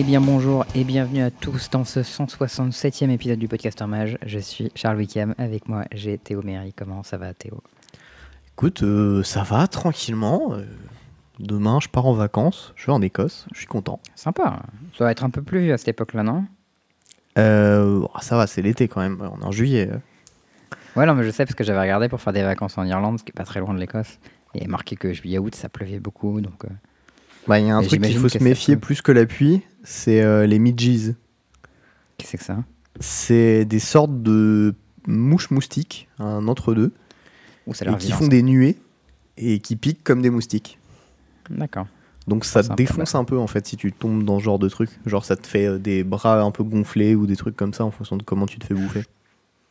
Eh bien bonjour et bienvenue à tous dans ce 167e épisode du Podcaster Mage. Je suis Charles Wickham, avec moi j'ai Théo Méry. Comment ça va Théo? Écoute, euh, ça va tranquillement. Euh, demain, je pars en vacances. Je vais en Écosse. Je suis content. Sympa. Ça va être un peu plus vieux à cette époque-là, non? Euh, oh, ça va, c'est l'été quand même. On est en juillet. Ouais, non, mais je sais parce que j'avais regardé pour faire des vacances en Irlande, ce qui est pas très loin de l'Écosse. Et marqué que juillet-août, ça pleuvait beaucoup. Donc, Bah, il y a un truc qu'il faut se méfier plus que la pluie. C'est euh, les midges. qu'est-ce que c'est que ça? C'est des sortes de mouches moustiques, un entre-deux, qui font ça. des nuées et qui piquent comme des moustiques. D'accord. Donc ça te défonce un peu en fait si tu tombes dans ce genre de truc. Genre ça te fait euh, des bras un peu gonflés ou des trucs comme ça en fonction de comment tu te fais bouffer.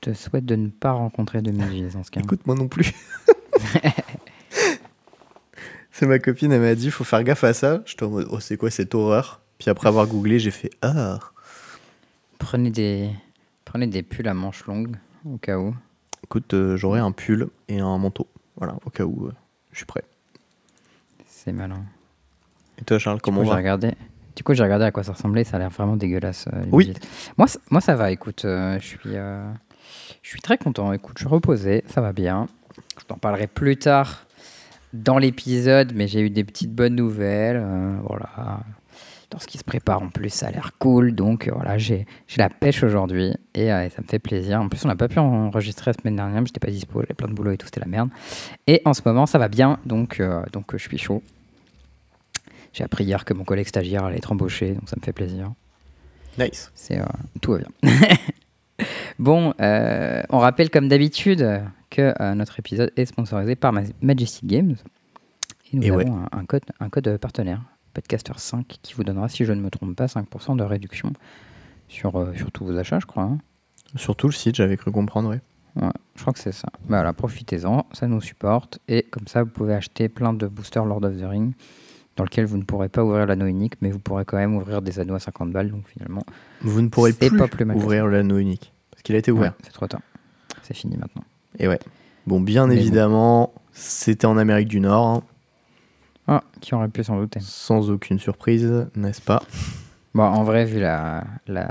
Je te souhaite de ne pas rencontrer de midges en ce cas. Écoute, moi non plus. c'est ma copine, elle m'a dit, faut faire gaffe à ça. J'étais en mode, oh, c'est quoi cette horreur? Puis après avoir googlé, j'ai fait, ah. Prenez des, prenez des pulls à manches longues au cas où. Écoute, euh, j'aurai un pull et un manteau. Voilà, au cas où euh, je suis prêt. C'est malin. Et toi, Charles, comment on va? regardé. Du coup, j'ai regardé à quoi ça ressemblait. Ça a l'air vraiment dégueulasse. euh, Oui. Moi, ça- moi, ça va. Écoute, je suis, je suis très content. Écoute, je suis reposé. Ça va bien. Je t'en parlerai plus tard dans l'épisode, mais j'ai eu des petites bonnes nouvelles. euh, voilà. Dans ce qui se prépare en plus, ça a l'air cool. Donc euh, voilà, j'ai la pêche aujourd'hui et, euh, et ça me fait plaisir. En plus, on n'a pas pu enregistrer la semaine dernière. J'étais pas dispo, j'avais plein de boulot et tout, c'était la merde. Et en ce moment, ça va bien. Donc, donc je suis chaud. J'ai appris hier que mon collègue stagiaire allait être embauché, donc ça me fait plaisir. Nice. C'est tout va bien. bon, euh, on rappelle comme d'habitude que euh, notre épisode est sponsorisé par Ma- Majestic Games. Et nous Et avons ouais. un, un code, un code partenaire, Podcaster 5, qui vous donnera, si je ne me trompe pas, 5% de réduction sur, euh, sur tous vos achats, je crois. hein. Surtout le site, j'avais cru comprendre, ouais. Ouais, je crois que c'est ça. Bah Voilà, profitez-en, ça nous supporte. Et comme ça, vous pouvez acheter plein de boosters Lord of the Ring, dans lequel vous ne pourrez pas ouvrir l'anneau unique, mais vous pourrez quand même ouvrir des anneaux à 50 balles. Donc finalement, Vous ne pourrez plus, pas plus ouvrir l'anneau unique. Parce qu'il a été ouvert. ouais, c'est trop tard. C'est fini maintenant. Et ouais. Bon, bien Mais bon. évidemment, c'était en Amérique du Nord, hein, Ah, qui aurait pu s'en douter. sans aucune surprise, n'est-ce pas? Bon, en vrai, vu la, la,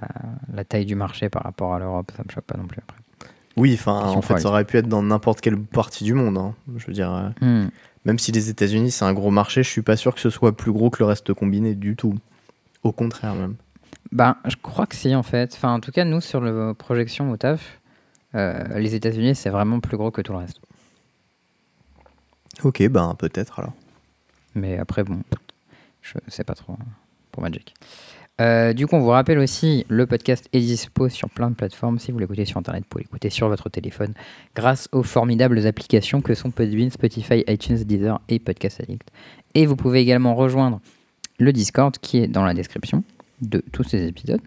la taille du marché par rapport à l'Europe, ça me choque pas non plus après. Oui, enfin, en fait, ça aurait pu être dans n'importe quelle partie du monde. hein. Je veux dire, euh, Hmm. même si les États-Unis c'est un gros marché, je suis pas sûr que ce soit plus gros que le reste combiné du tout. Au contraire, même. Ben, je crois que si, en fait. Enfin, en tout cas, nous, sur le projection au taf, euh, les États-Unis, c'est vraiment plus gros que tout le reste. Ok, ben peut-être alors. Mais après, bon, je sais pas trop hein, pour Magic. Euh, du coup, on vous rappelle aussi, le podcast est dispo sur plein de plateformes. Si vous l'écoutez sur Internet, vous pouvez l'écouter sur votre téléphone grâce aux formidables applications que sont Podbean, Spotify, iTunes, Deezer et Podcast Addict. Et vous pouvez également rejoindre le Discord qui est dans la description de tous ces épisodes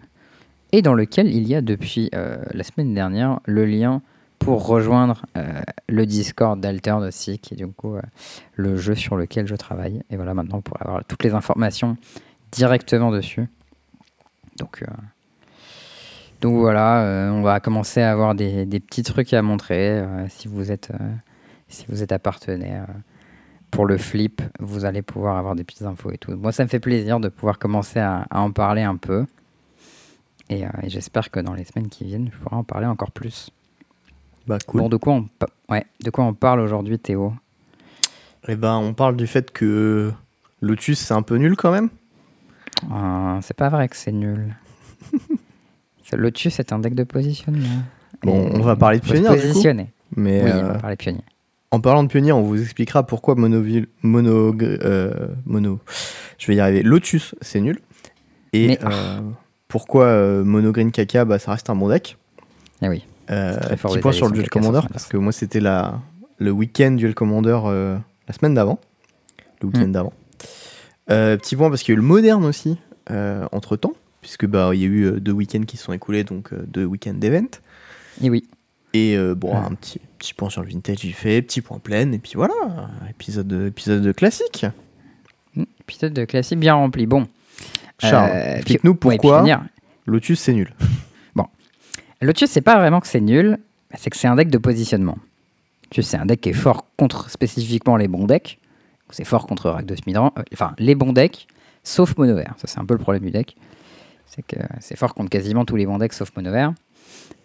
et dans lequel il y a depuis euh, la semaine dernière le lien pour rejoindre euh, le Discord d'Alterd aussi, qui est du coup euh, le jeu sur lequel je travaille. Et voilà, maintenant pourrez avoir toutes les informations directement dessus. Donc, donc voilà, on va commencer à avoir des, des petits trucs à montrer. si vous êtes, si vous êtes appartenaire pour le flip, vous allez pouvoir avoir des petites infos et tout. Moi, ça me fait plaisir de pouvoir commencer à, à en parler un peu. Et, euh, et j'espère que dans les semaines qui viennent, je pourrai en parler encore plus. Bah cool. Bon, de quoi on, ouais, de quoi on parle aujourd'hui, Théo? Eh ben, on parle du fait que Lotus c'est un peu nul quand même. Euh, C'est pas vrai que c'est nul. Lotus est un deck de positionnement. Bon, Et on va parler de pionnier positionner. Mais Oui, euh, on va parler de pionnier. En parlant de pionnier, on vous expliquera pourquoi Monoville, Mono, euh, Mono, je vais y arriver. Lotus c'est nul. Et Mais- euh, pourquoi euh, Mono Green Kaka, bah ça reste un bon deck. Eh oui. Euh, très fort petit point sur le Duel Commander, parce que moi c'était la, le week-end Duel Commander la semaine d'avant. Le week-end Mm. d'avant. Petit point parce qu'il y a eu le moderne aussi entre temps, puisque bah il y a eu deux week-ends qui se sont écoulés, donc deux week-ends d'event. Et oui. Et bon, Ah. un petit, petit point sur le vintage, j'y fait, petit point plein, et puis voilà, épisode, épisode classique. Mm, Épisode de classique bien rempli. Bon. Charles, Euh, explique-nous ouais, pourquoi pionnier. Lotus c'est nul. Lotus, c'est pas vraiment que c'est nul, c'est que c'est un deck de positionnement. Tu sais, c'est un deck qui est fort contre spécifiquement les bons decks. C'est fort contre Rakdos Midran. euh, Enfin, les bons decks, sauf mono vert. Ça, c'est un peu le problème du deck. C'est que c'est fort contre quasiment tous les bons decks sauf mono vert.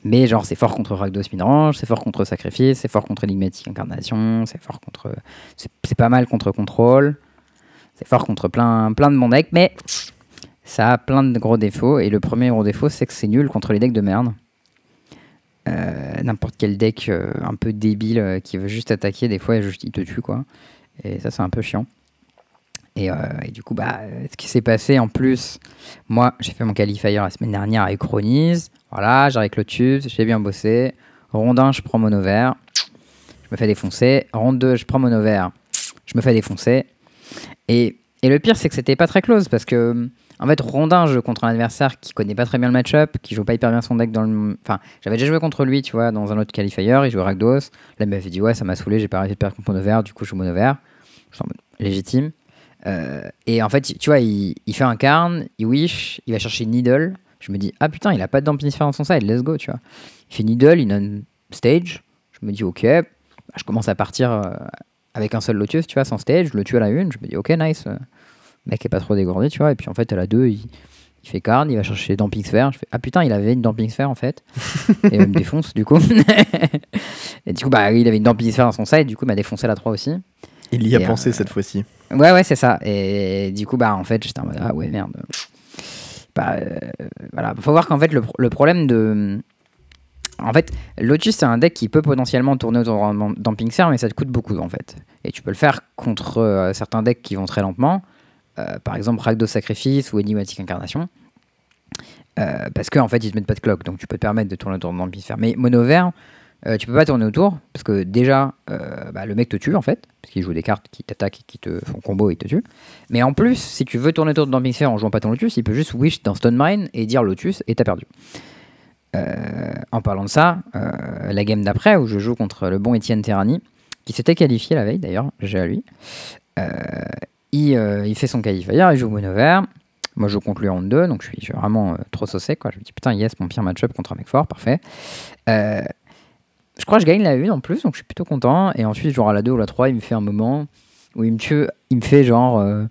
Mais genre, c'est fort contre Rakdos Midrange, c'est fort contre Sacrifice, c'est fort contre Enigmatic Incarnation, c'est fort contre. C'est pas mal contre Control. C'est fort contre plein, de bons decks, mais ça a plein de gros défauts. Et le premier gros défaut, c'est que c'est nul contre les decks de merde. Euh, N'importe quel deck euh, un peu débile euh, qui veut juste attaquer, des fois, il te tue, quoi. Et ça, c'est un peu chiant. Et, euh, et du coup, bah, ce qui s'est passé en plus, moi, j'ai fait mon qualifier la semaine dernière avec Chronise. Voilà, j'arrive avec Lotus, j'ai bien bossé. Ronde 1, je prends mono vert. Je me fais défoncer. Ronde 2, je prends mono vert. Je me fais défoncer. Et, et le pire, c'est que c'était pas très close parce que, en fait, ronde 1, je joue contre un adversaire qui connaît pas très bien le match-up, qui joue pas hyper bien son deck dans le. Enfin, j'avais déjà joué contre lui, tu vois, dans un autre qualifier. Il jouait Rakdos. Là, il m'avait dit, ouais, ça m'a saoulé, j'ai pas arrêté de perdre contre mono vert. Du coup, je joue mono vert. Je suis en légitime. Euh, et en fait, tu vois, il, il fait un carn, il wish, il va chercher Needle. Je me dis, ah putain, il a pas de Damping Sphere dans son side, let's go, tu vois. Il fait Needle, il donne stage. Je me dis, ok. Je commence à partir euh, avec un seul Lotus, tu vois, sans stage. Je le tue à la une. Je me dis, ok, nice. Le mec est pas trop dégourdi, tu vois. Et puis en fait, à la 2, il, il fait carn, il va chercher Damping Sphere. Je fais, ah putain, il avait une Damping Sphere en fait. et il me défonce, du coup. et du coup, bah, il avait une Damping Sphere dans son side. Du coup, il m'a défoncé la 3 aussi. Il y a Et, pensé euh, cette fois-ci. Ouais, ouais, c'est ça. Et du coup, bah, en fait, j'étais en mode, ah ouais, merde. Bah, euh, voilà. Faut voir qu'en fait, le, le problème de. En fait, Lotus, c'est un deck qui peut potentiellement tourner autour d'un Damping Sphere, mais ça te coûte beaucoup, en fait. Et tu peux le faire contre euh, certains decks qui vont très lentement. Euh, par exemple, Rakdos Sacrifice ou Enigmatic Incarnation. Euh, parce qu'en en fait, ils te mettent pas de clock, donc tu peux te permettre de tourner autour d'un Damping Sphere. Mais mono vert, euh, tu peux pas tourner autour, parce que déjà, euh, bah, le mec te tue, en fait, parce qu'il joue des cartes qui t'attaquent qui te font combo et te tuent. Mais en plus, si tu veux tourner autour de Damping Sphere en jouant pas ton Lotus, il peut juste wish dans Stone Mine et dire Lotus et t'as perdu. Euh, en parlant de ça, la game d'après où je joue contre le bon Etienne Terrani, qui s'était qualifié la veille d'ailleurs, j'ai à lui, il, fait son qualifier, il joue mono vert. Moi je lui en 2, donc je suis, vraiment trop saucé. Quoi. Je me dis putain, yes, mon pire match-up contre un mec fort, parfait. Euh, je crois que je gagne la 1 en plus, donc je suis plutôt content. Et ensuite, genre à la 2 ou la 3, il me fait un moment où il me tue, il me fait genre euh,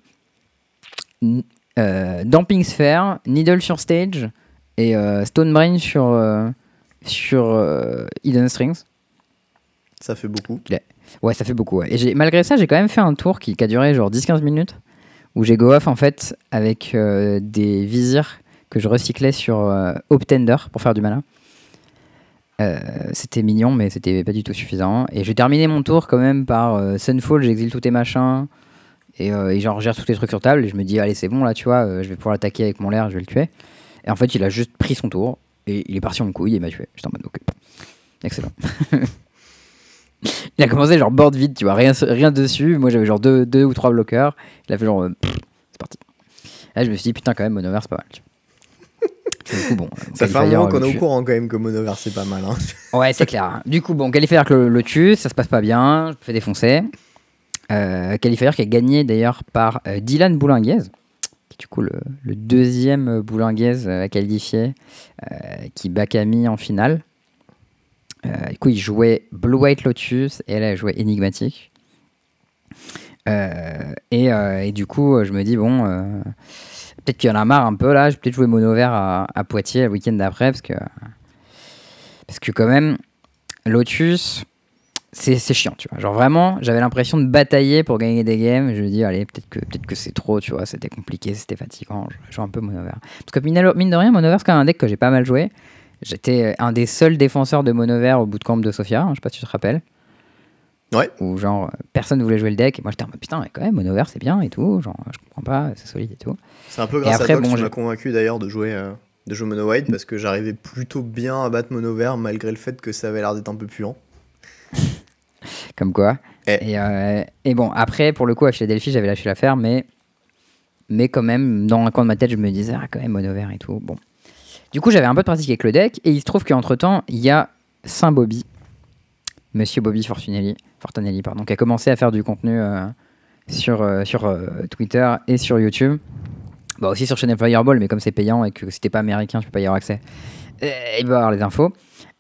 euh, Damping Sphere, Needle sur stage et euh, Stone Brain sur, euh, sur Hidden Strings. Ça fait beaucoup. Ouais, ça fait beaucoup. ouais. Et malgré ça, j'ai quand même fait un tour qui, qui a duré genre 10-15 minutes où j'ai go off en fait avec euh, des visirs que je recyclais sur euh, Optender pour faire du malin. Euh, c'était mignon, mais c'était pas du tout suffisant. Et j'ai terminé mon tour quand même par euh, Sunfall, j'exile tous tes machins. Et, euh, et tous les trucs sur table. Et je me dis, allez, c'est bon là, tu vois, euh, je vais pouvoir l'attaquer avec mon l'air, je vais le tuer. Et en fait, il a juste pris son tour. Et il est parti en couille et il m'a tué. J'étais en mode, ok. Excellent. il a commencé genre board vide, tu vois, rien, rien dessus. Moi, j'avais genre deux, deux ou trois bloqueurs. Il a fait genre, c'est parti. Là, je me suis dit, putain, quand même, Monover, c'est pas mal. Du coup, bon, euh, Ça fait un moment qu'on est au courant quand même que Monover c'est pas mal. hein. Ouais, c'est clair. Du coup, bon, Qualifier le, le tue, ça se passe pas bien, je me fais défoncer. Euh, Qualifier qui a gagné d'ailleurs par euh, Dylan Boulinguez, qui est du coup le, le deuxième euh, Boulinguez euh, à qualifier, euh, qui bat Camille en finale. Euh, du coup, il jouait Blue White Lotus et elle a joué Enigmatic. Euh, et, euh, et du coup, euh, je me dis, bon, euh, peut-être qu'il y en a marre un peu là, je vais peut-être jouer mono vert à, Poitiers le week-end d'après, parce que, parce que quand même, Lotus, c'est chiant, tu vois. Genre vraiment, j'avais l'impression de batailler pour gagner des games. Je me dis, allez, peut-être que, peut que c'est trop, tu vois. C'était compliqué, c'était fatigant. Je joue un peu mono vert. Parce que mine de rien, mono vert, c'est quand même un deck que j'ai pas mal joué. J'étais un des seuls défenseurs de mono vert au bootcamp de Sofia, hein, je sais pas si tu te rappelles. Ouais. Où genre, personne voulait jouer le deck. Et moi, j'étais en mode, putain, mais quand même, mono vert, c'est bien et tout. Genre, je comprends pas, c'est solide et tout. C'est un peu grâce après, à toi que tu m'as convaincu d'ailleurs de jouer, euh, de jouer Mono White parce que j'arrivais plutôt bien à battre Mono Vert malgré le fait que ça avait l'air d'être un peu puant. Comme quoi. Eh. Et, euh, et bon, après, pour le coup, à Philadelphie, j'avais lâché l'affaire, mais, mais quand même, dans un coin de ma tête, je me disais, ah, quand même, mono vert et tout. Bon. Du coup, j'avais un peu de pratique avec le deck, et il se trouve qu'entre-temps, il y a Saint Bobby, Monsieur Bobby Fortunelli, Fortanelli, pardon, qui a commencé à faire du contenu euh, sur, euh, sur euh, Twitter et sur YouTube. Bah, aussi sur Channel Fireball, mais comme c'est payant et que t'es pas américain, tu peux pas y avoir accès, euh, il va avoir les infos.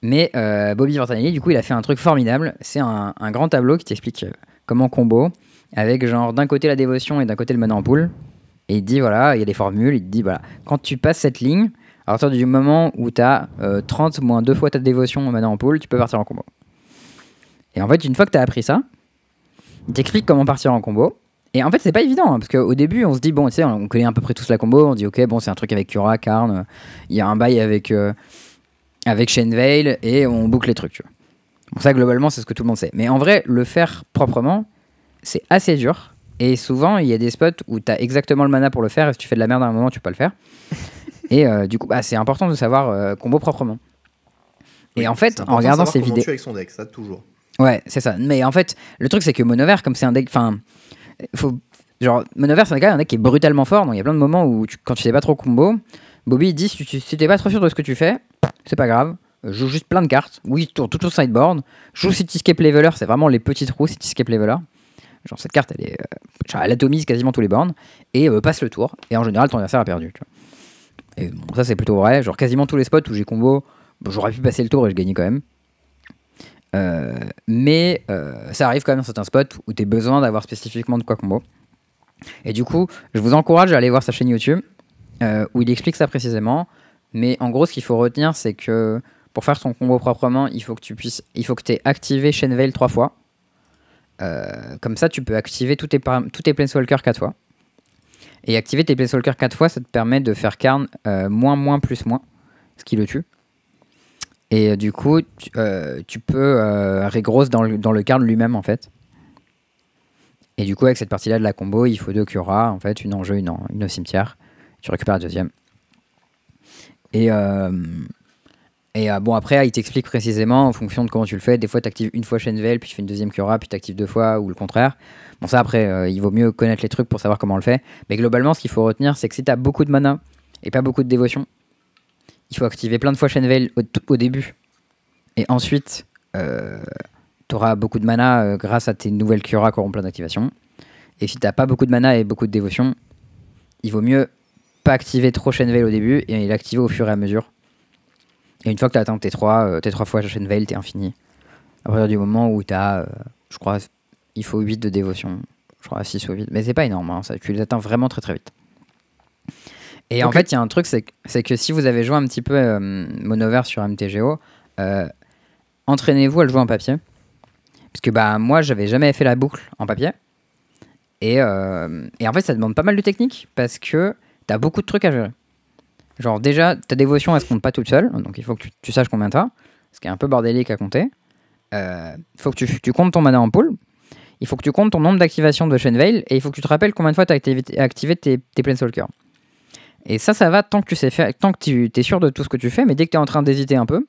Mais euh, Bobby Fortanelli, du coup, il a fait un truc formidable. C'est un, un grand tableau qui t'explique euh, comment combo, avec genre d'un côté la dévotion et d'un côté le mana en pool. Et il dit voilà, il y a des formules, il te dit voilà, quand tu passes cette ligne, à partir du moment où tu as 30 moins deux fois ta dévotion au mana en pool, tu peux partir en combo. Et en fait, une fois que tu as appris ça, il t'explique comment partir en combo. Et en fait, c'est pas évident, hein, parce qu'au début, on se dit, bon, tu sais, on connaît à peu près tous la combo, on dit, ok, bon, c'est un truc avec Cura, Karn, il y a un bail avec, euh, avec Shenveil, et on boucle les trucs, tu vois. Bon, ça, globalement, c'est ce que tout le monde sait. Mais en vrai, le faire proprement, c'est assez dur. Et souvent, il y a des spots où tu as exactement le mana pour le faire, et si tu fais de la merde à un moment, tu peux pas le faire. et euh, du coup, bah, c'est important de savoir euh, combo proprement. Et en fait, en regardant ces vidéos. avec son deck, ça, toujours. Ouais, c'est ça. Mais en fait, le truc, c'est que Monover, comme c'est un deck. Enfin, faut. Genre, Monover, c'est un deck qui est brutalement fort, donc il y a plein de moments où, quand tu sais pas trop combo, Bobby dit si tu si pas trop sûr de ce que tu fais, c'est pas grave. Joue juste plein de cartes. Oui, tourne tout au sideboard. Joue Cityscape Leveler, c'est vraiment les petits trous Cityscape Leveler. Genre, cette carte, elle est. Euh, genre, elle atomise quasiment tous les bornes. Et euh, passe le tour. Et en général, ton adversaire a perdu. Et bon, ça, c'est plutôt vrai. Genre, quasiment tous les spots où j'ai combo, j'aurais pu passer le tour et je gagnais quand même. Euh, mais euh, ça arrive quand même dans certains spots où tu as besoin d'avoir spécifiquement de quoi combo. Et du coup, je vous encourage à aller voir sa chaîne YouTube euh, où il explique ça précisément. Mais en gros, ce qu'il faut retenir, c'est que pour faire ton combo proprement, il faut que tu puisses, il faut que aies activé Shenveil trois fois. comme ça, tu peux activer tous tes, tous tes Planeswalkers 4 fois. Et activer tes Planeswalkers 4 fois, ça te permet de faire Karn moins, moins, plus, moins, ce qui le tue. Et euh, du coup, tu, euh, peux euh, regrosse dans le, dans le card lui-même en fait. Et du coup, avec cette partie-là de la combo, il faut deux Cura, en fait, une en jeu, une, une au cimetière. Tu récupères la deuxième. Et, euh, et bon, après, il t'explique précisément en fonction de comment tu le fais. Des fois, tu actives une fois Shenvel, puis tu fais une deuxième Cura, puis tu actives deux fois, ou le contraire. Bon, ça, après, il vaut mieux connaître les trucs pour savoir comment on le fait. Mais globalement, ce qu'il faut retenir, c'est que si tu as beaucoup de mana et pas beaucoup de dévotion, il faut activer plein de fois Shenveil au, début. Et ensuite, euh, tu auras beaucoup de mana euh, grâce à tes nouvelles Cura qui auront plein d'activation. Et si tu pas beaucoup de mana et beaucoup de dévotion, il vaut mieux pas activer trop Shenveil au début et l'activer au fur et à mesure. Et une fois que tu atteint tes 3, euh, tes 3 fois Shenveil, tu es infini. À partir du moment où tu as, je crois, il faut 8 de dévotion. Je crois 6 ou 8. Mais c'est pas énorme, hein, tu les atteins vraiment très très vite. Et en fait, il y a un truc, c'est que si vous avez joué un petit peu euh, Monover sur MTGO, euh, entraînez-vous à le jouer en papier. Parce que bah, moi, j'avais jamais fait la boucle en papier. Et, euh, et, en fait, ça demande pas mal de technique parce que tu as beaucoup de trucs à gérer. Genre, déjà, ta dévotion, elle se compte pas toute seule. Donc, il faut que tu, tu saches combien t'as. Ce qui est un peu bordélique à compter. Il faut que tu, tu, comptes ton mana en pool. Il faut que tu comptes ton nombre d'activations de Shenveil. Et il faut que tu te rappelles combien de fois tu as activé, tes, tes Planeswalkers. Et ça, ça va tant que tu sais faire, tant que tu es sûr de tout ce que tu fais, mais dès que tu es en train d'hésiter un peu,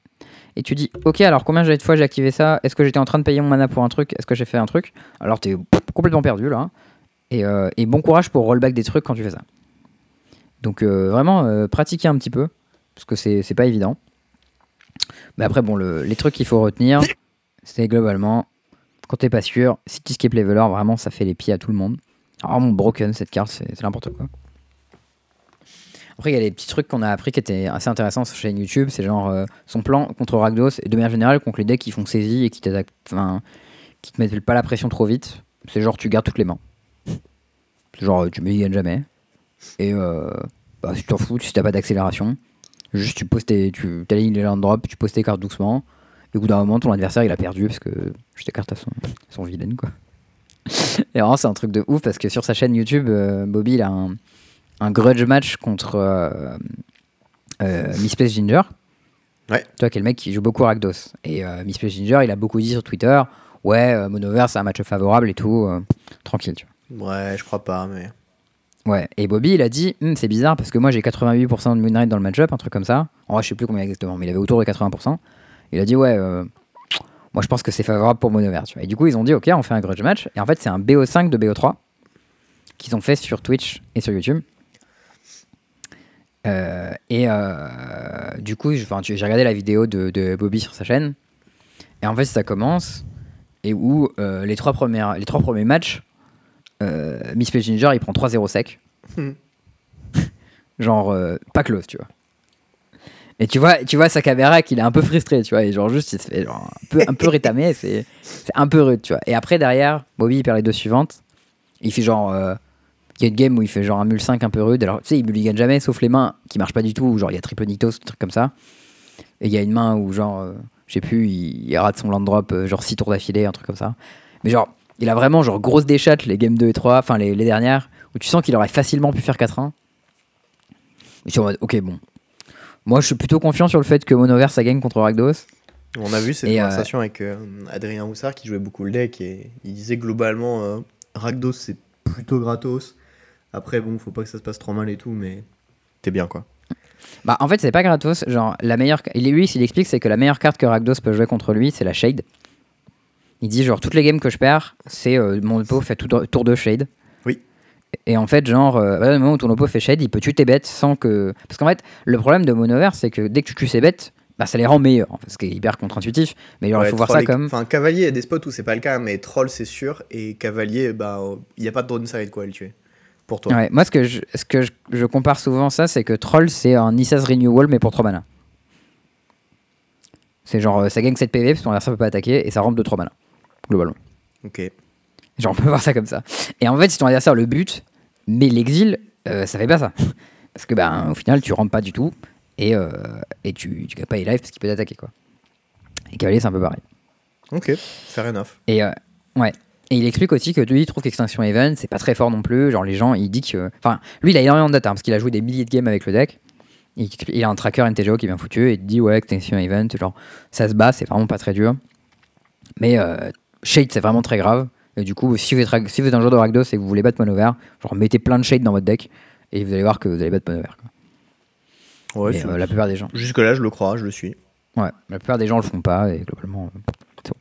et tu dis, ok, alors combien de fois j'ai activé ça? Est-ce que j'étais en train de payer mon mana pour un truc? Est-ce que j'ai fait un truc? Alors tu es complètement perdu là. Euh, et, bon courage pour rollback des trucs quand tu fais ça. Donc euh, vraiment, euh, pratiquer un petit peu, parce que c'est pas évident. Mais après, bon, les trucs qu'il faut retenir, c'est globalement, quand t'es pas sûr, Cityscape Leveler, vraiment, ça fait les pieds à tout le monde. Alors, mon broken, cette carte, c'est n'importe quoi. Après, il y a des petits trucs qu'on a appris qui étaient assez intéressants sur chaîne YouTube. C'est genre euh, son plan contre Ragdos et de manière générale contre les decks qui font saisie et qui te mettent pas la pression trop vite. C'est genre tu gardes toutes les mains. C'est genre tu me jamais. Et euh, bah, si tu t'en fous, si t'as pas d'accélération, juste tu poses tes, tu alignes les land drop, tu poses tes cartes doucement. Et au bout d'un moment, ton adversaire il a perdu parce que juste tes cartes sont, sont vilaines quoi. et vraiment, c'est un truc de ouf parce que sur sa chaîne YouTube, euh, Bobby il a un un grudge match contre euh, euh, Misplace Ginger. Ouais. Tu vois, quel mec qui joue beaucoup à Rakdos. Et euh, Misplace Ginger, il a beaucoup dit sur Twitter Ouais, Monover, c'est un match favorable et tout. tranquille, tu vois. Ouais, je crois pas, mais. Ouais, et Bobby, il a dit hm, C'est bizarre parce que moi j'ai 88% de Moonlight dans le match-up, un truc comme ça. En vrai, je sais plus combien exactement, mais il avait autour de 80%. Il a dit Ouais, moi je pense que c'est favorable pour Monover. Tu vois. Et du coup, ils ont dit Ok, on fait un grudge match. Et en fait, c'est un BO5 de BO3 qu'ils ont fait sur Twitch et sur YouTube. Euh, et euh, du coup, j'ai regardé la vidéo de, Bobby sur sa chaîne. Et en fait, ça commence. Et où euh, les, trois premières, les trois premiers matchs, Miss Ginger, il prend 3-0 sec. Hmm. genre, pas close, tu vois. Et tu vois, tu vois sa caméra qu'il est un peu frustré, tu vois. Et genre, juste, il se fait genre, un, peu, un peu rétamé. C'est un peu rude, tu vois. Et après, derrière, Bobby, il perd les deux suivantes. Il fait genre Il y a une game où il fait genre un mul 5 un peu rude. Alors, tu sais, il mulligan jamais, sauf les mains qui marchent pas du tout. Genre, il y a triple Nyktos, des trucs comme ça. Et il y a une main où, genre, euh, je sais plus, il, il rate son land drop, euh, genre 6 tours d'affilée, un truc comme ça. Mais genre, il a vraiment, genre, grosse déchatte les games 2 et 3, enfin, les, les dernières, où tu sens qu'il aurait facilement pu faire 4-1. Et suis en mode, ok, bon. Moi, je suis plutôt confiant sur le fait que Monover, ça gagne contre Rakdos. On a vu cette Et, euh, conversation avec euh, Adrien Houssard qui jouait beaucoup le deck et il disait globalement Rakdos c'est plutôt gratos. Après bon, faut pas que ça se passe trop mal et tout, mais t'es bien quoi. Bah, en fait, c'est pas gratos. Genre, la meilleure. Il, lui, s'il explique, c'est que la meilleure carte que Rakdos peut jouer contre lui, c'est la Shade. Il dit, genre, toutes les games que je perds, c'est euh, mon oppo fait tout, tour de Shade. Oui. Et en fait, genre, euh, à moment où ton oppo fait Shade, il peut tuer tes bêtes sans que. Parce qu'en fait, le problème de Monover, c'est que dès que tu tues ses bêtes, bah, ça les rend meilleurs. Ce qui est hyper contre-intuitif. Mais genre, il faut voir ça et- comme. Enfin, cavalier, il y a des spots où c'est pas le cas, mais troll c'est sûr. Et cavalier, bah, il y a pas de drone side quoi à le tuer. Pour toi. Ouais, moi, ce que, je, ce que je, je compare souvent ça, c'est que Troll, c'est un Nissa's Renewal, mais pour 3 mana. C'est genre, euh, ça gagne 7 PV, parce que ton adversaire peut pas attaquer, et ça rentre de 3 mana, globalement. Ok. Genre, on peut voir ça comme ça. Et en fait, si ton adversaire le bute, mais l'exile, euh, ça fait pas ça. Parce que, ben, au final, tu rentres pas du tout, et, euh, et tu, tu gagnes pas les lives parce qu'il peut t'attaquer, quoi. Et Cavalier, c'est un peu pareil. Ok. Fair enough. Et euh, ouais. Et il explique aussi que lui, il trouve qu'Extinction Event, c'est pas très fort non plus. Genre, les gens, il dit que. Enfin, lui, il a énormément de data hein, parce qu'il a joué des milliers de games avec le deck. Il, a un tracker NTGO qui est bien foutu et il dit, ouais, Extinction Event, genre, ça se bat, c'est vraiment pas très dur. Mais euh, Shade, c'est vraiment très grave. Et du coup, si vous êtes, rag- si vous êtes un joueur de Rakdos et que vous voulez battre Monover, genre, mettez plein de Shade dans votre deck et vous allez voir que vous allez battre Monover. Quoi. Ouais, Mais, euh, la plupart des gens. Jusque là, je le crois, je le suis. Ouais, la plupart des gens le font pas et globalement. euh.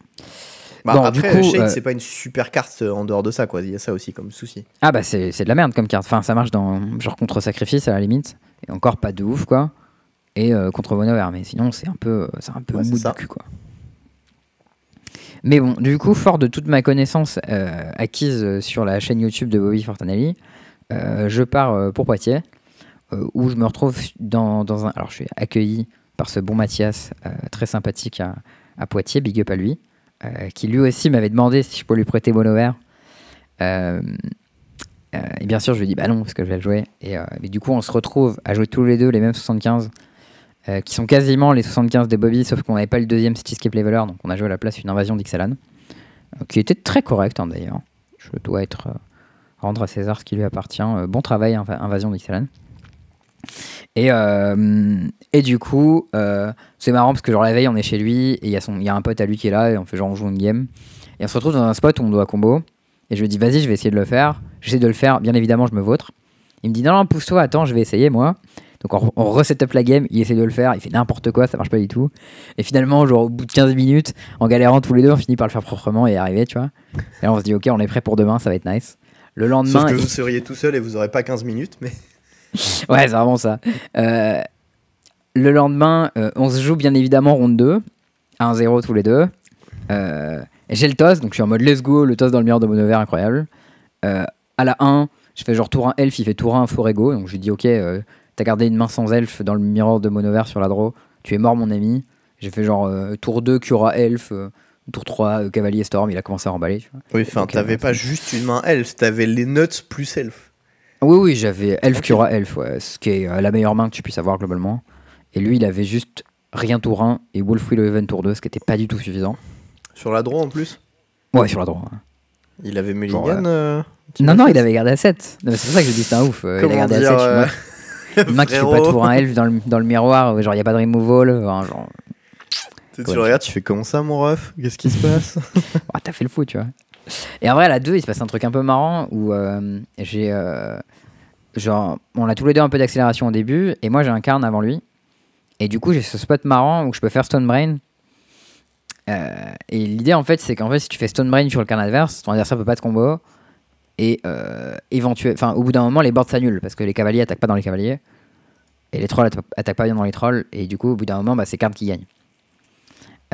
Bah, Bon, après, Shade, euh, c'est pas une super carte euh, en dehors de ça, quoi. Il y a ça aussi comme souci. Ah bah c'est de la merde comme carte. Enfin ça marche dans genre contre sacrifice à la limite et encore pas de ouf quoi. Et euh, contre Monover mais sinon c'est un peu c'est un peu Ouais, mou du cul quoi. Mais bon du coup fort de toute ma connaissance euh, acquise euh, sur la chaîne YouTube de Bobby Fortanelli, euh, je pars euh, pour Poitiers euh, où je me retrouve dans, dans un alors je suis accueilli par ce bon Mathias euh, très sympathique à, à Poitiers big up à lui euh, qui lui aussi m'avait demandé si je pouvais lui prêter Monover. Euh, euh, et bien sûr, je lui dis bah non, parce que je vais le jouer. Et, euh, du coup, on se retrouve à jouer tous les deux les mêmes 75, euh, qui sont quasiment les 75 de Bobby, sauf qu'on n'avait pas le deuxième Cityscape Leveler, donc on a joué à la place une invasion d'Ixalan, euh, qui était très correct hein, d'ailleurs. Je dois être euh, rendre à César ce qui lui appartient. Euh, bon travail, Inva- invasion d'Ixalan. Et, euh, et du coup, euh, c'est marrant parce que genre la veille, on est chez lui et il y, a son- y a un pote à lui qui est là et on fait genre on joue une game. Et on se retrouve dans un spot où on doit combo. Et je lui dis, vas-y, je vais essayer de le faire. J'essaie de le faire, bien évidemment, je me vautre. Il me dit, non, non, pousse-toi, attends, je vais essayer, moi. Donc on, on reset up la game, il essaie de le faire, il fait n'importe quoi, ça marche pas du tout. Et finalement, genre au bout de 15 minutes, en galérant tous les deux, on finit par le faire proprement et y arriver, tu vois. Et là, on se dit, ok, on est prêt pour demain, ça va être nice. Le lendemain, Sauf que il- vous seriez tout seul et vous aurez pas 15 minutes, mais. Ouais, c'est vraiment ça. Euh, le lendemain, euh, on se joue bien évidemment ronde 2, 1-0 tous les deux. Euh, J'ai le toss, donc je suis en mode let's go, le toss dans le mur de Monover, incroyable. Euh, à la 1, je fais genre tour 1 elf, il fait tour 1 Forego, donc je lui dis ok, t'as gardé une main sans elf dans le mirror de Monover sur la draw, tu es mort mon ami. J'ai fait genre tour 2 Cura elf, tour 3 euh, Cavalier Storm, il a commencé à remballer. Tu vois. Oui, enfin, t'avais pas juste une main elf, t'avais les nuts plus elf. Oui, oui, j'avais Elf. Cura Elf, ouais, ce qui est euh, la meilleure main que tu puisses avoir globalement. Et lui, il avait juste rien tour 1 et Wolf Will Event tour 2, ce qui était pas du tout suffisant. Sur la draw en plus? Ouais, sur la droite. ouais. Il avait Mulligan Genre, euh, Non, non, il avait gardé à 7. Non, mais C'est pour ça que je dis c'est un ouf. euh, il a gardé dire, à 7. euh, Une main qui fait pas tour 1 Elf dans le, dans le miroir, genre il n'y a pas de removal. genre, Tu Tu regardes, tu fais comment ça, mon ref? Qu'est-ce qui se passe? Ah, t'as fait le fou, tu vois. Et en vrai, à la 2, il se passe un truc un peu marrant où euh, j'ai. euh, genre, on a tous les deux un peu d'accélération au début, et moi j'ai un carn avant lui. Et du coup, j'ai ce spot marrant où je peux faire Stone Brain. Euh, et l'idée, en fait, c'est qu'en fait, si tu fais Stone Brain sur le carn adverse, ton adversaire peut pas te combo. Et euh, éventuel- au bout d'un moment, les boards s'annulent parce que les cavaliers attaquent pas dans les cavaliers. Et les trolls atta- attaquent pas bien dans les trolls. Et du coup, au bout d'un moment, bah, c'est carn qui gagne.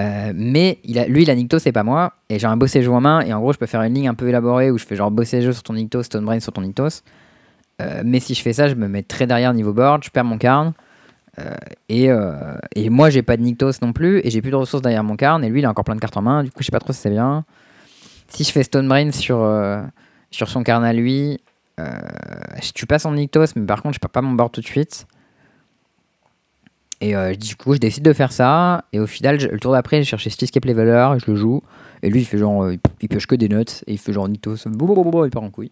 Euh, mais il a, lui, il a Nyctos, c'est pas moi. Et j'ai un bossé jeu en main. Et en gros, je peux faire une ligne un peu élaborée où je fais genre bossé jeu sur ton Nyctos, Stone Brain sur ton Nyctos. Euh, mais si je fais ça, je me mets très derrière niveau board, je perds mon carn. Euh, et, euh, et moi, j'ai pas de Nyctos non plus. Et j'ai plus de ressources derrière mon carn. Et lui, il a encore plein de cartes en main. Du coup, je sais pas trop si c'est bien. Si je fais Stone Brain sur, euh, sur son carn à lui, je tue pas son Nyctos, mais par contre, je perds pas mon board tout de suite. Et euh, du coup, je décide de faire ça. Et au final, je- le tour d'après, j'ai cherché Stiscape Leveler, je le joue. Et lui, il fait genre, euh, il pioche que des notes. Et il fait genre blablabla, il part en couille.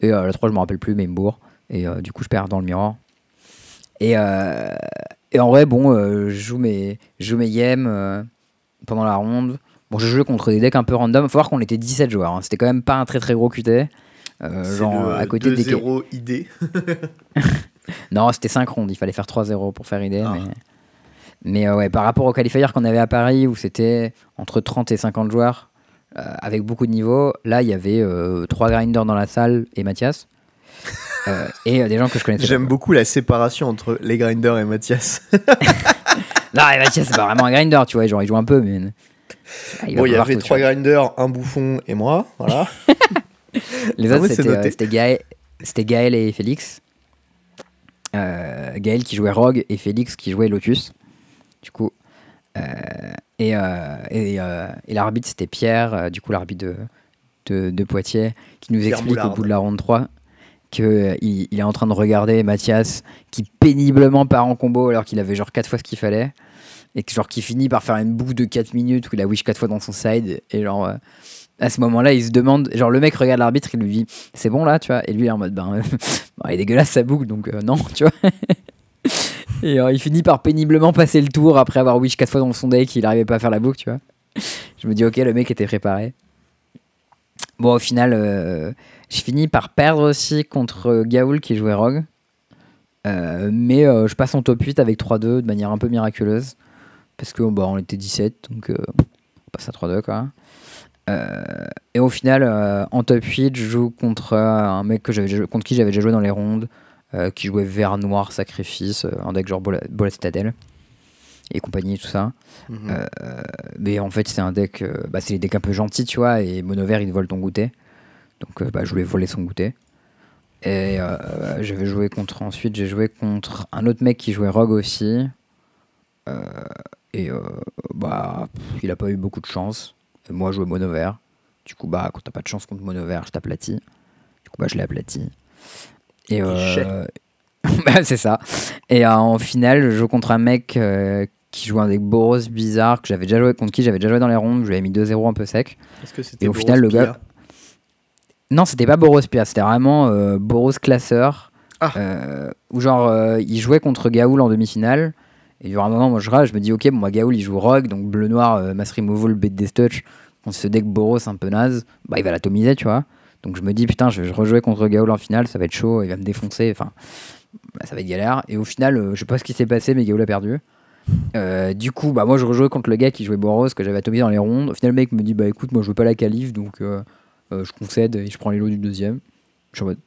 Et euh, la 3, je me rappelle plus, mais il me bourre. Et euh, du coup, je perds dans le miroir. Et, et en vrai, bon, je joue mes, je joue mes games pendant la ronde. Bon, je jouais contre des decks un peu random. Faut voir qu'on était 17 joueurs. hein. C'était quand même pas un très très gros QT. Genre le à côté des. 2-0 idée. Non, c'était 5 rondes. Il fallait faire 3-0 pour faire idée. Ah. Mais, mais euh, ouais, par rapport au qualifier qu'on avait à Paris, où c'était entre 30 et 50 joueurs, euh, avec beaucoup de niveaux, là, il y avait 3 grinders dans la salle et Mathias. Euh, et euh, des gens que je connaissais. J'aime beaucoup la séparation entre les grinders et Mathias. Non, mais Mathias, c'est pas vraiment un grinder, tu vois. Genre, il joue un peu, mais. Ah, va bon, il y avait trois grinders, un bouffon et moi. Voilà. Les autres, c'était euh, Gaël, c'était Gaël et Félix. Euh, Gaël qui jouait Rogue et Félix qui jouait Lotus. Du coup. euh, et euh, et, et l'arbitre, c'était Pierre, du coup, l'arbitre de, de, de Poitiers, qui nous Pierre explique Moulard. au bout de la ronde 3 qu'il il est en train de regarder Mathias qui péniblement part en combo alors qu'il avait genre 4 fois ce qu'il fallait. Et que genre qui finit par faire une boucle de 4 minutes où il a wish 4 fois dans son side. Et genre. À ce moment-là, il se demande, genre le mec regarde l'arbitre, il lui dit c'est bon là, tu vois, et lui il est en mode ben, euh, il est dégueulasse sa boucle donc euh, non, tu vois. et euh, il finit par péniblement passer le tour après avoir wish 4 fois dans son deck, il arrivait pas à faire la boucle, tu vois. Je me dis ok, le mec était préparé. Bon, au final, euh, je finis par perdre aussi contre Gaoul qui jouait Rogue. Mais je passe en top 8 avec 3-2 de manière un peu miraculeuse. Parce que bah, on était 17, donc on passe à 3-2 quoi. Euh, et au final, euh, en top 8, je joue contre euh, un mec que contre qui j'avais déjà joué dans les rondes, qui jouait vert noir sacrifice, un deck genre Bola Bola Citadel et compagnie, tout ça. Mhm. Euh, mais en fait, c'est un deck, euh, bah, c'est les decks un peu gentils, tu vois, et mono vert, il te vole ton goûter. Donc, euh, bah, je voulais voler son goûter. Et j'avais joué contre, ensuite, j'ai joué contre un autre mec qui jouait Rogue aussi. Et bah, pff, il a pas eu beaucoup de chance. Moi, je jouais mono vert. Du coup, bah, quand t'as pas de chance contre mono vert, je t'aplatis. Du coup, bah, je l'ai aplati. Et euh, bah, c'est ça. Et euh, en finale, je joue contre un mec euh, qui joue un deck Boros bizarre que j'avais déjà joué contre qui j'avais déjà joué dans les rondes. Je lui avais mis 2-0 un peu sec. Que et au Boros final, le gars- Non, c'était pas Boros Pia, c'était vraiment euh, Boros classeur. Ah. Où genre, il jouait contre Gaoul en demi-finale. Et il y aura un moment, moi je rage, je me dis, ok, bon, moi Gaoul il joue Rogue, donc bleu-noir, Mass Removal, Bait Death Touch. Contre ce deck Boros un peu naze, bah il va l'atomiser, tu vois. Donc je me dis, putain, je vais rejouer contre Gaoul en finale, ça va être chaud, il va me défoncer, enfin, bah, ça va être galère. Et au final, euh, je sais pas ce qui s'est passé, mais Gaoul a perdu. Euh, du coup, bah moi je rejouais contre le gars qui jouait Boros, que j'avais atomisé dans les rondes. Au final, le mec me dit, bah écoute, moi je veux pas la qualif, donc euh, je concède et je prends les lots du deuxième. Je suis en mode,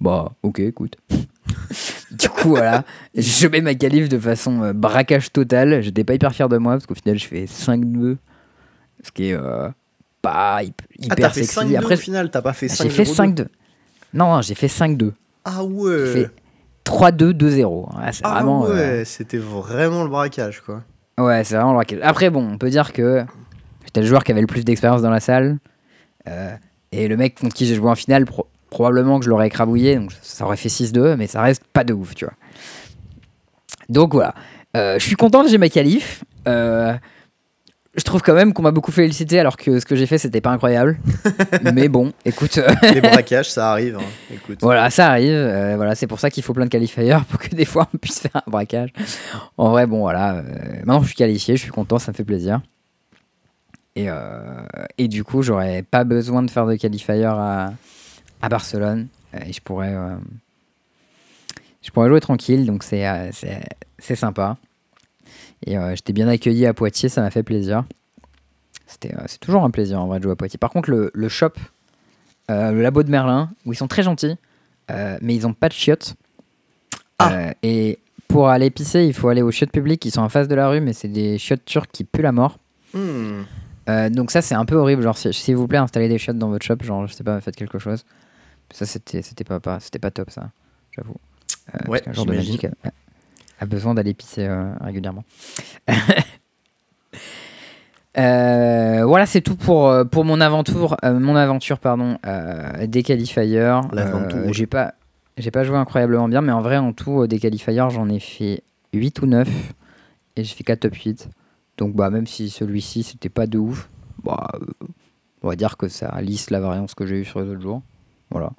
bah ok, écoute. du coup, voilà, je mets ma qualif de façon braquage total. J'étais pas hyper fier de moi parce qu'au final, je fais 5-2, ce qui est euh, pas Ah, hyper t'as fait sexy. 5 Après, au final, t'as pas fait 5 j'ai fait 5-2. Non, non, j'ai fait 5-2. Ah ouais. fait 3-2, 2-0. Ouais, c'est Ah vraiment. ouais, euh, c'était vraiment le braquage quoi. Ouais, c'est vraiment le braquage. Après, bon, on peut dire que j'étais le joueur qui avait le plus d'expérience dans la salle. Euh, et le mec contre qui j'ai joué en finale, pro- probablement que je l'aurais écrabouillé. Donc ça aurait fait 6-2, mais ça reste pas de ouf, tu vois. Donc voilà. Euh, je suis content que j'ai ma qualif. Euh, je trouve quand même qu'on m'a beaucoup félicité alors que ce que j'ai fait c'était pas incroyable. mais bon, écoute. euh, Les braquages, ça arrive. hein. Écoute. voilà, ça arrive. euh, voilà, c'est pour ça qu'il faut plein de qualifiers pour que des fois on puisse faire un braquage. En vrai, bon, voilà. euh, maintenant, je suis qualifié, je suis content, ça me fait plaisir. Et, euh, et du coup, j'aurais pas besoin de faire de qualifier à, à Barcelone. Et je pourrais, je pourrais jouer tranquille, donc c'est c'est- c'est sympa. Et euh, j'étais bien accueilli à Poitiers, ça m'a fait plaisir. C'était, euh, c'est toujours un plaisir en vrai de jouer à Poitiers. Par contre, le, le shop, euh, le labo de Merlin, où ils sont très gentils, mais ils ont pas de chiottes. Ah. Et pour aller pisser, il faut aller aux chiottes publiques qui sont en face de la rue, mais c'est des chiottes turques qui puent la mort. Hmm. Euh, donc ça c'est un peu horrible. Genre si- s'il vous plaît installez des chiottes dans votre shop, genre je sais pas faites quelque chose. Ça c'était c'était pas, pas c'était pas top ça, j'avoue. Euh, Ouais, genre de magique a, besoin d'aller pisser euh, régulièrement. Euh, voilà, c'est tout pour, euh, pour mon aventure, euh, mon aventure pardon, euh, des qualifiers. J'ai pas, j'ai pas joué incroyablement bien, mais en vrai, en tout, des qualifiers, j'en ai fait 8 ou 9 et j'ai fait 4 top 8. Donc, bah, même si celui-ci, c'était pas de ouf, bah, on va dire que ça lisse la variance que j'ai eue sur les autres jours. Voilà.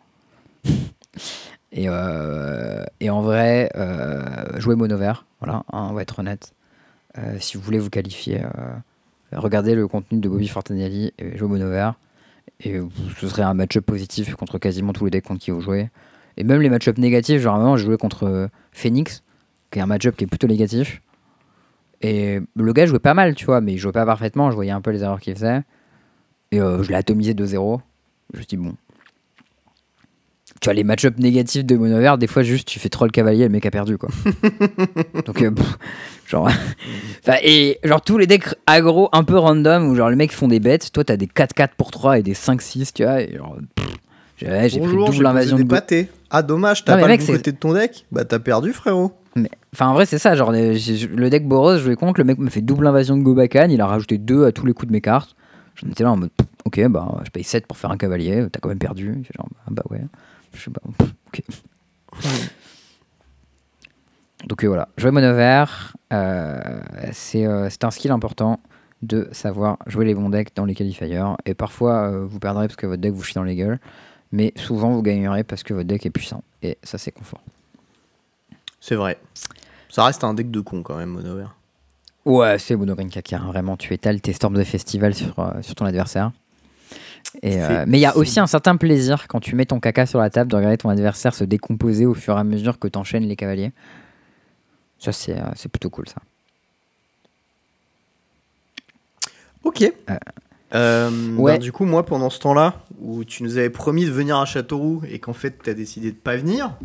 et, euh, et en vrai, euh, jouer mono vert, voilà, hein, on va être honnête. Euh, si vous voulez vous qualifier, regardez le contenu de Bobby Fortanelli et jouez mono vert. Et ce serait un match-up positif contre quasiment tous les decks contre qui vous jouez. Et même les match-up négatifs, genre vraiment, je jouais contre Phoenix, qui est un match-up qui est plutôt négatif. Et le gars jouait pas mal, tu vois, mais il jouait pas parfaitement, je voyais un peu les erreurs qu'il faisait. Et je l'ai atomisé 2-0. Je me suis dit, bon. Tu vois, les match-up négatifs de mono vert, des fois, juste tu fais troll cavalier, le mec a perdu, quoi. Donc, euh, pff, genre. Enfin, et genre tous les decks aggro un peu random où genre les mecs font des bêtes, toi t'as des 4-4 pour 3 et des 5-6, tu vois, et genre. j'ai ouais, j'ai pris double invasion de pâtés. Ah, dommage, t'as pas mec, le bon côté de ton deck? Bah, t'as perdu, frérot. Mais- Enfin, en vrai, c'est ça. Genre, le deck Boros, je jouais contre, le mec me fait double invasion de Gobakan, il a rajouté 2 à tous les coups de mes cartes. J'en étais là en mode, pff, ok, bah, je paye 7 pour faire un cavalier, t'as quand même perdu. Genre, ah bah ouais. Je sais pas. Donc euh, voilà, jouer mono vert, euh, c'est euh, c'est un skill important de savoir jouer les bons decks dans les qualifiers. Et parfois, euh, vous perdrez parce que votre deck vous chie dans les gueules, mais souvent, vous gagnerez parce que votre deck est puissant. Et ça, c'est confort. C'est vrai. Ça reste un deck de con quand même, mono vert. Ouais, c'est Monogreen Kaka. hein. Vraiment, tu étales tes storms de festival sur, sur ton adversaire. Et, euh, mais il y a aussi un certain plaisir quand tu mets ton caca sur la table de regarder ton adversaire se décomposer au fur et à mesure que tu enchaînes les cavaliers. Ça, c'est euh, plutôt cool, ça. Ok. Euh, Ouais. bah, du coup, moi, pendant ce temps-là, où tu nous avais promis de venir à Châteauroux et qu'en fait, t'as décidé de pas venir,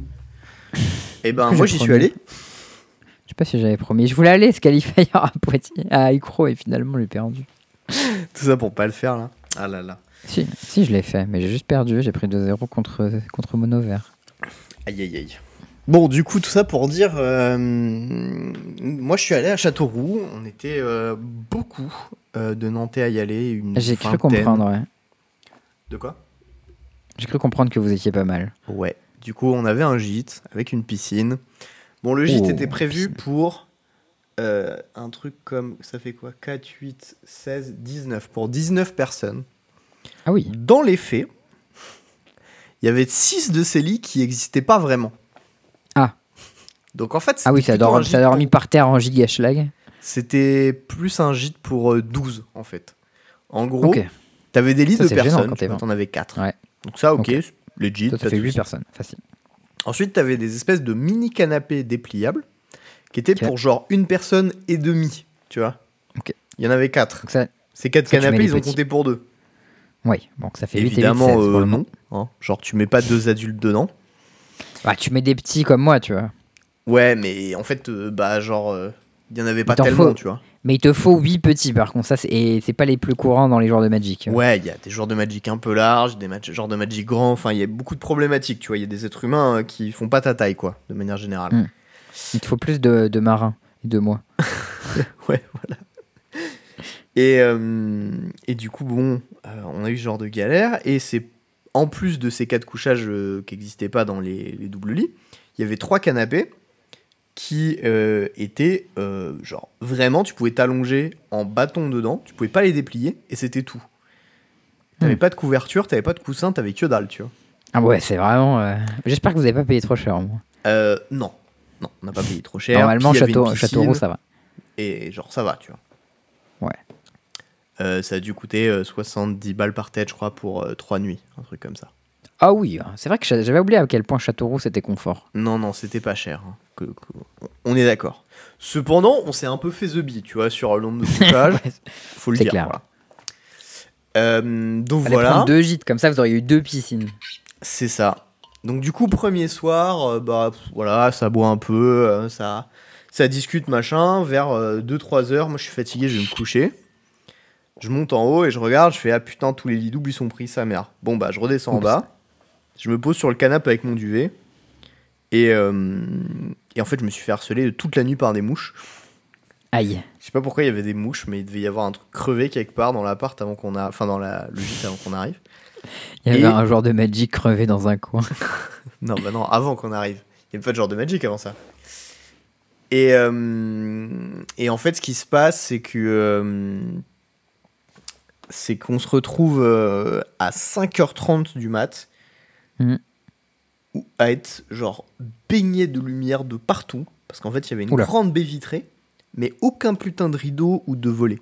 et ben que moi, j'y suis allé. Je sais pas si j'avais promis. Je voulais aller ce qualifier à Poitiers, à Icro, et finalement, j'ai perdu. Tout ça pour pas le faire, là. Ah là là. Si, si, je l'ai fait, mais j'ai juste perdu. J'ai pris 2-0 contre, contre Mono Vert. Aïe aïe aïe. Bon, du coup, tout ça pour dire, euh, moi je suis allé à Châteauroux, on était euh, beaucoup euh, de Nantais à y aller, une J'ai cru vingtaine. comprendre, ouais. De quoi? J'ai cru comprendre que vous étiez pas mal. Ouais. Du coup, on avait un gîte avec une piscine. Bon, le gîte Oh, était prévu piscine. pour euh, un truc comme, ça fait quoi? 4, 8, 16, 19. Pour 19 personnes. Ah oui. Dans les faits, il y avait 6 de ces lits qui n'existaient pas vraiment. Ah. Donc en fait, Ah oui, ça dormi, ça dormi pour- par terre en giga schlag. C'était plus un gîte pour euh, 12 en fait. En gros, Ok. t'avais des lits Ça, de personnes, tu t'en avais 4. Ouais. Donc ça, ok, Ok. legit. Ça, fait de 8 souci. personnes, facile. Ensuite, t'avais des espèces de mini canapés dépliables qui étaient pour genre une personne et demie, tu vois. Ok. Il y en avait 4. Donc ça, Ces 4 ça, tu mets canapés, ils ont compté pour deux. Oui, donc ça fait 8 Évidemment, et 8, 16, euh, pour le non. hein. Genre, tu mets pas deux adultes dedans. Bah, tu mets des petits comme moi, tu vois. Ouais, mais en fait, euh, bah, genre, euh, il y en avait pas tellement, faut. tu vois. Mais il te faut 8 petits, par contre. Ça, c'est, et c'est pas les plus courants dans les joueurs de Magic. Ouais, il y a des joueurs de Magic un peu larges, des matchs, joueurs de Magic grands, enfin, il y a beaucoup de problématiques, tu vois. Il y a des êtres humains euh, qui font pas ta taille, quoi, de manière générale. Mm. Il te faut plus de, de marins et de moi. Ouais, voilà. Et, euh, et du coup, bon, euh, on a eu ce genre de galère. Et c'est en plus de ces quatre couchages euh, qui n'existaient pas dans les, les doubles lits, il y avait trois canapés qui euh, étaient euh, genre vraiment, tu pouvais t'allonger en bâton dedans, tu pouvais pas les déplier et c'était tout. T'avais Hmm. pas de couverture, t'avais pas de coussin, t'avais que dalle, tu vois. Ah ouais, c'est vraiment. euh, J'espère que vous avez pas payé trop cher. moi. Euh, non, non, on n'a pas payé trop cher. Normalement, Puis Château. Châteauroux, ça va. Et genre, ça va, tu vois. Ouais. Euh, ça a dû coûter euh, 70 balles par tête, je crois, pour 3 nuits, un truc comme ça. Ah oui, c'est vrai que j'a- j'avais oublié à quel point Châteauroux c'était confort. Non, non, c'était pas cher. hein, que- que- on est d'accord. Cependant, on s'est un peu fait the bee, tu vois, sur le nombre de couchages. Ouais, faut le dire. clair. voilà. Euh, donc voilà, deux gîtes, comme ça vous auriez eu deux piscines. c'est ça. Donc du coup, premier soir, euh, bah voilà, ça boit un peu, euh, ça, ça discute machin. Vers 2-3 heures, moi je suis fatigué, je vais me coucher. Je monte en haut et je regarde, je fais ah putain tous les lits doubles ils sont pris sa mère. Bon bah je redescends en bas, je me pose sur le canapé avec mon duvet et, euh, et en fait je me suis fait harceler toute la nuit par des mouches. Aïe. Je sais pas pourquoi il y avait des mouches, mais il devait y avoir un truc crevé quelque part dans l'appart avant qu'on a, enfin dans la le gîte avant qu'on arrive. Il y avait Et- un joueur de Magic crevé dans un coin. Non, bah non, avant qu'on arrive. Il n'y avait pas de genre de Magic avant ça. Et, euh, et en fait, ce qui se passe, c'est que. euh, c'est qu'on se retrouve euh, à 5h30 du mat. Où- À être genre baigné de lumière de partout. Parce qu'en fait, il y avait une Oula. grande baie vitrée. Mais aucun putain de rideau ou de volet.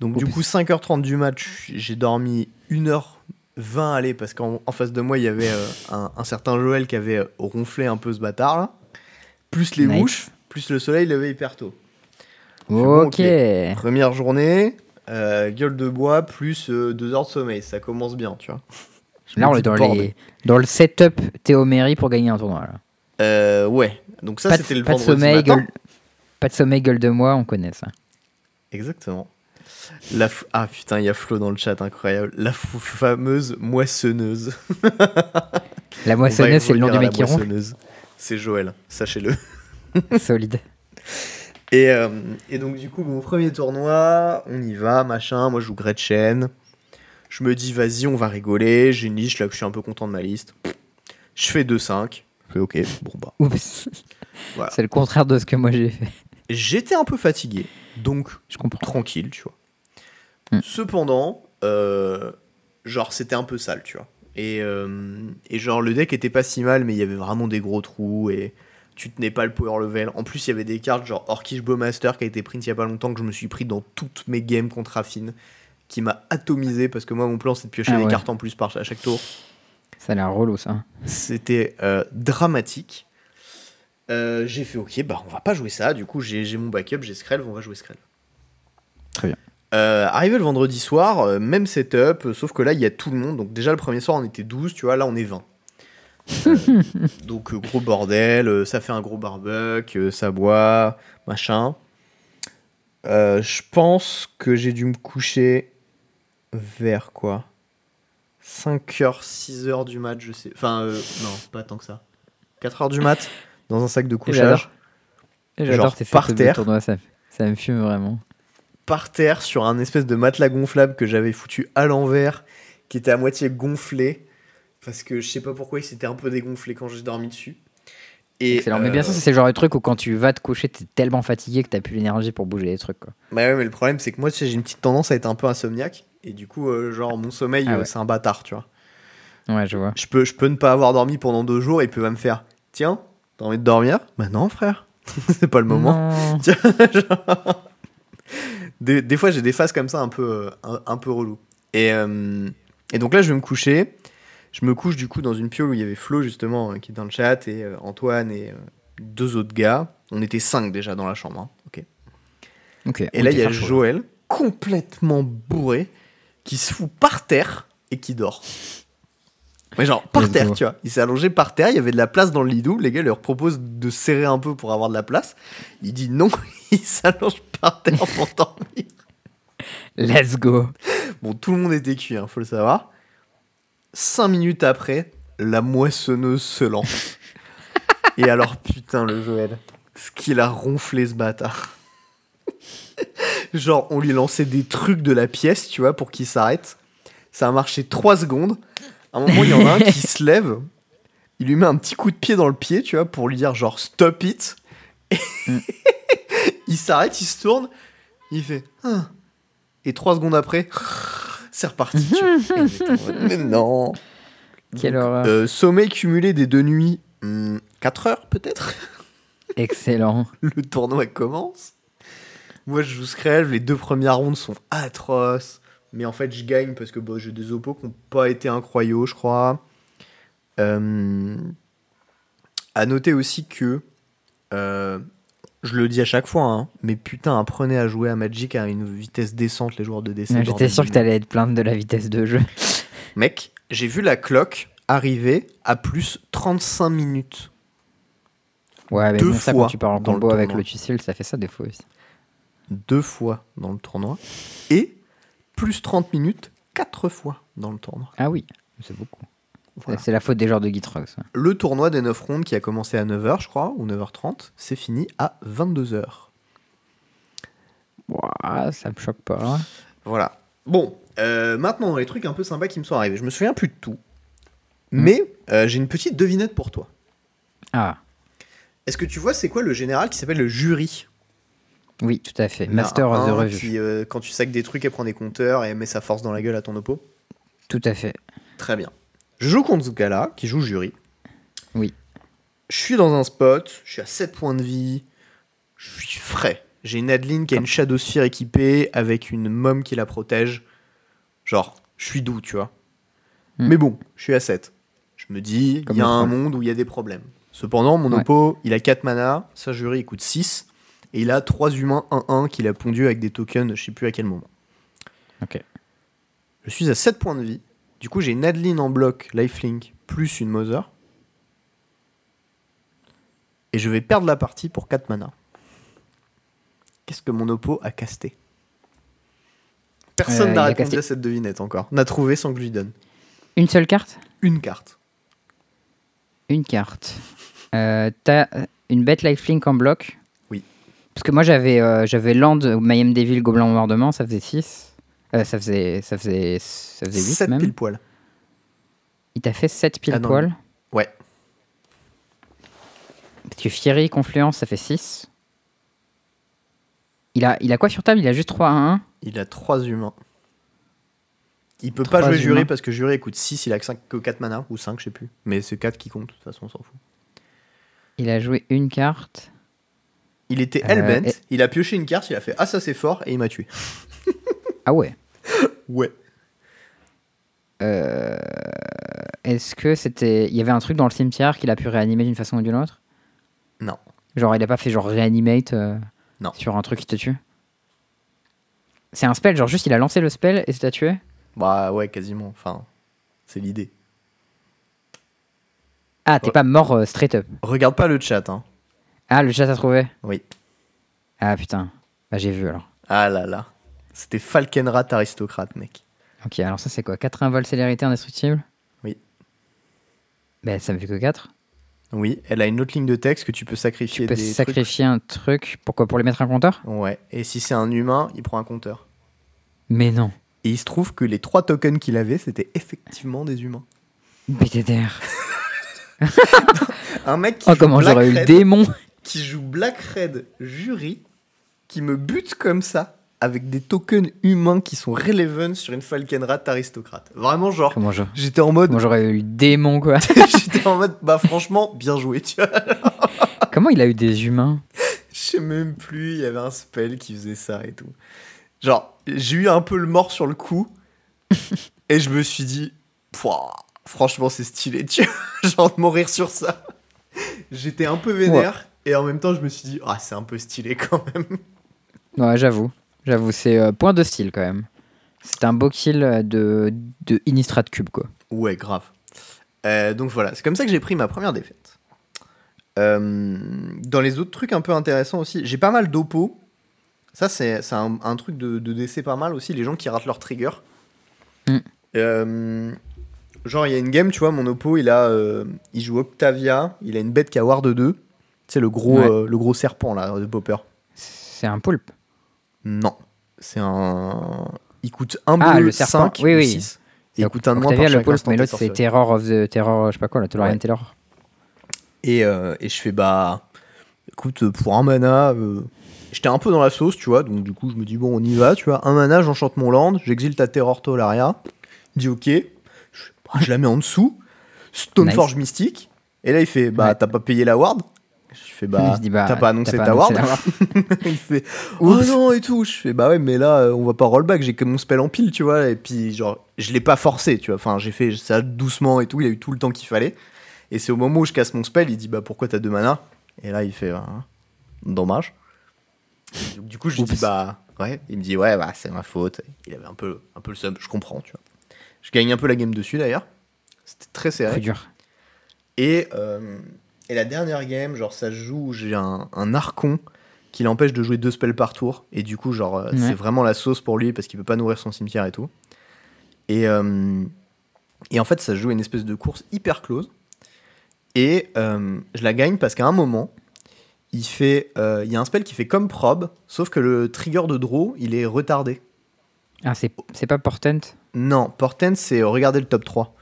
Donc, du Oups. coup, 5h30 du match, j'ai dormi 1h20 aller parce qu'en en face de moi, il y avait euh, un, un certain Joël qui avait euh, ronflé un peu ce bâtard là. Plus les Nice. mouches, plus le soleil levé hyper tôt. bon, Ok. Première journée, euh, gueule de bois, plus 2 heures de sommeil. Ça commence bien, tu vois. Je Là, on est dans, les... dans le setup Théoméry pour gagner un tournoi. Là. Euh, ouais. Donc ça, pas, de, c'était le pas de sommeil, matin. gueule... pas de sommeil, gueule de moi, on connaît ça. Exactement. La f- Ah putain, il y a Flo dans le chat, incroyable. La f- fameuse moissonneuse. La moissonneuse, c'est le nom du mec qui ronfle. C'est Joël, sachez-le. Solide. Et, euh, et donc, du coup, mon premier tournoi, on y va, machin. Moi, je joue Gretchen. Je me dis, vas-y, on va rigoler. J'ai une liste là que je suis un peu content de ma liste. Je fais 2-5. Je fais ok, bon bah. Oups. Voilà. C'est le contraire de ce que moi j'ai fait. J'étais un peu fatigué, donc Je comprends. tranquille, tu vois. Hmm. Cependant, euh, genre, c'était un peu sale, tu vois. Et, euh, et genre, le deck était pas si mal, mais il y avait vraiment des gros trous et tu tenais pas le power level. En plus, il y avait des cartes genre Orkish Bowmaster qui a été print il y a pas longtemps, que je me suis pris dans toutes mes games contre Affine, qui m'a atomisé parce que moi, mon plan, c'est de piocher Ah des ouais. cartes en plus par à chaque tour. Ça a l'air relou ça. C'était euh, dramatique. Euh, j'ai fait ok, bah on va pas jouer ça. Du coup, j'ai mon backup, j'ai Skrelv, on va jouer Skrelv. Très bien. Euh, arrivé le vendredi soir, même setup, sauf que là il y a tout le monde. Donc déjà le premier soir on était 12, tu vois, là on est 20. Euh, donc euh, gros bordel, euh, ça fait un gros barbecue, ça boit, machin. Euh, Je pense que j'ai dû me coucher vers quoi? 5h, 6h du mat, je sais. Enfin, euh, non, pas tant que ça. 4h du mat, dans un sac de couchage. J'adore. Tes par terre. tournoi, ça, ça me fume vraiment. par terre sur un espèce de matelas gonflable que j'avais foutu à l'envers, qui était à moitié gonflé, parce que je sais pas pourquoi il s'était un peu dégonflé quand j'ai dormi dessus. Et, Excellent. Mais bien euh, sûr, c'est le genre de truc où quand tu vas te coucher, t'es tellement fatigué que t'as plus l'énergie pour bouger les trucs. Quoi. bah ouais, mais le problème c'est que moi tu sais, j'ai une petite tendance à être un peu insomniaque, et du coup, euh, genre mon sommeil, Ah euh, c'est un bâtard, tu vois. Ouais, je vois. Je peux, je peux ne pas avoir dormi pendant deux jours, et il peut même faire Tiens, t'as envie de dormir? Bah non, frère, c'est pas le moment. Tiens, genre- des, des fois, j'ai des phases comme ça un peu, un, un peu relou. Et, euh, et donc là, je vais me coucher. Je me couche du coup dans une piole où il y avait Flo justement euh, qui est dans le chat et euh, Antoine et euh, deux autres gars. On était cinq déjà dans la chambre. hein. Ok. Ok. Et on là, il y a Joël, complètement bourré, qui se fout par terre et qui dort. Mais genre, par Let's terre, go. tu vois. Il s'est allongé par terre, il y avait de la place dans le lit double. Les gars leur proposent de serrer un peu pour avoir de la place. Il dit non, il s'allonge par terre pour dormir. Let's go. Bon, tout le monde était cuit, hein, faut le savoir. Cinq minutes après, la moissonneuse se lance. Et alors, putain, le Joël, ce qu'il a ronflé ce bâtard. Genre, on lui lançait des trucs de la pièce, tu vois, pour qu'il s'arrête. Ça a marché trois secondes. À un moment, il y en a un qui se lève. Il lui met un petit coup de pied dans le pied, tu vois, pour lui dire genre stop it. Mm. il s'arrête, il se tourne. Il fait. Ah. Et trois secondes après, c'est reparti. Mais non. Quelle Donc, horreur. euh, sommeil cumulé des deux nuits, 4 heures peut-être. Excellent. Le tournoi commence. Moi, je joue Skrelv. Les deux premières rondes sont atroces. Mais en fait, je gagne parce que bah, j'ai des oppos qui n'ont pas été incroyaux, je crois. Euh, À noter aussi que. euh, je le dis à chaque fois, hein, mais putain, apprenez à jouer à Magic à une vitesse décente, les joueurs de DC. J'étais sûr que t'allais être plainte de la vitesse de jeu. Mec, j'ai vu la cloque arriver à plus 35 minutes. Ouais, mais Deux bon, ça, fois quand tu pars en dans le combo avec tournoi. le Tussil, ça fait ça des fois aussi. deux fois dans le tournoi et plus 30 minutes quatre fois dans le tournoi. Ah oui, c'est beaucoup. Voilà. C'est la faute des joueurs de Gitrox. Le tournoi des 9 rondes qui a commencé à 9h je crois ou 9h30, c'est fini à 22h. Ouah, ça me choque pas. Voilà. Bon, euh, maintenant, les trucs un peu sympas qui me sont arrivés. Je me souviens plus de tout. Hmm. Mais euh, j'ai une petite devinette pour toi. Ah, Est-ce que tu vois, c'est quoi le général qui s'appelle le jury? Oui, tout à fait. Master of the un. Qui, euh, quand tu sacs des trucs, elle prend des compteurs et elle met sa force dans la gueule à ton oppo? Tout à fait. Très bien. Je joue contre ce gars-là, qui joue jury. Oui. Je suis dans un spot, je suis à 7 points de vie, je suis frais. J'ai une Adeline qui a une Shadow Sphere équipée avec une mom qui la protège. Genre, je suis doux, tu vois. Hmm. Mais bon, je suis à 7. Je me dis, il y a un monde où il y a des problèmes. Cependant, mon Ouais. oppo, il a 4 mana, sa jury, il coûte 6. Et il a 3 humains 1-1 qu'il a pondu avec des tokens, je sais plus à quel moment. Ok. Je suis à 7 points de vie. Du coup, j'ai une Adeline en bloc, lifelink, plus une Mother. Et je vais perdre la partie pour 4 mana. Qu'est-ce que mon oppo a casté? Personne Euh, n'a répondu casté- à cette devinette encore. N'a trouvé sans que je lui donne. Une seule carte? Une carte. Une carte. Euh, T'as une bête lifelink en bloc? Oui. Parce que moi j'avais euh, j'avais Land, Mayhem Devil, Gobelin Bombardement, ça faisait 6. Ça faisait ça faisait ça faisait 8 7 même. pile poil. Il t'a fait 7 pile Ah poil. Ouais. Parce que Fieri, Confluence, ça fait 6. Il a, il a quoi sur table? Il a juste 3 à 1. Il a 3 humains. Il peut pas jouer juré humains. parce que juré coûte 6, il a que, 5, que 4 mana, ou 5, je sais plus. Mais c'est 4 qui compte, de toute façon, on s'en fout. Il a joué une carte. Il était Euh, Hellbent, et- il a pioché une carte, il a fait Ah, ça c'est fort, et il m'a tué. Ah ouais. Ouais. Euh, Est-ce que c'était. Il y avait un truc dans le cimetière qu'il a pu réanimer d'une façon ou d'une autre? Non. Genre, il a pas fait genre réanimate euh, Non. sur un truc qui te tue? C'est un spell, genre juste il a lancé le spell et ça t'a tué? Bah ouais, quasiment. Enfin, c'est l'idée. Ah, t'es Ouais. pas mort euh, straight up. Regarde pas le chat, hein. Ah, le chat t'a trouvé? Oui. Ah putain. Bah j'ai vu alors. Ah là là. C'était Falkenrat aristocrate, mec. Ok, alors ça c'est quoi? 80 volts célérité indestructible Oui. Bah ça me fait que 4. Oui, elle a une autre ligne de texte que tu peux sacrifier Tu peux des sacrifier un truc. Pourquoi Pour les mettre un compteur? Ouais. Et si c'est un humain, il prend un compteur. Mais non. Et il se trouve que les trois tokens qu'il avait, c'était effectivement des humains. BTDR. Un mec qui Oh joue comment j'aurais eu le démon qui joue Black Red Jury, qui me bute comme ça, avec des tokens humains qui sont relevant sur une Falkenrat aristocrate. Vraiment, genre, j'étais en mode, comment j'aurais eu démon quoi j'étais en mode, bah franchement, bien joué, tu vois. Comment il a eu des humains? Je sais même plus, il y avait un spell qui faisait ça et tout. Genre, j'ai eu un peu le mort sur le coup, et je me suis dit, franchement, c'est stylé, tu vois. Genre, de mourir sur ça. J'étais un peu vénère, et en même temps, je me suis dit, ah, c'est un peu stylé quand même. Ouais, j'avoue. J'avoue, c'est euh, point de style quand même. C'est un beau kill euh, de, de Innistrad Cube quoi. Ouais, grave. Euh, donc voilà, c'est comme ça que j'ai pris ma première défaite. Euh, dans les autres trucs un peu intéressants aussi, j'ai pas mal d'oppo. Ça, c'est un, un truc de, de DC pas mal aussi, les gens qui ratent leur trigger. Mm. Euh, genre, il y a une game, tu vois, mon oppo, il, a, il joue Octavia, il a une bête qui a Ward 2. C'est le gros, Ouais. le gros serpent là, de Popper. C'est un poulpe. Non, c'est un. Il coûte un bleu, Ah, le serpent. 5 Oui, ou oui. 6. Il coûte un de moins par le mais l'autre c'est. Terror of the Terror, je sais pas quoi, la Tolarian Ouais. Et, euh, et je fais bah écoute pour un mana euh, j'étais un peu dans la sauce tu vois donc du coup je me dis bon on y va tu vois un mana j'enchante mon land j'exile ta Terror Tolaria dit ok je, bah, je la mets en dessous Stoneforge mystique et là il fait bah Ouais. t'as pas payé la ward je fais bah bah, t'as pas annoncé ta ward il fait oh Oups. non et tout. Je fais bah ouais mais là euh, on va pas rollback j'ai que mon spell en pile tu vois. Et puis genre je l'ai pas forcé tu vois. Enfin j'ai fait ça doucement et tout. Il a eu tout le temps qu'il fallait. Et c'est au moment où je casse mon spell il dit bah pourquoi t'as deux mana? Et là il fait ah, dommage. Et du coup je lui dis bah ouais. Il me dit ouais bah c'est ma faute. Il avait un peu un peu le seum. Je comprends tu vois. Je gagne un peu la game dessus d'ailleurs. C'était très serré. Coup dur. et, euh, et la dernière game, genre ça se joue où j'ai un, un archon qui l'empêche de jouer deux spells par tour. Et du coup, genre, euh, Ouais. c'est vraiment la sauce pour lui parce qu'il peut pas nourrir son cimetière et tout. Et, euh, et en fait, ça se joue une espèce de course hyper close. Et euh, je la gagne parce qu'à un moment, il fait, euh, y a un spell qui fait comme prob, sauf que le trigger de draw, il est retardé. Ah, c'est pas Portent? Non, Portent, c'est regarder le top 3.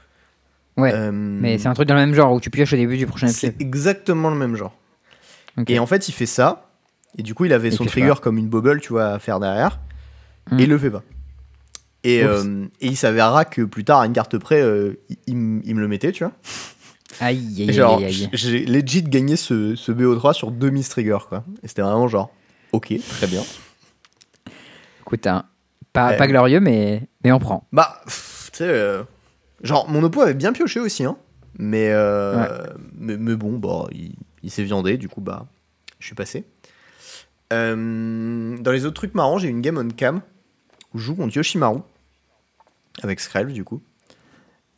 Ouais. Euh, Mais c'est un truc dans le même genre où tu pioches au début du prochain c'est épisode. exactement le même genre. Et en fait, il fait ça. Et du coup, il avait son trigger comme une bubble, tu vois, à faire derrière. Hmm. Et il le fait pas. Et, euh, et il s'avérera que plus tard, à une carte près, euh, il, il me il me le mettait, tu vois. Aïe, aïe, aïe, genre, aïe, aïe. j'ai legit gagné ce, ce BO3 sur deux miss trigger, quoi. Et c'était vraiment genre, ok, très bien. Écoute, hein, pas, Ouais. pas glorieux, mais, mais on prend. Bah, tu sais, genre, mon oppo avait bien pioché aussi, hein. Mais, euh, mais, mais bon, bah, il, il s'est viandé, du coup, bah, je suis passé. Euh, dans les autres trucs marrants, j'ai une game on cam où je joue contre Yoshimaru, avec Skrelv, du coup.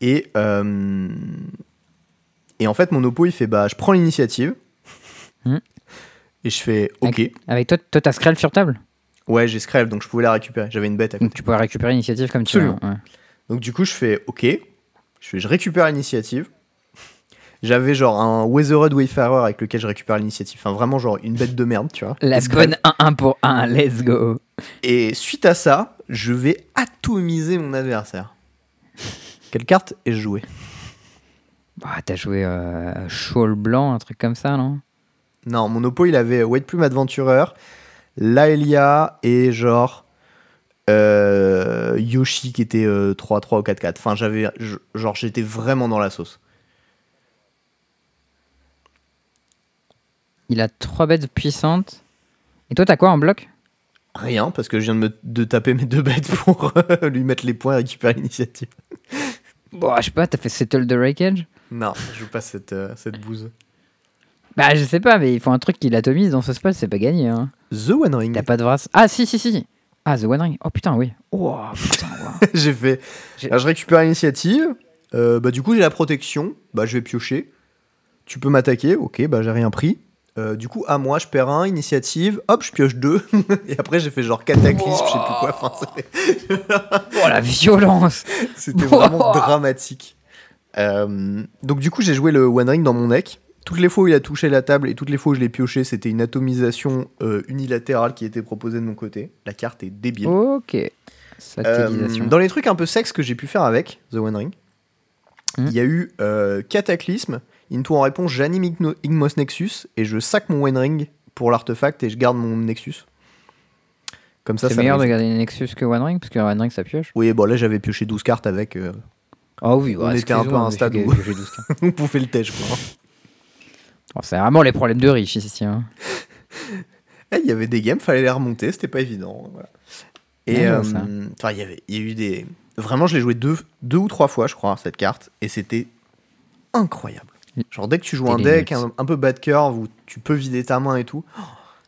Et, euh, et en fait, mon oppo, il fait, bah, je prends l'initiative. Hmm. Et je fais, ok. Avec toi, toi t'as Skrell sur table? Ouais, j'ai Skrelv, donc je pouvais la récupérer. J'avais une bête à côté. Donc tu pourrais récupérer l'initiative comme tu veux. Ouais. Donc du coup, je fais OK. Je je récupère l'initiative. J'avais genre un Weathered Wayfarer avec lequel je récupère l'initiative. Enfin, vraiment genre une bête de merde, tu vois. La bonne 1-1 pour 1, let's go. Et suite à ça, je vais atomiser mon adversaire. Quelle carte ai-je joué? Bah, t'as joué euh, Shawl blanc, un truc comme ça, non? Non, mon oppo, il avait White Plume Adventurer, Laelia et genre euh, Yoshi qui était euh, 3-3 ou 4-4. Enfin, j'avais genre j'étais vraiment dans la sauce. Il a 3 bêtes puissantes. Et toi, t'as quoi en bloc? Rien, parce que je viens de, me, de taper mes deux bêtes pour euh, lui mettre les points et récupérer l'initiative. Bon, je sais pas, t'as fait Settle the Wreckage? Non, je joue pas cette, euh, cette bouse. Bah, je sais pas, mais il faut un truc qui l'atomise dans ce spot, c'est pas gagné. Hein. The One Ring. T'as pas de brasse. Ah, si, si, si. Ah, The One Ring. Oh putain, oui. Oh putain, wow. j'ai fait. Ah, je récupère l'initiative. Euh, bah, du coup, j'ai la protection. Bah, je vais piocher. Tu peux m'attaquer. Ok, bah, j'ai rien pris. Euh, du coup, à moi, je perds un, initiative. Hop, je pioche deux. et après, j'ai fait genre cataclysme, je sais plus quoi. Enfin, Oh la violence C'était vraiment dramatique. Euh, donc du coup, j'ai joué le One Ring dans mon deck. Toutes les fois où il a touché la table et toutes les fois où je l'ai pioché, c'était une atomisation euh, unilatérale qui était proposée de mon côté. La carte est débile. Ok. Euh, dans les trucs un peu sexes que j'ai pu faire avec The One Ring, Hmm. il y a eu euh, Cataclysme. Into en réponse, j'anime Igno- Igmos Nexus et je sac mon One Ring pour l'artefact et je garde mon Nexus. Comme ça, c'est meilleur de garder Nexus que One Ring, parce que One Ring ça pioche. Oui, bon là j'avais pioché 12 cartes avec. euh, Oh oui, On était un peu à un stade où- j'ai 12 cartes. on pouvait le tèche Oh, c'est vraiment les problèmes de riches ici. Hein. Eh, Il y avait des games, fallait les remonter, c'était pas évident. voilà. Et euh, enfin, il y avait, il y a eu des. Vraiment, je l'ai joué deux, deux ou trois fois, je crois, cette carte, et c'était incroyable. Genre dès que tu joues un deck un, un peu bad curve où tu peux vider ta main et tout, oh,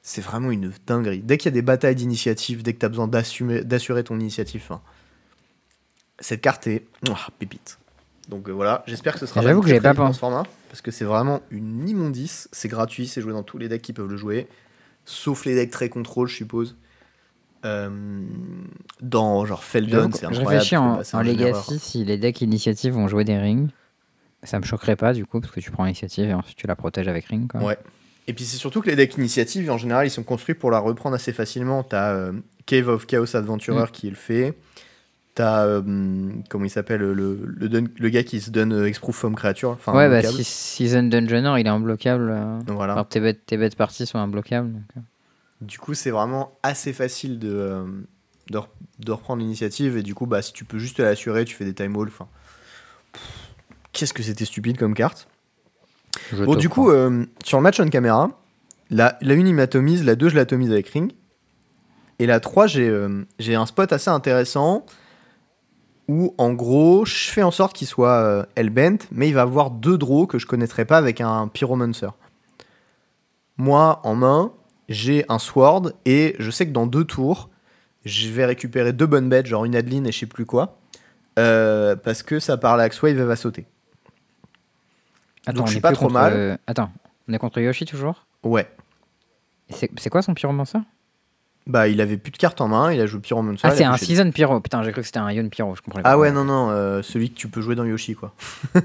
c'est vraiment une dinguerie. Dès qu'il y a des batailles d'initiative, dès que tu as besoin d'assumer- d'assurer ton initiative, enfin, cette carte est ouah, pépite. Donc euh, voilà, j'espère que ce sera J'avoue que très, pas dans ce format parce que c'est vraiment une immondice. C'est gratuit, c'est joué dans tous les decks qui peuvent le jouer, sauf les decks très contrôle, je suppose. Euh, dans genre Feldon, c'est Je incroyable. réfléchis en. Legacy si les decks initiative vont jouer des rings. Ça me choquerait pas du coup, parce que tu prends l'initiative et ensuite tu la protèges avec ring. Quoi. Ouais. Et puis c'est surtout que les decks initiatives, en général, ils sont construits pour la reprendre assez facilement. T'as euh, Cave of Chaos Adventurer Mm. qui le fait. T'as, euh, comment il s'appelle, le, le, dun- le gars qui se donne euh, Exproof Home Creature. Enfin, ouais, bah si Season Dungeoner il est imbloquable. euh, Voilà. Alors tes bêtes, tes bêtes parties sont imbloquables. donc, euh. Du coup, c'est vraiment assez facile de, euh, de, re- de reprendre l'initiative. Et du coup, bah, si tu peux juste l'assurer, tu fais des time halls. Enfin, qu'est-ce que c'était stupide comme carte. je Bon, du coup, sur le match on caméra, la, la 1 il m'atomise, la 2 je l'atomise avec Ring. Et la 3, j'ai euh, j'ai un spot assez intéressant où en gros, je fais en sorte qu'il soit euh, Hellbent, mais il va avoir deux draws que je connaîtrais pas avec un Pyromancer. Moi, en main, j'ai un Sword et je sais que dans deux tours, je vais récupérer deux bonnes bêtes, genre une Adeline et je sais plus quoi, euh, parce que ça parle à Axwave, elle va sauter. Attends, donc on je suis pas trop contre, mal. euh, Attends, on est contre Yoshi toujours? Ouais. Et c'est quoi son pyromancer? Bah, il avait plus de cartes en main, il a joué Pyromancer. Ah, il a c'est un Season Pyro. Putain, j'ai cru que c'était un Ion Pyro. Je comprenais pas. Ah ouais, non, non, euh, celui que tu peux jouer dans Yoshi, quoi.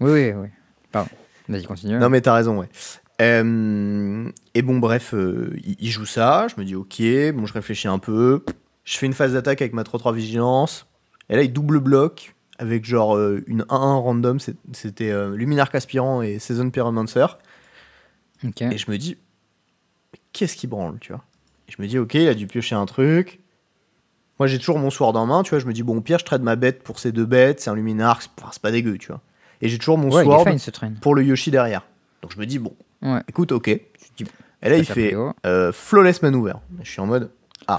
Oui, oui, oui. Pardon. Vas-y, continue. Non, mais t'as raison, ouais. Euh, et bon, bref, euh, il, joue ça. Je me dis, ok, bon, je réfléchis un peu. Je fais une phase d'attaque avec ma 3-3 vigilance. Et là, il double bloc avec genre euh, une 1-1 random. C'était Luminarque Aspirant et Season Pyromancer. Ok. Et je me dis, qu'est-ce qui branle, tu vois? Et je me dis, ok, il a dû piocher un truc. Moi, j'ai toujours mon sword en main, tu vois. Je me dis, bon, au pire, je trade ma bête pour ces deux bêtes. C'est un Luminarque, c'est enfin, pas dégueu, tu vois. Et j'ai toujours mon Ouais, sword fine ce train. pour le Yoshi derrière. Donc je me dis, bon, Ouais. écoute, ok. Et là, il fait euh, Flawless Maneuver. Je suis en mode, ah,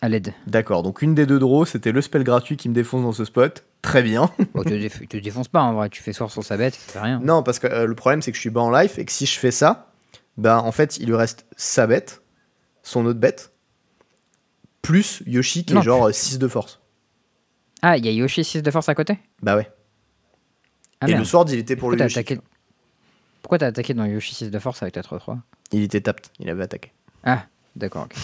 À l'aide. d'accord. Donc une des deux draws, c'était le spell gratuit qui me défonce dans ce spot. Très bien. Bon, tu, te déf- te défonces pas en vrai, tu fais soir sur sa bête, ça fait rien. non, parce que euh, le problème, c'est que je suis bas en life et que si je fais ça, bah en fait, il lui reste sa bête, son autre bête, plus Yoshi qui Non, est genre 6 de force. Ah, il y a Yoshi 6 de force à côté? Bah ouais. Ah et merde. le sword, il était pour Pourquoi le Yoshi. attaqué... Pourquoi t'as attaqué dans Yoshi 6 de force avec ta 3-3 Il était tapped, il avait attaqué. Ah, d'accord, ok.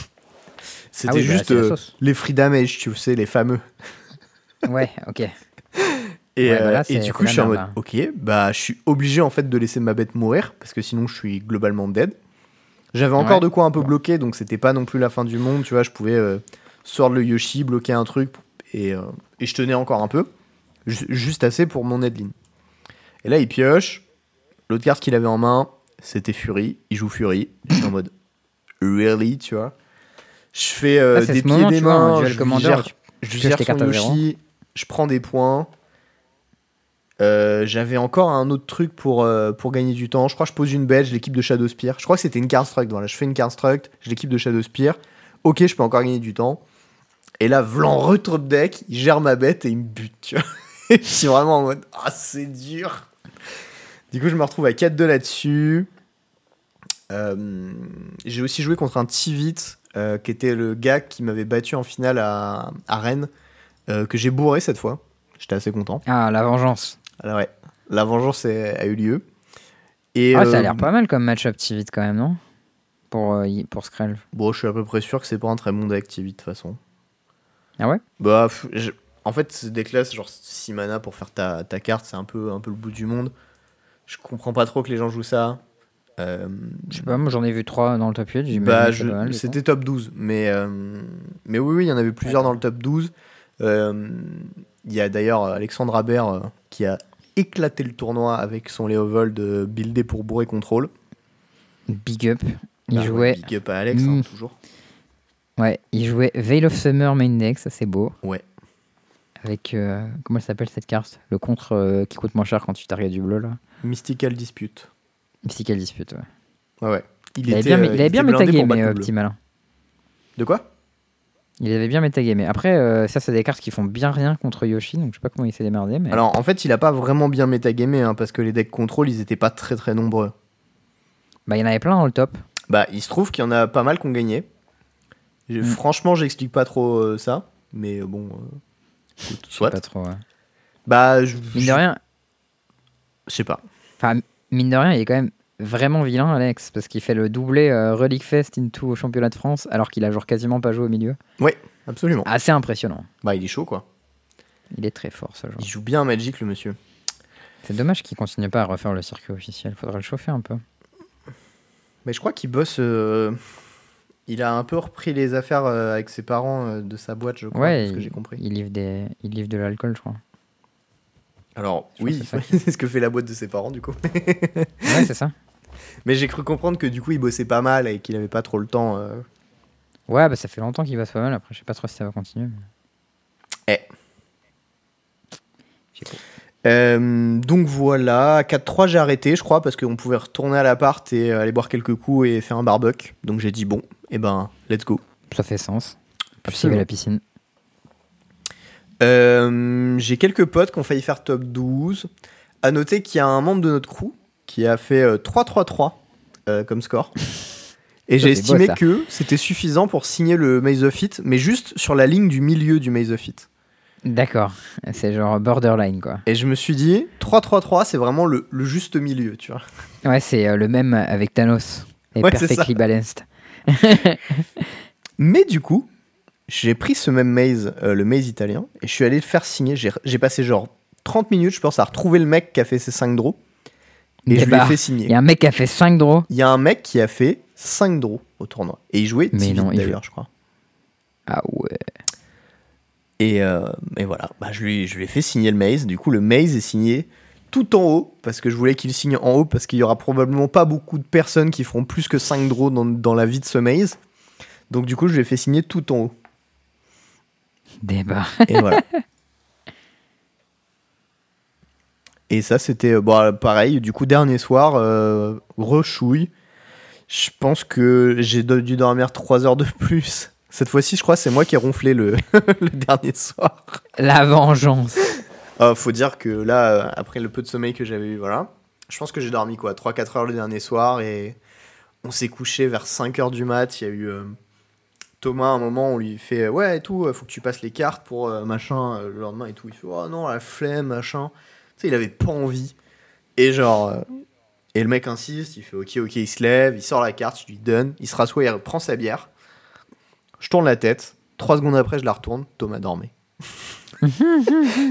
C'était Ah oui, bah, juste euh, les free damage, tu sais, les fameux. Ouais, ok. Et, Ouais, bah euh, là, et du coup, je suis en mode, là. ok, bah, je suis obligé en fait de laisser ma bête mourir parce que sinon, je suis globalement dead. J'avais encore Ouais. de quoi un peu bloquer, donc c'était pas non plus la fin du monde, tu vois. Je pouvais euh, sortir le Yoshi, bloquer un truc et, euh, et je tenais encore un peu, Ju- juste assez pour mon headline. Et là, il pioche. L'autre carte qu'il avait en main, c'était Fury. Il joue Fury. Je suis en mode, really, tu vois. Je fais euh, Ah, des pieds moment, des vois, mains, je gère, je gère son. Yoshi, je prends des points. Euh, J'avais encore un autre truc pour, euh, pour gagner du temps. Je crois que je pose une bête, je l'équipe de Shadow Spear. Je crois que c'était une card struct. Voilà, je fais une card struct, je l'équipe de Shadow Spear. Ok, je peux encore gagner du temps. Et là, Vlan retrop deck, il gère ma bête et il me bute. Je suis vraiment en mode Ah, c'est dur. Du coup, je me retrouve à 4-2 là-dessus. Euh, J'ai aussi joué contre un Tivit, qui était le gars qui m'avait battu en finale à, à Rennes, que j'ai bourré cette fois. J'étais assez content. Ah, la vengeance. Alors ouais, la vengeance a eu lieu. Et, Ah, ça a euh, l'air pas mal comme match-up Tivit quand même, non? Pour, euh, pour Skrell. Bon, je suis à peu près sûr que c'est pas un très bon deck Tivit de toute façon. Ah ouais? Bah, je- en fait, ce deck-là, genre 6 mana pour faire ta, ta carte, c'est un peu, un peu le bout du monde. Je comprends pas trop que les gens jouent ça. Euh, Je sais pas, moi j'en ai vu 3 dans le top 8. j'imagine bah, je- c'était top 12, mais, euh, mais oui, oui, il y en avait plusieurs dans le top 12. Euh, Il y a d'ailleurs Alexandre Aber euh, qui a éclaté le tournoi avec son Léovold euh, buildé pour bourrer contrôle. Big up. Il Bah ouais, jouait. Big up à Alex, hein, Mm. toujours. Ouais, il jouait Veil of Summer main deck, ça c'est beau. Ouais. Avec. euh, comment elle s'appelle cette carte? Le contre euh, qui coûte moins cher quand tu targets du bleu là. Mystical Dispute. Mystical Dispute, ouais. Ouais, ouais. Il, était, bien, euh, il avait bien métagamé, euh, petit malin. De quoi? Il avait bien métagamé. Après, euh, ça, c'est des cartes qui font bien rien contre Yoshi, donc je sais pas comment il s'est démerdé. Mais... Alors en fait, il a pas vraiment bien métagamé hein, parce que les decks contrôle, ils étaient pas très très nombreux. Bah, il y en avait plein dans le top. Bah, il se trouve qu'il y en a pas mal qui ont gagné. Mm. Franchement, j'explique pas trop euh, ça, mais euh, bon, euh, soit. pas trop. ouais. Bah, je Mine de rien, je sais pas. enfin, mine de rien, il est quand même vraiment vilain, Alex, parce qu'il fait le doublé euh, Relic Fest into au championnat de France, alors qu'il a genre quasiment pas joué au milieu. Absolument. Assez impressionnant. Bah, il est chaud quoi. Il est très fort, ce joueur. Il joue bien à Magic, le monsieur. C'est dommage qu'il continue pas à refaire le circuit officiel. Faudrait le chauffer un peu. Mais je crois qu'il bosse. euh, Il a un peu repris les affaires euh, avec ses parents de sa boîte, je crois, Ouais, ce que j'ai compris. Il livre, des... il livre de l'alcool, je crois. Alors, Je oui, c'est ce que fait la boîte de ses parents, du coup. Ouais, c'est ça. Mais j'ai cru comprendre que du coup, il bossait pas mal et qu'il avait pas trop le temps. euh. Ouais, bah ça fait longtemps qu'il va pas mal. Après, je sais pas trop si ça va continuer. mais- Eh. Euh, donc voilà, à 4-3 j'ai arrêté je crois parce qu'on pouvait retourner à l'appart et euh, aller boire quelques coups et faire un barbecue. Donc j'ai dit bon, et ben let's go. Ça fait sens. Plus il y avait la piscine. Euh, j'ai quelques potes qui ont failli faire top 12. À noter qu'il y a un membre de notre crew qui a fait euh, 3-3-3 euh, comme score. Et j'ai beau, estimé que c'était suffisant pour signer le Maze of It, mais juste sur la ligne du milieu du Maze of It. D'accord. C'est genre borderline, quoi. Et je me suis dit, 3-3-3, c'est vraiment le, le juste milieu, tu vois. Ouais, c'est euh, le même avec Thanos. Et Ouais, perfectly balanced. Mais du coup, j'ai pris ce même maze, euh, le maze italien, et je suis allé le faire signer. J'ai j'ai passé genre 30 minutes, je pense, à retrouver le mec qui a fait ses 5 draws. Et je lui ai Débarque. fait Il signer. y a un mec qui a fait 5 draws. Il y a un mec qui a fait 5 draws au tournoi. Et il jouait Mais 10 non, il d'ailleurs, je crois. Ah ouais. Et, euh, et voilà, bah, je, lui, je lui ai fait signer le maze. Du coup, le maze est signé tout en haut, parce que je voulais qu'il signe en haut, parce qu'il y aura probablement pas beaucoup de personnes qui feront plus que 5 draws dans, dans la vie de ce maze. Donc du coup, je l'ai fait signer tout en haut. Débat. Et voilà. Et ça, c'était euh, bon, pareil. Du coup, dernier soir, euh, rechouille. Je pense que j'ai dû dormir 3 heures de plus. Cette fois-ci, je crois, c'est moi qui ai ronflé le, le dernier soir. La vengeance. Ah, faut dire que là, euh, après le peu de sommeil que j'avais eu, voilà. Je pense que j'ai dormi quoi 3-4 heures le dernier soir et on s'est couché vers 5 heures du mat. Il y a eu euh, Thomas, à un moment, on lui fait Ouais, et tout, euh, faut que tu passes les cartes pour euh, machin euh, le lendemain et tout. Il fait Oh non, la flemme, machin. Sais, il avait pas envie. Et genre. euh, et le mec insiste, il fait Ok, ok, il se lève, il sort la carte, je lui donne, il se rassoit, il prend sa bière. Je tourne la tête. 3 secondes après, je la retourne. Thomas dormait.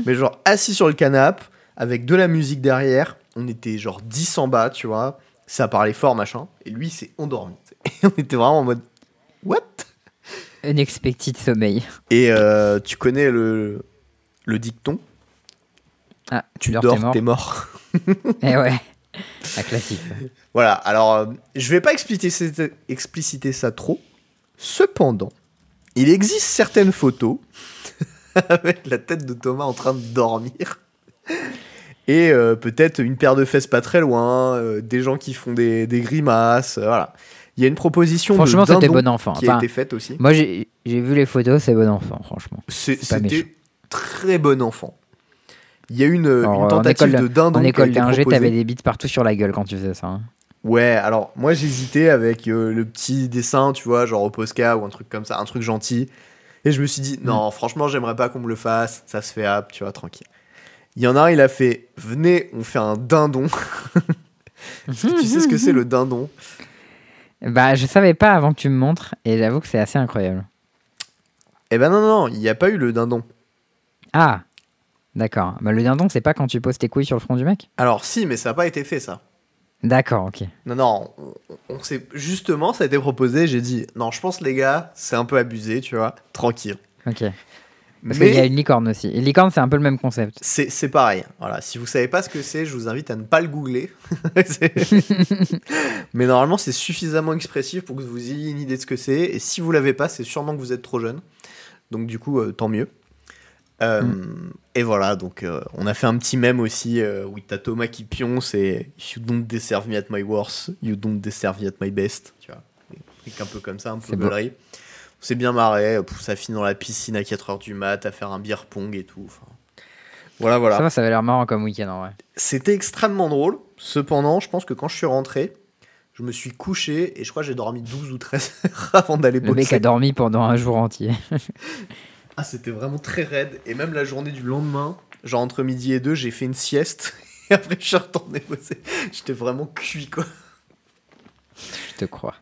Mais genre assis sur le canapé, avec de la musique derrière. On était genre 10 en bas, tu vois. Ça parlait fort, machin. Et lui, s'est endormi. Et on était vraiment en mode What? Unexpected sommeil. Et euh, tu connais le, le dicton? Ah, Tu dors, dors, t'es mort. Eh ouais. La classique. Voilà, alors euh, je vais pas expliciter, expliciter ça trop. Cependant, il existe certaines photos avec la tête de Thomas en train de dormir. Et euh, peut-être une paire de fesses pas très loin, euh, des gens qui font des, des grimaces, euh, voilà. Il y a une proposition Franchement, de c'était bon enfant. qui a été faite aussi. moi, j'ai vu les photos, c'est bon enfant, franchement. C'était très bon enfant. Il y a eu une, Alors, une en tentative école- de dindon En école d'ingé, t'avais des bites partout sur la gueule quand tu faisais ça. hein. Ouais, alors moi j'hésitais avec euh, le petit dessin, tu vois, genre au Posca ou un truc comme ça, un truc gentil. Et je me suis dit, non, franchement, j'aimerais pas qu'on me le fasse, ça se fait hop, tu vois, tranquille. Il y en a un, il a fait, venez, on fait un dindon. Que tu sais ce que c'est le dindon? Bah, je savais pas avant que tu me montres, et j'avoue que c'est assez incroyable. Eh ben non, non, il n'y a pas eu le dindon. Ah, d'accord. Bah, le dindon, c'est pas quand tu poses tes couilles sur le front du mec? Alors si, mais ça n'a pas été fait ça. D'accord, ok. Non, non, on, on s'est justement, ça a été proposé, j'ai dit, non, je pense les gars, c'est un peu abusé, tu vois, tranquille. Ok. Parce qu'il y a Mais une licorne aussi. Et licorne, c'est un peu le même concept. c'est c'est pareil. Voilà, si vous savez pas ce que c'est, je vous invite à ne pas le googler. C'est- Mais normalement, c'est suffisamment expressif pour que vous ayez une idée de ce que c'est. Et si vous l'avez pas, c'est sûrement que vous êtes trop jeune. Donc du coup, euh, tant mieux. Euh, Et voilà, donc euh, on a fait un petit mème aussi euh, où t'as Thomas qui pionce et You don't deserve me at my worst, you don't deserve me at my best. Tu vois, des trucs un peu comme ça, un peu beau. gaulerie. On s'est bien marré, pff, ça finit dans la piscine à 4h du mat, à faire un beer pong et tout. enfin. Voilà, voilà. Ça va, ça avait l'air marrant comme week-end en vrai. C'était extrêmement drôle. Cependant, je pense que quand je suis rentré, je me suis couché et je crois que j'ai dormi 12 ou 13 heures avant d'aller Le mec bosser. a dormi pendant un jour entier. Ah, c'était vraiment très raide. Et même la journée du lendemain, genre entre midi et deux, j'ai fait une sieste. Et après, je suis retourné bosser. J'étais vraiment cuit, quoi. Je te crois.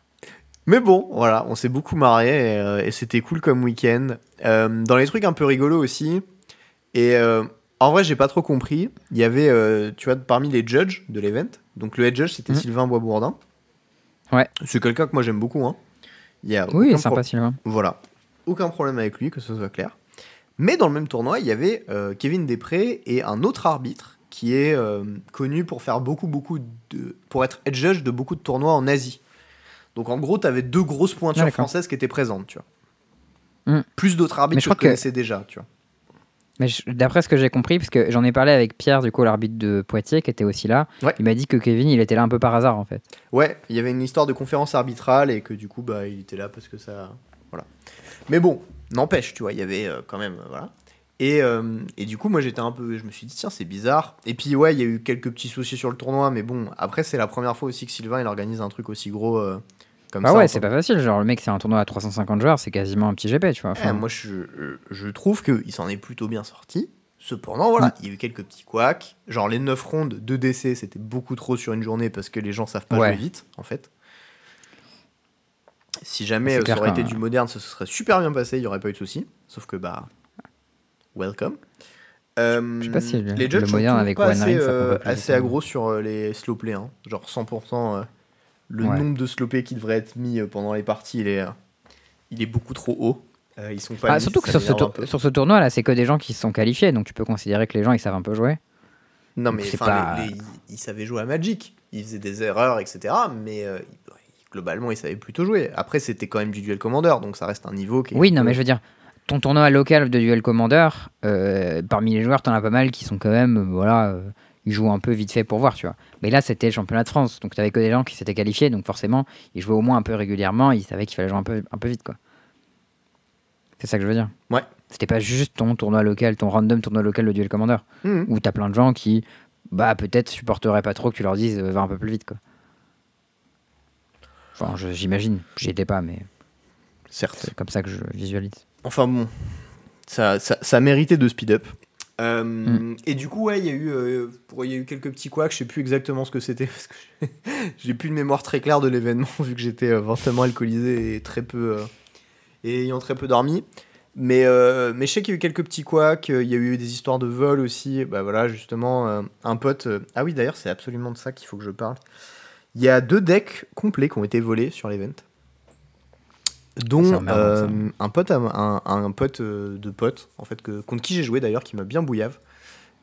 Mais bon, voilà, on s'est beaucoup marré et, euh, et c'était cool comme week-end. Euh, dans les trucs un peu rigolos aussi. Et euh, en vrai, j'ai pas trop compris. Il y avait, tu vois, parmi les judges de l'event. Donc le head judge, c'était Mhm. Sylvain Boisbourdin. Ouais. C'est quelqu'un que moi j'aime beaucoup. Hein. Il y a Oui, sympa pro- Sylvain. Voilà. Aucun problème avec lui, que ce soit clair. Mais dans le même tournoi, il y avait euh, Kevin Després et un autre arbitre qui est euh, connu pour faire beaucoup, beaucoup de. pour être head judge de beaucoup de tournois en Asie. Donc en gros, tu avais deux grosses pointures Ah, françaises qui étaient présentes, tu vois. Hmm. Plus d'autres arbitres je que je crois que- connaissais déjà, tu vois. Mais d'après ce que j'ai compris, parce que j'en ai parlé avec Pierre, du coup, l'arbitre de Poitiers, qui était aussi là, Ouais. il m'a dit que Kevin, il était là un peu par hasard en fait. Ouais, il y avait une histoire de conférence arbitrale et que du coup, bah, il était là parce que ça. Voilà. Mais bon, n'empêche, tu vois, il y avait euh, quand même. euh, voilà. Et, euh, et du coup, moi, j'étais un peu. Je me suis dit, tiens, c'est bizarre. Et puis, ouais, il y a eu quelques petits soucis sur le tournoi, mais bon, après, c'est la première fois aussi que Sylvain, il organise un truc aussi gros euh, comme Bah ça. ouais, c'est pas facile. Genre, le mec, c'est un tournoi à 350 joueurs, c'est quasiment un petit GP, tu vois. Enfin, moi, je, je trouve qu'il s'en est plutôt bien sorti. Cependant, voilà, Mm. il y a eu quelques petits couacs. Genre, les 9 rondes, 2 DC, c'était beaucoup trop sur une journée parce que les gens savent pas Ouais. jouer vite, en fait. Si jamais euh, ça aurait été du moderne, ça se serait super bien passé, il n'y aurait pas eu de soucis. Sauf que, bah, welcome. Euh, Je sais pas si le- les le judges moderne toujours avec pas One assez, euh, assez temps. aggro sur euh, les slow play. hein. Genre 100%. euh, le Ouais. nombre de slow qui devrait être mis pendant les parties, il est, il est beaucoup trop haut. Ils sont pas Ah, mis, surtout que sur ce, tour- sur tournoi là, c'est que des gens qui se sont qualifiés, donc tu peux considérer que les gens ils savent un peu jouer. Non, mais pas- les- les- ils savaient jouer à Magic. Ils faisaient des erreurs, etc. Mais ils- globalement, ils savaient plutôt jouer. Après, c'était quand même du duel commander, donc ça reste un niveau qui est Oui, non, mais je veux dire, ton tournoi local de Duel Commander, euh, parmi les joueurs, t'en as pas mal qui sont quand même, euh, voilà, euh, ils jouent un peu vite fait pour voir, tu vois. Mais là, c'était le championnat de France, donc t'avais que des gens qui s'étaient qualifiés, donc forcément, ils jouaient au moins un peu régulièrement, ils savaient qu'il fallait jouer un peu, un peu vite, quoi. C'est ça que je veux dire. Ouais. C'était pas juste ton tournoi local, ton random tournoi local de Duel Commander, Mhm. où t'as plein de gens qui, bah, peut-être supporteraient pas trop que tu leur dises, va un peu plus vite, quoi. Enfin, j'imagine, j'y étais pas, mais Certes. c'est comme ça que je visualise. Enfin bon, ça, ça, ça méritait de speed up. Euh, Mm. Et du coup, ouais, il y, a eu, euh, pour- y a eu quelques petits couacs, je sais plus exactement ce que c'était, parce que j'ai- plus de mémoire très claire de l'événement, vu que j'étais euh, fortement alcoolisé et très peu. euh, et ayant très peu dormi. Mais, euh, mais je sais qu'il y a eu quelques petits couacs, il y a eu des histoires de vol aussi. Bah voilà, justement, un pote. Ah oui, d'ailleurs, c'est absolument de ça qu'il faut que je parle. Il y a deux decks complets qui ont été volés sur l'event. Dont euh, un pote, à- un, un pote euh, de pote, en fait, que, contre qui j'ai joué d'ailleurs, qui m'a bien bouillave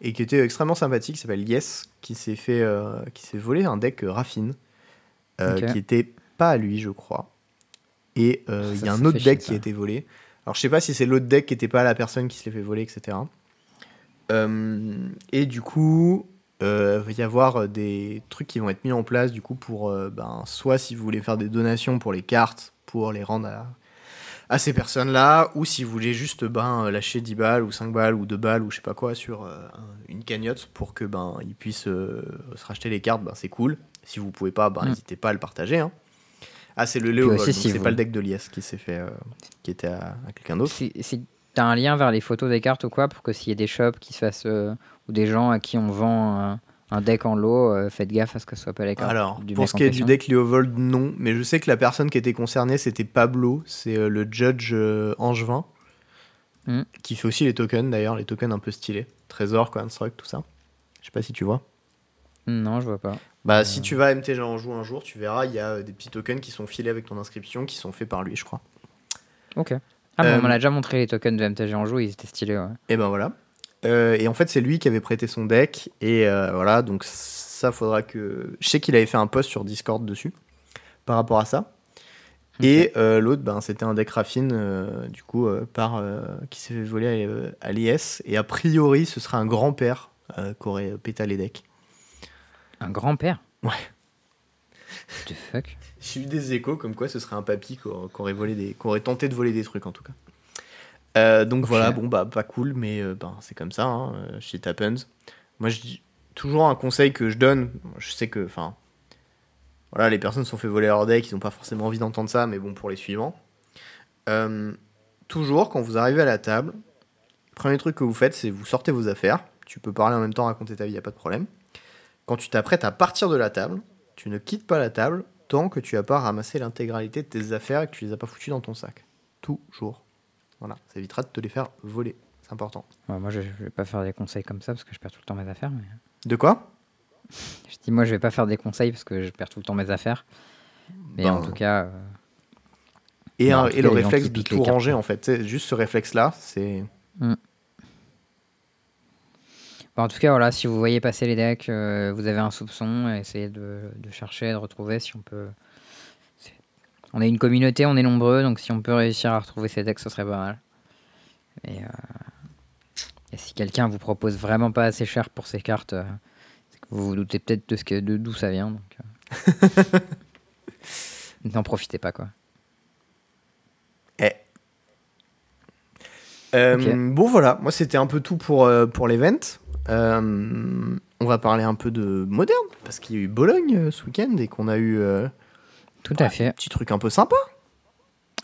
et qui était extrêmement sympathique, qui s'appelle Yes, qui s'est fait, euh, qui s'est volé un deck Raffine, euh, qui était pas à lui, je crois. Et il y a un autre chier, deck qui a été volé. Alors je sais pas si c'est l'autre deck qui était pas à la personne qui se l'est fait voler, etc. Et du coup, euh, il va y avoir des trucs qui vont être mis en place du coup pour, euh, ben, soit si vous voulez faire des donations pour les cartes, pour les rendre à, à ces personnes-là, ou si vous voulez juste ben, lâcher 10 balles ou 5 balles ou 2 balles ou je sais pas quoi sur euh, un- une cagnotte pour que ben ils puissent euh, se racheter les cartes, ben, c'est cool. Si vous pouvez pas, ben, Mm. n'hésitez pas à le partager. hein. Ah, c'est le Léo, aussi, donc si c'est vous- pas le deck de Lies qui s'est fait, euh, qui était à, à quelqu'un d'autre. Si, si t'as un lien vers les photos des cartes ou quoi, pour que s'il y ait des shops qui se fassent, euh, ou des gens à qui on vend un, un deck en lot, euh, faites gaffe à ce que ce soit pas les cartes. Alors, du pour ce qui est du deck Léovold, non. Mais je sais que la personne qui était concernée, c'était Pablo. C'est euh, le judge euh, angevin. Hmm. Qui fait aussi les tokens, d'ailleurs. Les tokens un peu stylés. Trésor, Construct, tout ça. Je sais pas si tu vois. Non, je vois pas. Bah, si tu vas à MTG en joue un jour, tu verras, il y a euh, des petits tokens qui sont filés avec ton inscription, qui sont faits par lui, je crois. Ok. Ah, mais Euh, on m'en a déjà montré les tokens de MTG en jeu, ils étaient stylés, ouais. Et ben voilà. Euh, et en fait, c'est lui qui avait prêté son deck. Et euh, voilà, donc ça, faudra que. Je sais qu'il avait fait un post sur Discord dessus, par rapport à ça. Et euh, l'autre, ben, c'était un deck Raffine, du coup, par, qui s'est fait voler à, à l'IS. Et a priori, ce sera un grand-père qui aurait pété les decks. Un grand-père? Ouais. What the fuck? J'ai eu des échos comme quoi ce serait un papy qui aurait, volé des, qui aurait tenté de voler des trucs en tout cas. Euh, donc voilà, bon bah pas cool, mais euh, ben, c'est comme ça, hein, euh, shit happens. Moi je dis toujours un conseil que je donne, je sais que, enfin, voilà, les personnes se sont fait voler leur deck, ils n'ont pas forcément envie d'entendre ça, mais bon pour les suivants. Euh, toujours quand vous arrivez à la table, premier truc que vous faites, c'est vous sortez vos affaires. Tu peux parler en même temps, raconter ta vie, y a pas de problème. Quand tu t'apprêtes à partir de la table, tu ne quittes pas la table tant que tu n'as pas ramassé l'intégralité de tes affaires et que tu les as pas foutues dans ton sac. Toujours. Voilà, ça évitera de te les faire voler. C'est important. Ouais, Moi, je, je vais pas faire des conseils comme ça parce que je perds tout le temps mes affaires. Mais... De quoi? Je dis, moi, je vais pas faire des conseils parce que je perds tout le temps mes affaires. Mais Ben, en tout cas, euh, Et, Mais en un- tout et cas, le réflexe de tout ranger, en fait. Juste ce réflexe-là, c'est. Bon, en tout cas, voilà, si vous voyez passer les decks, euh, vous avez un soupçon, essayez de, de chercher, de retrouver si on peut. c'est- On est une communauté, on est nombreux, donc si on peut réussir à retrouver ces decks, ce serait pas mal. Et, euh, et si quelqu'un vous propose vraiment pas assez cher pour ces cartes, euh, c'est que vous vous doutez peut-être de ce que- de d'où ça vient. Donc, euh, N'en profitez pas, quoi. Eh. Euh, Ok. Bon, voilà. Moi, c'était un peu tout pour, euh, pour l'event. Euh, on va parler un peu de moderne, parce qu'il y a eu Bologne euh, ce week-end et qu'on a eu euh, Tout à fait. un petit truc un peu sympa.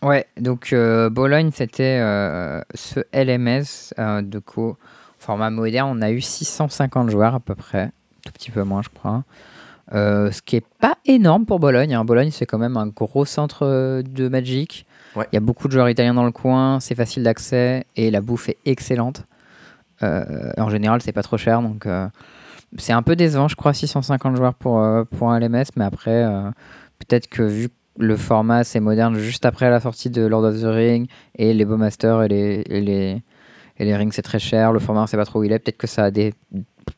Ouais, donc euh, Bologne, c'était euh, ce LMS euh, de co format moderne. On a eu 650 joueurs à peu près, tout petit peu moins, je crois. Euh, ce qui est pas énorme pour Bologne. hein. Bologne, c'est quand même un gros centre euh, de Magic. Ouais. Il y a beaucoup de joueurs italiens dans le coin, c'est facile d'accès et la bouffe est excellente. Euh, en général, c'est pas trop cher, donc euh, c'est un peu décevant, je crois, 650 joueurs pour, euh, pour un LMS, mais après, peut-être que vu le format c'est moderne juste après la sortie de Lord of the Ring et les Bowmasters et les, et les, et les rings c'est très cher, le format on sait pas trop où il est, peut-être que ça a des,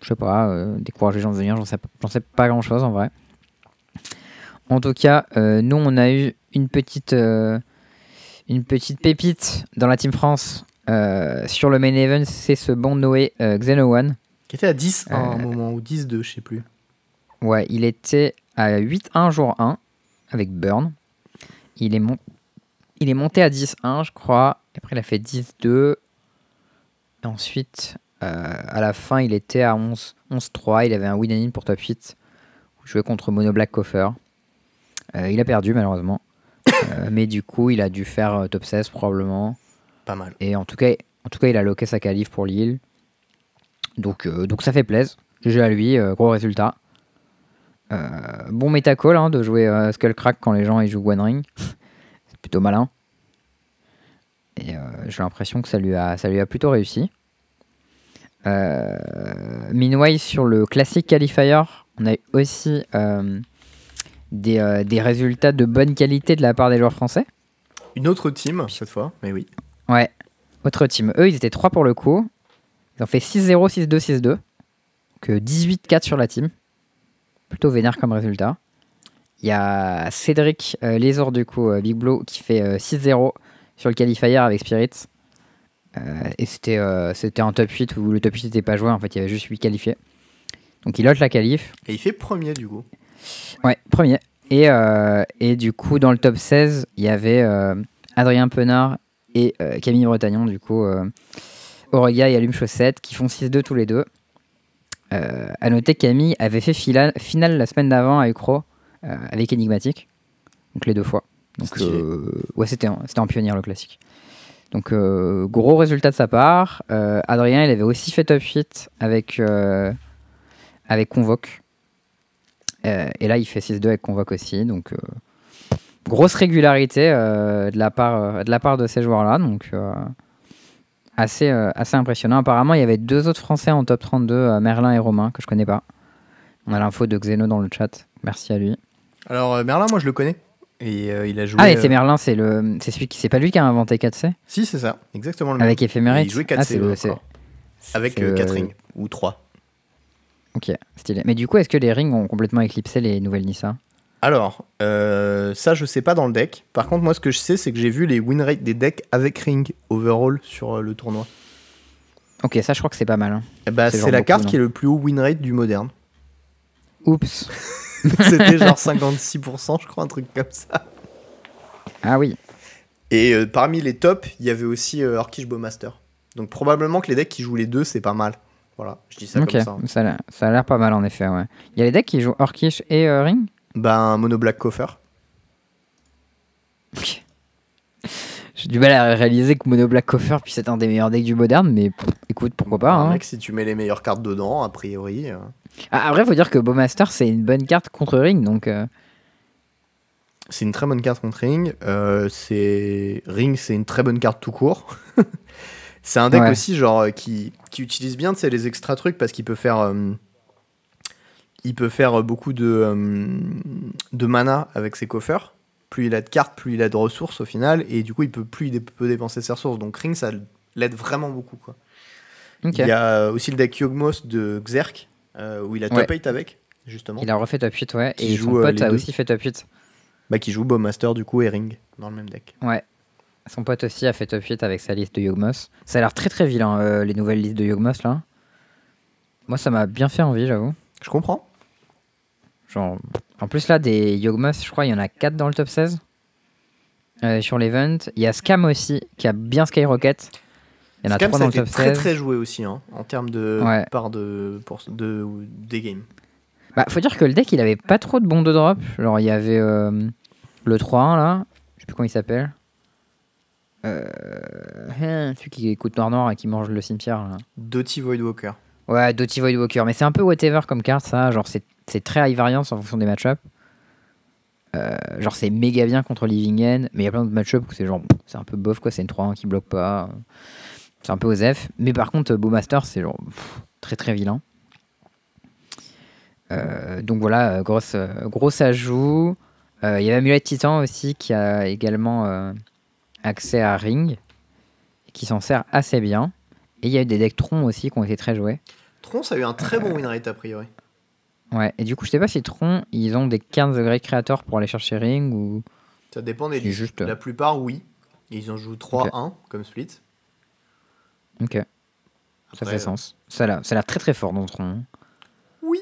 je sais pas, euh, découragé les gens de venir, j'en sais, sais pas grand chose en vrai. En tout cas, nous on a eu une petite, une petite pépite dans la Team France euh, sur le main event, c'est ce bon Noé euh, Xeno One. Qui était à 10 à un Euh. moment, ou 10-2, je sais plus. Ouais, il était à 8-1 jour 1 avec Burn. Il est, mon- il est monté à 10-1, je crois. Et après, il a fait 10-2. Et ensuite, euh, à la fin, il était à 11 11-3. Il avait un win and in pour top 8. Il jouait contre Mono Black Coffer. Il a perdu, malheureusement. Mais du coup, il a dû faire top 16 probablement. Pas mal. Et en tout cas, en tout cas il a loqué sa qualif pour Lille. Donc, euh, donc ça fait plaisir. GG à lui, euh, gros résultat. Euh, bon métacall hein, de jouer Skullcrack quand les gens ils jouent One Ring. C'est plutôt malin. Et j'ai l'impression que ça lui, a, ça lui a plutôt réussi. Euh, meanwhile, sur le classique qualifier, on a eu aussi euh, des, euh, des résultats de bonne qualité de la part des joueurs français. Une autre team, cette fois, mais oui. Ouais, autre team. Eux, ils étaient 3 pour le coup. Ils ont fait 6-0, 6-2, 6-2. Donc euh, 18-4 sur la team. Plutôt vénère comme résultat. Il y a Cédric euh, Lézor, du coup, euh, Big Blow, qui fait euh, 6-0 sur le qualifier avec Spirit. Euh, et c'était euh, c'était un top 8 où le top 8 n'était pas joué. En fait, il y avait juste 8 qualifiés. Donc il lote la qualif. Et il fait premier, du coup. Ouais, premier. Et, euh, et du coup, dans le top 16, il y avait euh, Adrien Penard et euh, Camille Bretagnon, du coup, euh, Aurega et Allume Chaussette, qui font 6-2 tous les deux. Euh, à noter que Camille avait fait finale, finale la semaine d'avant à Ucro avec Enigmatic, donc les deux fois. Donc, ouais, c'était en, c'était en pionnière le classique. Donc, euh, gros résultat de sa part. Euh, Adrien, il avait aussi fait top 8 avec, euh, avec Convoque. Et là, il fait 6-2 avec Convoque aussi. Donc, grosse régularité euh, de, la part, euh, de la part de ces joueurs-là. Donc, euh, assez, assez impressionnant. Apparemment, il y avait deux autres Français en top 32, euh, Merlin et Romain, que je connais pas. On a l'info de Xeno dans le chat. Merci à lui. Alors, Merlin, moi, je le connais. Et euh, il a joué. ah, et c'est Merlin, c'est le, c'est celui qui, c'est pas lui qui a inventé 4C Si, c'est ça. Exactement le même. avec éphémérite. Il jouait Ah, 4C c'est le- encore. c'est- Avec euh, le- 4 rings. Ou 3. Ok, stylé. Mais du coup, est-ce que les rings ont complètement éclipsé les nouvelles Nissa? Alors, euh, ça, je sais pas dans le deck. Par contre, moi, ce que je sais, c'est que j'ai vu les win rates des decks avec ring overall sur euh, le tournoi. Ok, ça, je crois que c'est pas mal. hein. Eh bah, C'est c'est genre la beaucoup, carte non qui est le plus haut win rate du moderne. Oups. C'était genre 56%, je crois, un truc comme ça. Ah oui. Et euh, parmi les tops, il y avait aussi euh, Orkish Bowmaster. Donc probablement que les decks qui jouent les deux, c'est pas mal. Voilà, je dis ça ok, comme ça. hein. ça a l'air- ça a l'air pas mal en effet. Ouais. Il y a les decks qui jouent Orkish et euh, Ring? Ben, Mono Black Coffer. Ok. J'ai du mal à réaliser que Mono Black Coffer puisse être un des meilleurs decks du moderne, mais pff, écoute, pourquoi pas. Un hein. mec, si tu mets les meilleures cartes dedans, a priori. euh, Ah, après, faut dire que Bowmaster, c'est une bonne carte contre Ring, donc. euh, C'est une très bonne carte contre Ring. Euh, c'est Ring, c'est une très bonne carte tout court. c'est un deck Ouais. aussi genre euh, qui, qui utilise bien tu sais, les extra trucs parce qu'il peut faire euh, il peut faire beaucoup de euh, de mana avec ses coffers. Plus il a de cartes, plus il a de ressources au final et du coup il peut plus il peut dépenser ses ressources. Donc Ring ça l'aide vraiment beaucoup quoi. Il y a aussi le deck Yogmos de Xerk euh, où il a top Ouais. 8 avec justement. Il a refait top 8, ouais. Et joue, son euh, pote a deux. aussi fait top 8. Bah, qui joue Bowmaster du coup et Ring dans le même deck. Ouais. Son pote aussi a fait top 8 avec sa liste de Yogmos. Ça a l'air très très vilain, euh, les nouvelles listes de Yogmos là. Moi, ça m'a bien fait envie, j'avoue. Je comprends. Genre, en plus là, des Yogmos, je crois, il y en a 4 dans le top 16. euh, sur l'event. Il y a Scam aussi, qui a bien Skyrocket. Il y en a Scam, 3 ça dans le top très 16. très joué aussi hein, en termes de Ouais. part de, pour, de des games. Bah, faut dire que le deck, il avait pas trop de bons de drop. Genre, il y avait euh, le 3-1 là. Je sais plus comment il s'appelle. Euh, hein, celui qui écoute Noir Noir et qui mange le cimetière là. Doty Voidwalker. Ouais, Doty Voidwalker. Mais c'est un peu whatever comme carte, ça. Genre, c'est c'est très high variance en fonction des match-ups. Euh, genre, c'est méga bien contre Living End. Mais il y a plein d'autres match-ups où c'est genre, c'est un peu bof quoi. C'est une 3-1 qui bloque pas. C'est un peu osef. Mais par contre, Bowmaster, c'est genre pff, très très vilain. Euh, donc voilà, euh, grosse, euh, gros ajout. Euh, Il y avait Amulet Titan aussi qui a également euh, accès à Ring et qui s'en sert assez bien. Et il y a eu des decks Tron aussi qui ont été très joués. Tron, ça a eu un très bon win rate a priori. Ouais, et du coup, je sais pas si Tron, ils ont des 15 degrés créateurs pour aller chercher Ring ou. Ça dépend des juste- La plupart, oui. Ils en jouent 3-1 comme split. Ok, ça fait sens. Ça a l'air très très fort dans Tron. Oui.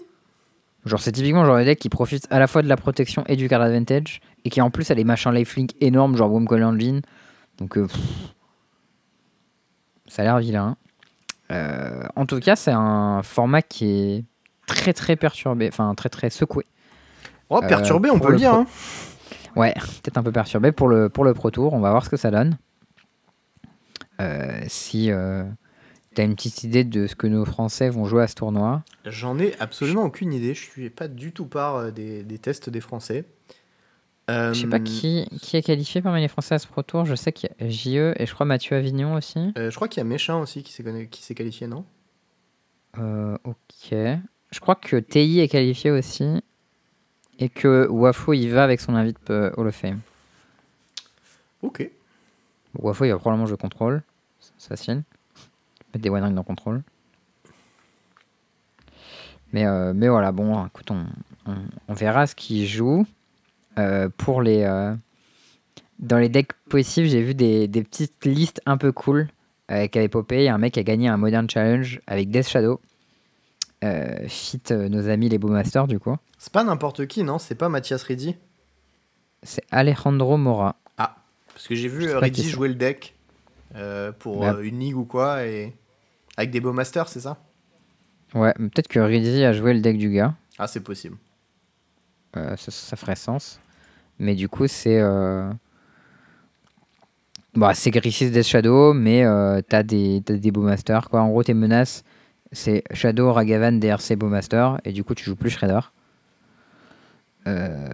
Genre, c'est typiquement le genre de deck qui profite à la fois de la protection et du card advantage, et qui en plus a des machins lifelink énormes, genre Womcall Engine. Donc, euh, pff, ça a l'air vilain. Euh, en tout cas, c'est un format qui est très très perturbé, enfin très très secoué. Oh, Euh, perturbé, on peut le dire. pro- hein. Ouais, peut-être un peu perturbé pour le, pour le Pro Tour. On va voir ce que ça donne. Euh, si euh, tu as une petite idée de ce que nos Français vont jouer à ce tournoi? J'en ai absolument aucune idée. Je suis pas du tout part des, des tests des Français. Euh, Je sais pas qui, qui est qualifié parmi les Français à ce Pro Tour. Je sais qu'il y a JE et je crois Mathieu Avignon aussi. euh, je crois qu'il y a Méchin aussi qui s'est qui s'est qualifié, non? Euh, ok. Je crois que TI est qualifié aussi. Et que Wafo il va avec son invite Hall of Fame. Ok. Wafo il va probablement jouer contrôle. C'est facile. Mettre des one dans contrôle. Mais, euh, mais voilà, bon, écoute, on, on, on verra ce qu'il joue. Euh, pour les. euh, dans les decks possibles, j'ai vu des, des petites listes un peu cool qui avaient popé. Il y a un mec qui a gagné un Modern Challenge avec Death Shadow. Euh, fit euh, nos amis les Bowmasters, du coup. C'est pas n'importe qui, non? C'est pas Mathias Reddy? C'est Alejandro Mora. Ah, parce que j'ai vu euh, Reddy jouer le deck euh, pour Bah. euh, une ligue ou quoi, et avec des beaux masters, c'est ça? Ouais, peut-être que Rizzi a joué le deck du gars. Ah, c'est possible. Euh, ça, ça ferait sens. Mais du coup, c'est. Euh... Bah, c'est Griffith Death Shadow, mais euh, t'as des, t'as des Bowmasters. Quoi. En gros, tes menaces, c'est Shadow, Ragavan, DRC, Bowmaster. Et du coup, tu joues plus Shredder. Euh,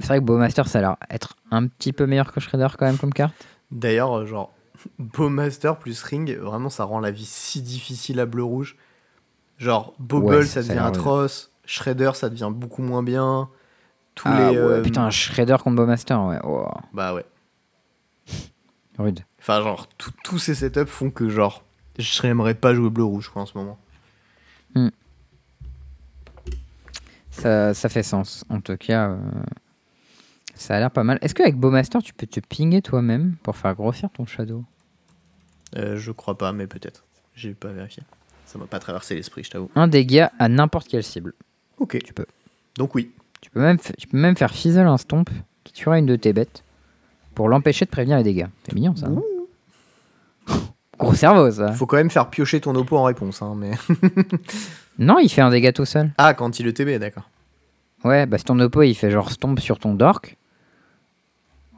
c'est vrai que Bowmaster, ça a l'air être un petit peu meilleur que Shredder quand même comme carte. D'ailleurs, euh, genre, beau master plus ring, vraiment, ça rend la vie si difficile à bleu-rouge. Genre, Bobble, Ouais, ça devient atroce. Shredder, ça devient beaucoup moins bien. Tous Ah les. ouais, euh, putain, Shredder contre Bowmaster, ouais. Oh, Bah ouais. rude. Enfin, genre, tous ces setups font que, genre, je n'aimerais pas jouer bleu-rouge, quoi, en ce moment. Ça, ça fait sens. En tout cas, euh, ça a l'air pas mal. Est-ce qu'avec Bowmaster, tu peux te pinguer toi-même pour faire grossir ton Shadow? Euh, je crois pas, mais peut-être. J'ai pas vérifié. Ça m'a pas traversé l'esprit, je t'avoue. un dégât à n'importe quelle cible. Ok. Tu peux. Donc oui. Tu peux même, tu peux même faire fizzle un stomp qui tuera une de tes bêtes pour l'empêcher de prévenir les dégâts. C'est mignon ça. hein Gros cerveau ça. Faut quand même faire piocher ton oppo en réponse, hein, mais... Non, il fait un dégât tout seul. Ah, quand il le TB, d'accord. Ouais, bah si ton oppo il fait genre stomp sur ton dork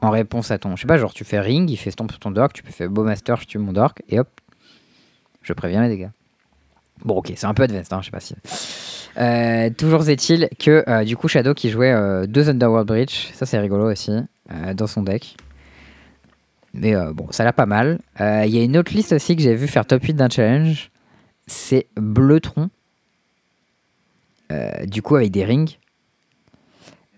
en réponse à ton. Je sais pas, genre tu fais ring, il fait stomp sur ton dork, tu peux faire Bowmaster, je tue mon dork et hop, je préviens les dégâts. Bon, ok, c'est un peu advanced, hein, je sais pas si. Euh, toujours est-il que euh, du coup Shadow qui jouait euh, deux Underworld Breach, ça c'est rigolo aussi, euh, dans son deck. Mais bon, ça a l'air pas mal. Il y a une autre liste aussi que j'ai vu faire top 8 d'un challenge, c'est Bleutron. Euh, du coup avec des rings.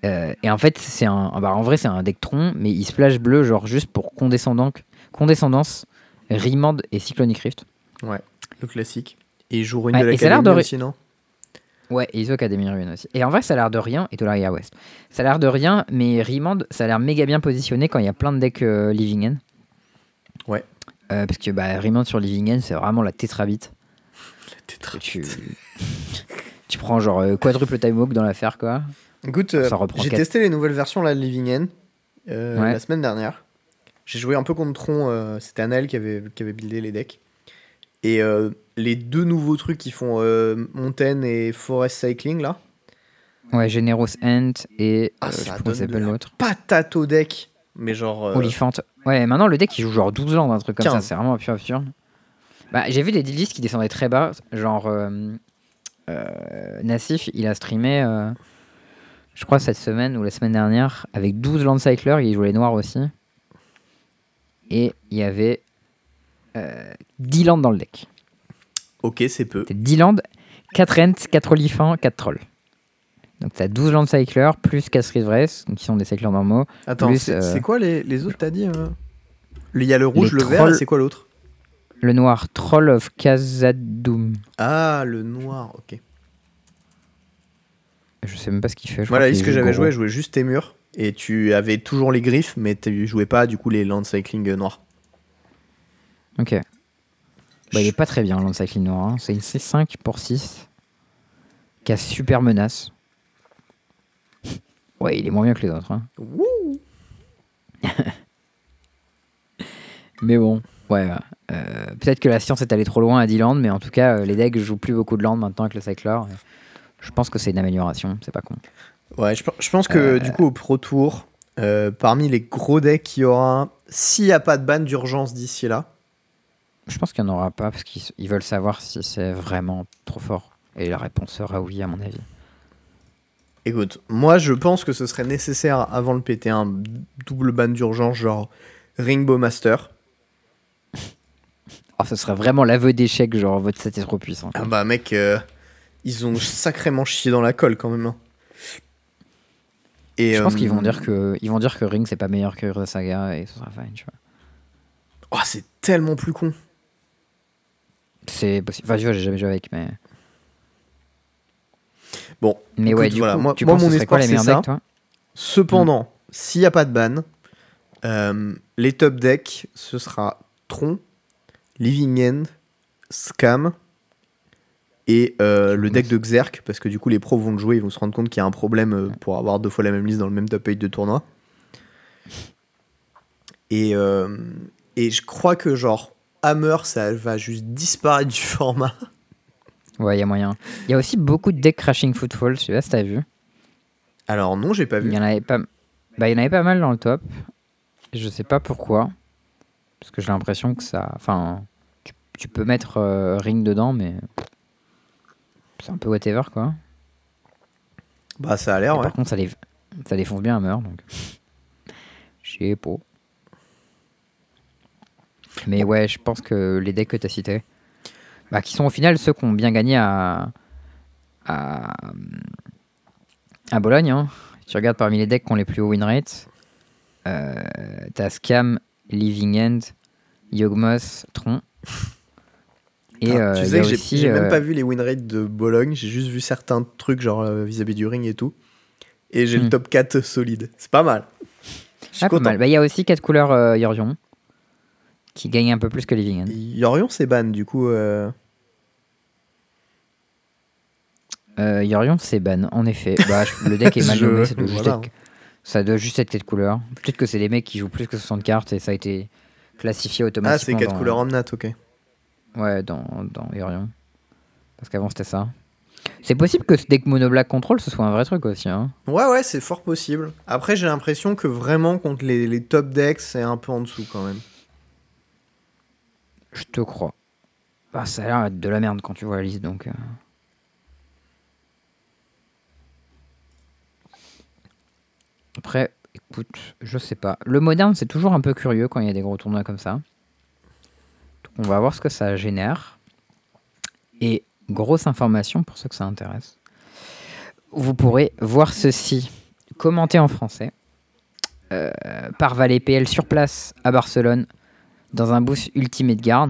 Euh, et en fait, c'est un, bah, en vrai, c'est un deck tron, mais il splash bleu, genre juste pour condescendant, condescendance, Remand et Cyclonic Rift. Ouais, le classique. Et il joue Rune Ouais, de et ça a l'air l'Académie de- aussi, non? Ouais, et Iso Academy aussi. Et en vrai, ça a l'air de rien, et Tolaria West. Ça a l'air de rien, mais Remand, ça a l'air méga bien positionné quand il y a plein de decks euh, Living End. Ouais. Euh, parce que bah, Remand sur Living End, c'est vraiment la tétrabite. Tétra. Tu, tu prends genre euh, quadruple time walk dans l'affaire, quoi. Écoute, euh, j'ai testé les nouvelles versions là, de Living End euh, Ouais. la semaine dernière. J'ai joué un peu contre Tron, euh, c'était Anaël qui avait, qui avait buildé les decks. Et les deux nouveaux trucs qui font Mountain et Forest Cycling là, Ouais, Generous Ant et. Ah, ça s'appelle la l'autre. patate au deck. Mais genre. Oliphant. Ouais, maintenant le deck il joue genre 12 landes, un truc comme ça, 15. c'est vraiment absurde. Bah, j'ai vu des listes qui descendaient très bas, genre euh, Nassif, il a streamé, euh, je crois cette semaine ou la semaine dernière, avec 12 Land Cyclers, il jouait les noirs aussi. Et il y avait euh, 10 landes dans le deck. Ok, c'est peu. T'as 10 landes, 4 Ents, 4 Olifants, 4 Trolls. Donc t'as 12 landes Cycler plus 4 Rivres, qui sont des Cyclers normaux. Attends, c'est euh, quoi les, les autres, t'as dit euh? Il y a le rouge, Les le vert, trolls- et c'est quoi l'autre? Le noir, Troll of Khazad-dûm. Ah, le noir, ok. Je sais même pas ce qu'il fait. crois ce qu'il que j'avais joué, je jouais juste tes murs. Et tu avais toujours les griffes, mais tu jouais pas du coup les land cycling euh, noirs. Ok. Bah, il est pas très bien, Land Cycling Noir. hein. C'est une C5 pour 6. Qui a super menace. Ouais, il est moins bien que les autres. hein. Wouh Mais bon, ouais. euh, Peut-être que la science est allée trop loin à 10 landes, mais en tout cas, euh, les decks jouent plus beaucoup de landes maintenant avec le Cycler. Je pense que c'est une amélioration, c'est pas con. Ouais, je, pe- je pense que Euh. du coup au Pro Tour, parmi les gros decks qu'il y aura, s'il n'y a pas de ban d'urgence d'ici là, Je pense qu'il n'y en aura pas parce qu'ils veulent savoir si c'est vraiment trop fort. Et la réponse sera oui, à mon avis. écoute, moi je pense que ce serait nécessaire avant le PT un double ban d'urgence genre Ringbow Master. Oh, ce serait vraiment l'aveu d'échec, genre votre set est trop puissant. Ah bah mec, euh, ils ont sacrément chié dans la colle quand même. hein. Et, Je pense euh, qu'ils vont dire que ils vont dire que Ring c'est pas meilleur que Urza Saga et ce sera fine, tu vois. Oh, c'est tellement plus con. C'est possible. Enfin, tu vois, j'ai jamais joué avec, mais. Bon, Mais Écoute, ouais, du voilà, coup, moi- tu moi, penses mon espoir, les c'est meilleurs ça. decks, toi? Cependant, s'il n'y a pas de ban, euh, les top decks, ce sera Tron, Living End, Scam et euh, le deck de Xerk, parce que du coup les pros vont le jouer, ils vont se rendre compte qu'il y a un problème euh, pour avoir deux fois la même liste dans le même top 8 de tournoi. Et, euh, et je crois que genre Hammer, ça va juste disparaître du format. Ouais, il y a moyen. Il y a aussi beaucoup de decks Crashing Footfall, je sais pas si t'as vu. Alors non, j'ai pas Il vu. y en avait pas. Bah, il y en avait pas mal dans le top. Je sais pas pourquoi. Parce que j'ai l'impression que ça. Enfin, tu, tu peux mettre euh, Ring dedans, mais. C'est un peu whatever, quoi. Bah ça a l'air, ouais. Par contre, ça, les... ça défonce bien Hammer, donc. Je sais pas. Mais ouais, je pense que les decks que t'as cités, bah, qui sont au final ceux qui ont bien gagné à. à, à Bologne, hein. Tu regardes parmi les decks qui ont les plus hauts win rates, euh, t'as Scam, Living End, Yogmoth, Tron. Et Ah, euh, tu sais que j'ai même euh, pas vu les win rates de Bologne, j'ai juste vu certains trucs genre euh, vis-à-vis du ring et tout. Et j'ai Hmm. le top 4 solide. C'est pas mal. Je suis ah, pas content. mal. Bah, Il y a aussi 4 couleurs Yorion qui gagnent un peu plus que Living End. Yorion c'est ban du coup. euh, Euh, Yorion, c'est ban, en effet. Bah, je- le deck est mal nommé, juste voilà. être, ça doit juste être 4 couleurs. Peut-être que c'est des mecs qui jouent plus que 60 cartes et ça a été classifié Ah, automatiquement. c'est 4 dans- couleurs Omnat, ok. Ouais, dans, dans. Parce qu'avant c'était ça. C'est possible que ce deck Mono Black Control ce soit un vrai truc aussi. Hein. Ouais, ouais, c'est fort possible. Après, j'ai l'impression que vraiment contre les, les top decks, c'est un peu en dessous quand même. Je te crois. Bah, ça a l'air de la merde quand tu vois la liste donc. euh. Après, écoute, je sais pas. Le moderne, c'est toujours un peu curieux quand il y a des gros tournois comme ça. Donc, on va voir ce que ça génère. Et grosse information pour ceux que ça intéresse. Vous pourrez voir ceci commenté en français euh, par Valet PL sur place à Barcelone dans un booth Ultimate Guard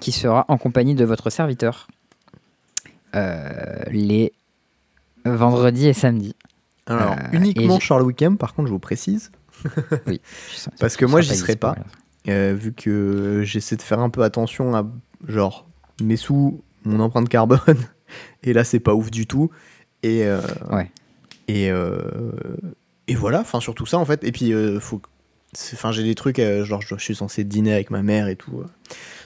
qui sera en compagnie de votre serviteur euh, les vendredis et samedis. Alors, Euh, uniquement et Charles Wickham, par contre, je vous précise. Oui. Parce que moi, j'y serai dispo, pas. Euh, vu que j'essaie de faire un peu attention à genre mes sous, mon empreinte carbone, et là c'est pas ouf du tout. Et euh, Ouais. et euh, et voilà, enfin surtout ça en fait. Et puis faut, enfin j'ai des trucs euh, genre je, je suis censé dîner avec ma mère et tout euh,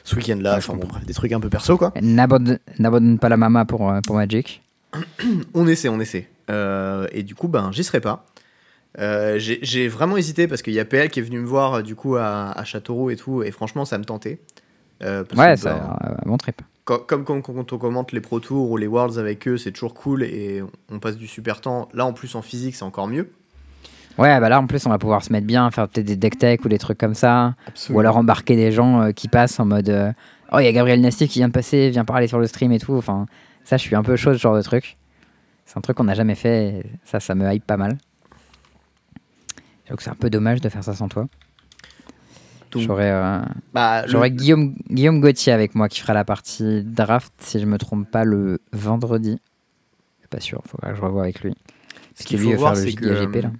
ce week-end-là. Enfin bon comprends. bref, des trucs un peu perso quoi. N'abandonne n'abandonne pas la mama pour, euh, pour Magic. On essaie, on essaie. Euh, et du coup, ben, j'y serai pas. Euh, j'ai vraiment hésité parce qu'il y a PL qui est venu me voir euh, du coup à, à Châteauroux et tout, et franchement, ça me tentait. Euh, parce Ouais, que, ça ben, euh, bon trip. comme quand, quand on commente les Pro Tours ou les Worlds avec eux, c'est toujours cool et on passe du super temps. Là, en plus, en physique, c'est encore mieux. Ouais, bah là en plus on va pouvoir se mettre bien, faire peut-être des deck tech ou des trucs comme ça. Absolument. Ou alors embarquer des gens euh, qui passent en mode Oh, il y a Gabriel Nasty qui vient de passer, vient parler sur le stream et tout. Enfin, ça, je suis un peu chaud ce genre de truc. C'est un truc qu'on n'a jamais fait. ça, ça me hype pas mal. Que c'est un peu dommage de faire ça sans toi. Donc, J'aurais euh, bah, le- Guillaume, Guillaume Gauthier avec moi qui fera la partie draft, si je me trompe pas, le vendredi. Je suis pas sûr, faut que je revoie avec lui. ce Parce qu'il que lui, faut il va voir, c'est que là.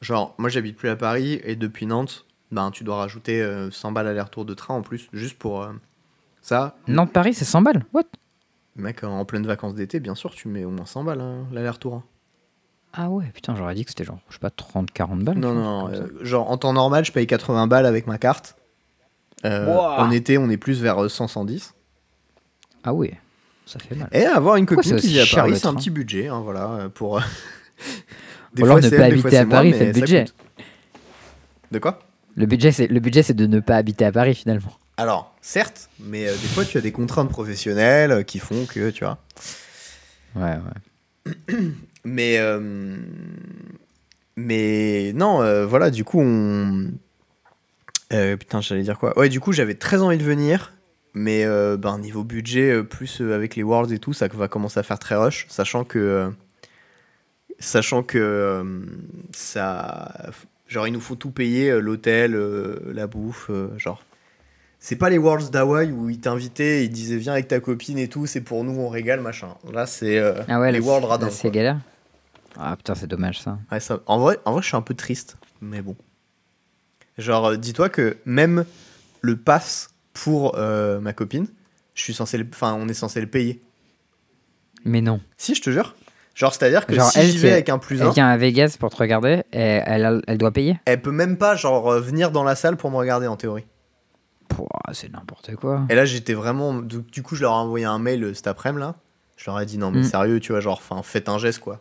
Genre, moi j'habite plus à Paris et depuis Nantes, ben, tu dois rajouter euh, 100 balles aller-retour de train en plus, juste pour euh, ça. Nantes-Paris, c'est 100 balles What? Mec, en pleine vacances d'été, bien sûr, tu mets au moins 100 balles hein, l'aller-retour. hein. Ah ouais, putain, j'aurais dit que c'était genre, je sais pas, 30-40 balles. Non, non, comme ça. euh, genre en temps normal, je paye 80 balles avec ma carte. Euh, Wouah. En été, on est plus vers euh, 100-110. Ah oui, ça fait mal. Et avoir une Pourquoi copine c'est qui aussi vit à cher, Paris, le c'est un train petit budget, hein, voilà, euh, pour. euh, Ou alors ne c'est pas elle, des fois habiter à moi, Paris, mais c'est le ça budget. coûte. De quoi? Le budget, c'est le budget, c'est de ne pas habiter à Paris finalement. Alors, certes, mais euh, des fois tu as des contraintes professionnelles euh, qui font que, tu vois. Ouais, ouais. Mais, euh, mais non, euh, voilà, du coup, on. Euh, putain, j'allais dire quoi? Ouais, du coup, j'avais très envie de venir, mais ben, niveau budget, plus avec les Worlds et tout, ça va commencer à faire très rush, sachant que. sachant que. ça. Genre, il nous faut tout payer, l'hôtel, la bouffe, genre. C'est pas les Worlds d'Hawaï où ils t'invitaient, ils disaient viens avec ta copine et tout, c'est pour nous, on régale, machin. Là, c'est euh, Ah ouais, les là, Worlds radins. c'est galère. Ah putain, c'est dommage ça. Ouais, ça- en, vrai, en vrai, je suis un peu triste, mais bon. Genre, euh, dis-toi que même le pass pour euh, ma copine, je suis censé le... enfin, on est censé le payer. Mais non. Si, je te jure. Genre, c'est-à-dire que Genre, si elle, j'y vais avec un plus un, Elle vient à Vegas pour te regarder et elle, elle doit payer? elle peut même pas, genre, venir dans la salle pour me regarder en théorie. C'est n'importe quoi. Et là, j'étais vraiment. Du, coup, je leur ai envoyé un mail euh, cet après-midi, là. Je leur ai dit, non, mais Mm. sérieux, tu vois, genre, enfin, faites un geste, quoi.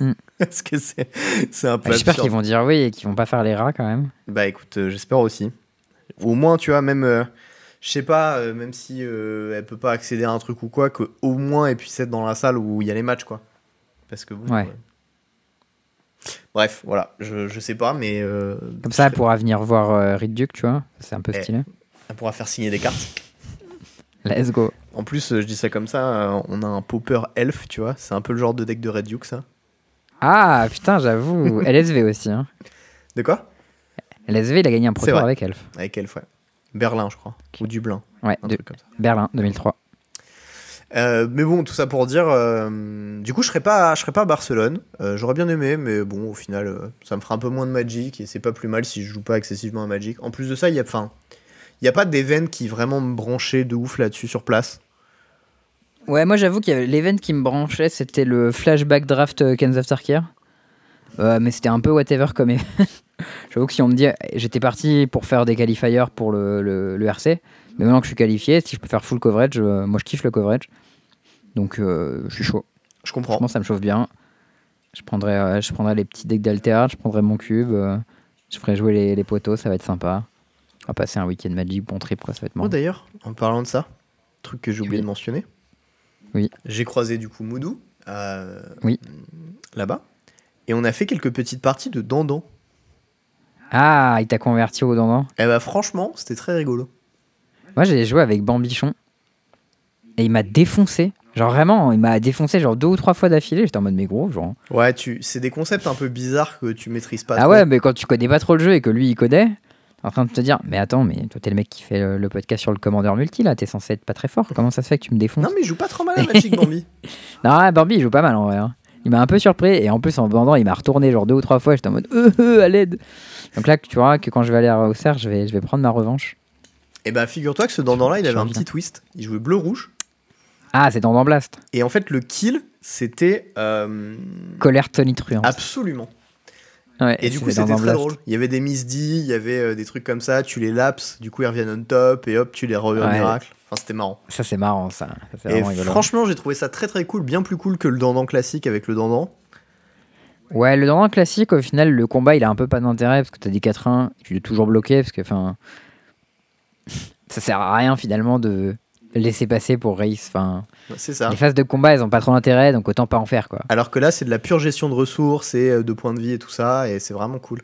Mm. Parce que c'est c'est un peu Bah, J'espère qu'ils vont dire oui et qu'ils vont pas faire les rats quand même. Bah écoute, euh, j'espère aussi. Au moins, tu vois, même, euh, je sais pas, euh, même si elle peut pas accéder à un truc ou quoi, que au moins elle puisse être dans la salle où il y a les matchs, quoi. Parce que bon. Ouais. Bref, voilà, je, je sais pas, mais. euh, Comme ça, elle pourra venir voir euh, Reed Duke, tu vois. C'est un peu Eh. stylé. elle pourra faire signer des cartes. Let's go. En plus, euh, je dis ça comme ça, euh, on a un popper elf, tu vois. C'est un peu le genre de deck de Red Duke, ça. Ah putain, j'avoue. LSV aussi. Hein. De quoi? LSV, il a gagné un pro C'est tour vrai. avec Elf. Avec elf, ouais. Berlin, je crois. Ou Dublin. Ouais, Un de- truc comme ça. Berlin, 2003. Euh, mais bon, tout ça pour dire, euh, du coup, je serais pas, je serais pas à Barcelone. Euh, J'aurais bien aimé, mais bon, au final, ça me fera un peu moins de Magic et c'est pas plus mal si je joue pas excessivement à Magic. En plus de ça, il y a, enfin, il y a pas d'event qui vraiment me branchait de ouf là-dessus sur place. Ouais, moi j'avoue qu'il y avait l'event qui me branchait, c'était le flashback draft Kens. Euh, mais c'était un peu whatever comme j'avoue que si on me dit, j'étais parti pour faire des qualifiers pour le, le- le RC, mais maintenant que je suis qualifié, si je peux faire full coverage, euh, moi je kiffe le coverage. Donc euh, je suis chaud. Je comprends. Franchement, ça me chauffe bien. Je prendrai, euh, je prendrai les petits decks d'Alterad, je prendrai mon cube, je ferai jouer les, les poteaux, ça va être sympa. On va passer un week-end Magic, bon trip, quoi, ça va être Oh, marrant. d'ailleurs, en parlant de ça, truc que j'ai oublié Oui. de mentionner. Oui. J'ai croisé du coup Moudou. Oui. Là-bas. Et on a fait quelques petites parties de Dandan. Ah, il t'a converti au dandan? Et bah, franchement, c'était très rigolo. Moi, j'ai joué avec Bambichon et il m'a défoncé. Genre vraiment, il m'a défoncé genre deux ou trois fois d'affilée. J'étais en mode mais gros, genre. Ouais, tu... c'est des concepts un peu bizarres que tu maîtrises pas ah trop. ouais, mais quand tu connais pas trop le jeu et que lui il connaît, en train de te dire mais attends, mais toi t'es le mec qui fait le, le podcast sur le commandeur multi là, t'es censé être pas très fort. Comment ça se fait que tu me défonces Non, mais il joue pas trop mal à Magic Bambi. Non, Bambi il joue pas mal en vrai. hein. Il m'a un peu surpris et en plus en bandant il m'a retourné genre deux ou trois fois. J'étais en mode euh, euh, à l'aide. Donc là tu vois que quand je vais aller à Auxerre, je vais, je vais prendre ma revanche. Et bah, figure-toi que ce Dandan-là, il avait un petit twist. Il jouait bleu-rouge. Ah, c'est dans Blast. Et en fait, le kill, c'était. euh, Colère tonitruante. Absolument. Ouais, Et du coup, c'était très drôle. Il y avait des misdi, il y avait euh, des trucs comme ça. Tu les lapses, du coup, ils reviennent on top, et hop, tu les reviens Ouais. miracle. Enfin, c'était marrant. Ça c'est marrant ça. Ça, Et franchement, j'ai trouvé ça très très cool, bien plus cool que le Dandan classique avec le Dandan. Ouais, le dandan classique, au final, le combat, il a un peu pas d'intérêt parce que t'as des 4-1, tu es toujours bloqué parce que, enfin. Ça sert à rien finalement de. laisser passer pour race. Enfin, C'est ça. les phases de combat, elles ont pas trop d'intérêt, donc autant pas en faire quoi. Alors que là, c'est de la pure gestion de ressources et euh, de points de vie et tout ça, et c'est vraiment cool.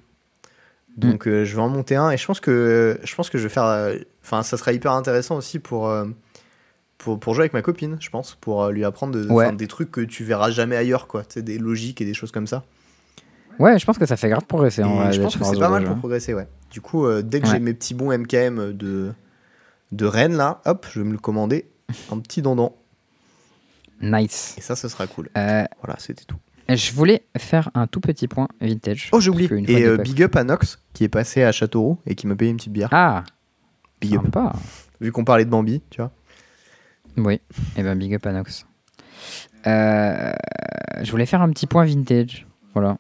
Donc euh, je vais en monter un, et je pense que je pense que je vais faire. euh, Enfin, ça sera hyper intéressant aussi pour. euh, pour, pour jouer avec ma copine, je pense, pour lui apprendre de- Ouais. enfin, des trucs que tu verras jamais ailleurs, quoi. Tu sais, des logiques et des choses comme ça. Ouais, je pense que ça fait grave progresser. En vrai, je pense que c'est pas mal jeu. pour progresser, ouais. Du coup, dès que Ouais. j'ai mes petits bons MKM de, de Rennes, là, hop, je vais me le commander en petit dondon. Nice. Et ça, ce sera cool. Euh, Voilà, c'était tout. je voulais faire un tout petit point vintage. Oh, j'ai oublié. Et euh, big up à Nox, qui est passé à Châteauroux et qui m'a payé une petite bière. Ah, big up. sympa. Vu qu'on parlait de Bambi, tu vois. Oui, et ben big up à Nox. Euh, je voulais faire un petit point vintage. Voilà.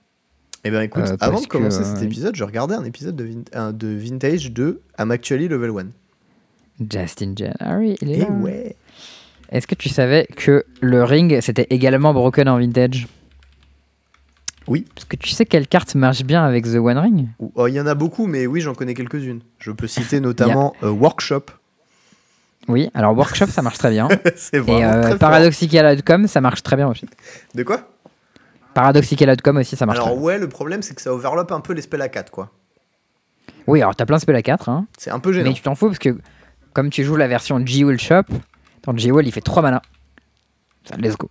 Eh ben écoute, Euh, avant de commencer que, cet épisode, je regardais un épisode de, vin- un- de Vintage de I'm Actually Level 1. Justin January, il est là. Eh ouais Est-ce que tu savais que le ring c'était également broken en vintage? Oui. Parce que tu sais quelle carte marche bien avec The One Ring? Oh, Il y en a beaucoup, mais oui, j'en connais quelques-unes. Je peux citer notamment euh, Workshop. Oui, alors Workshop ça marche très bien. C'est vraiment Et euh, très fort. Paradoxical.com ça marche très bien aussi. De quoi? Paradoxical.com aussi ça marche très Alors bien. ouais, le problème c'est que ça overlap un peu les spells à 4, quoi. Oui, alors t'as plein de spells à 4, hein, C'est un peu gênant. mais tu t'en fous parce que comme tu joues la version G-Will Shop, dans G-Will il fait 3 mana. Ça, let's go.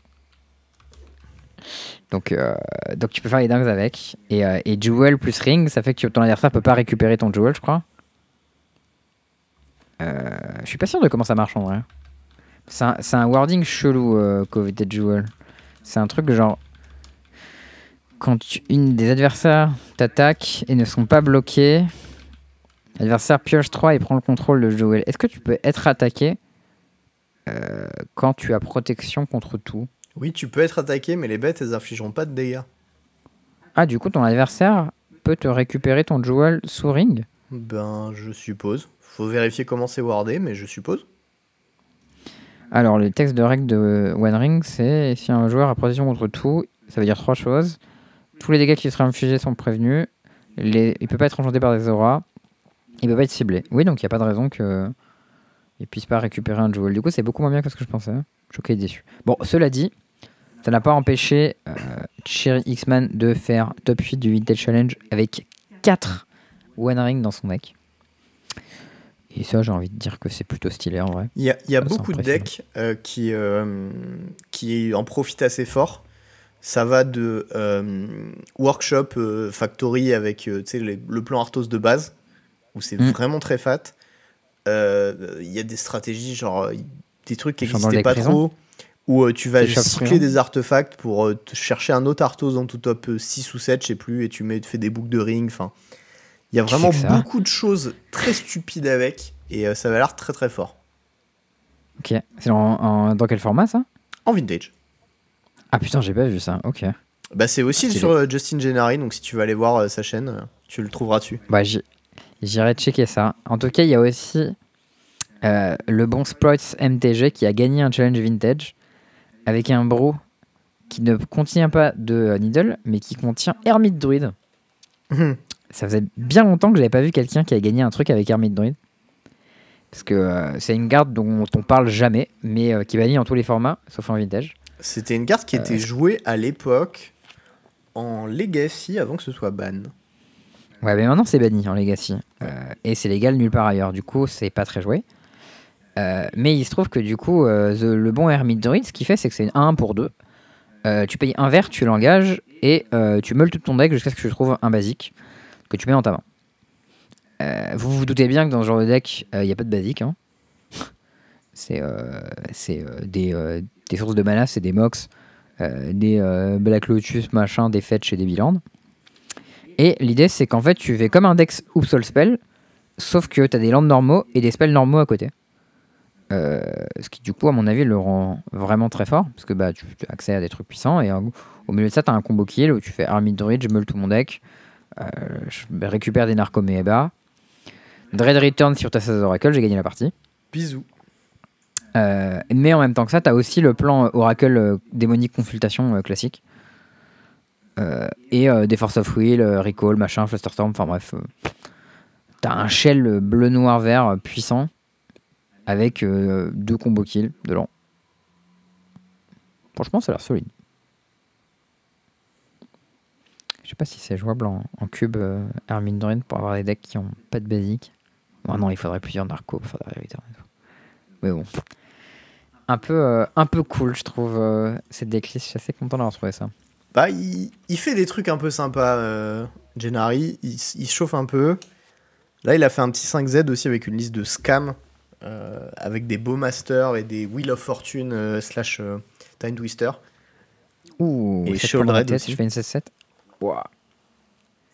Donc, euh, donc tu peux faire les dingues avec. Et, euh, et Jewel plus Ring, ça fait que ton adversaire peut pas récupérer ton Jewel, je crois. Euh, je suis pas sûr de comment ça marche en vrai. C'est un, wording chelou, euh, Coveted Jewel. C'est un truc genre. Quand une des adversaires t'attaque et ne sont pas bloqués, l'adversaire pioche 3 et prend le contrôle de Jewel. Est-ce que tu peux être attaqué euh, quand tu as protection contre tout? Oui, tu peux être attaqué, mais les bêtes, elles infligeront pas de dégâts. Ah, du coup, ton adversaire peut te récupérer ton Jewel sous ring? Ben, je suppose. Faut vérifier comment c'est wordé, mais je suppose. Alors, le texte de règle de One Ring, c'est si un joueur a protection contre tout, ça veut dire trois choses. Tous les dégâts qui seraient infligés sont prévenus. Les... Il peut pas être enchanté par des auras. Il peut pas être ciblé. Oui, donc il n'y a pas de raison que il puisse pas récupérer un jewel. Du coup, c'est beaucoup moins bien que ce que je pensais. Ok déçu. Bon, cela dit, ça n'a pas empêché euh, Cherry X-Man de faire top 8 du Vintage Challenge avec 4 One Ring dans son deck. Et ça, j'ai envie de dire que c'est plutôt stylé en vrai. Il y a, y beaucoup de decks euh, qui, euh, qui en profitent assez fort. Ça va de euh, Workshop euh, Factory avec euh, le plan Arthos de base, où c'est Mm. vraiment très fat. Euh, Il y a des stratégies, genre euh, des trucs qui n'existaient pas trop, où euh, tu vas cycler des artefacts pour euh, te chercher un autre Arthos dans tout top euh, 6 ou 7, je sais plus, et tu mets, fais des boucles de ring. Enfin, il y a vraiment beaucoup de choses très stupides avec, et ça va l'air très très fort. Ok. C'est en- en- dans quel format ça? En vintage. Ah putain, j'ai pas vu ça. Ok. Bah, c'est aussi Stylé. sur Justin Gennari, donc si tu veux aller voir sa chaîne, tu le trouveras dessus. Bah, j'irai checker ça. En tout cas, il y a aussi euh, le bon Sproits MTG qui a gagné un challenge vintage avec un brew qui ne contient pas de euh, Needle, mais qui contient Hermit Druid. Ça faisait bien longtemps que j'avais pas vu quelqu'un qui a gagné un truc avec Hermit Druid. Parce que euh, c'est une garde dont on parle jamais, mais euh, qui est en tous les formats, sauf en vintage. C'était une carte qui était jouée à l'époque en Legacy avant que ce soit ban. Ouais, mais maintenant c'est banni en Legacy. Euh, et c'est légal nulle part ailleurs. Du coup, c'est pas très joué. Euh, mais il se trouve que du coup, euh, the- le bon Hermit Druid, ce qu'il fait, c'est que c'est un 1 pour 2. tu payes un vert, tu l'engages et tu meules tout ton deck jusqu'à ce que tu trouves un basique que tu mets dans ta main. Vous vous doutez bien que dans ce genre de deck, il n'y a pas de basique. hein. C'est des, sources de mana, c'est des Mox, des Black Lotus, machin, des Fetch et des Bilandes. Et l'idée, c'est qu'en fait, tu fais comme un deck ou Soul Spell, sauf que tu as des landes normaux et des spells normaux à côté. Euh, ce qui, du coup, à mon avis, le rend vraiment très fort, parce que bah, tu tu as accès à des trucs puissants, et au milieu de ça, tu as un combo kill où tu fais Army Druid, je meule tout mon deck, euh, je récupère des Narcoméeba, Dread Return sur ta Sazor Oracle, j'ai gagné la partie. Bisous. Euh, mais en même temps que ça, tu as aussi le plan Oracle euh, démonique consultation classique. Euh, et euh, des Force of Will, euh, Recall, machin, Flusterstorm, enfin bref. T'as un shell bleu, noir, vert puissant avec deux combos kills dedans. Franchement, ça a l'air solide. Je sais pas si c'est jouable en, cube euh, Hermine Drain pour avoir des decks qui ont pas de basique. Bon, non, il faudrait plusieurs narcos pour. Mais bon. Un peu, un peu cool, je trouve, euh, cette decklist. Je suis assez content d'avoir trouvé ça. Bah, il, il fait des trucs un peu sympas, euh, Gennari. Il, se chauffe un peu. Là, il a fait un petit 5Z aussi avec une liste de scams, euh, avec des beaux masters et des Wheel of Fortune euh, slash euh, Time Twister. Ouh, Et sept Shoulder points de Red tête, aussi. Je fais une 16-7. Ouah.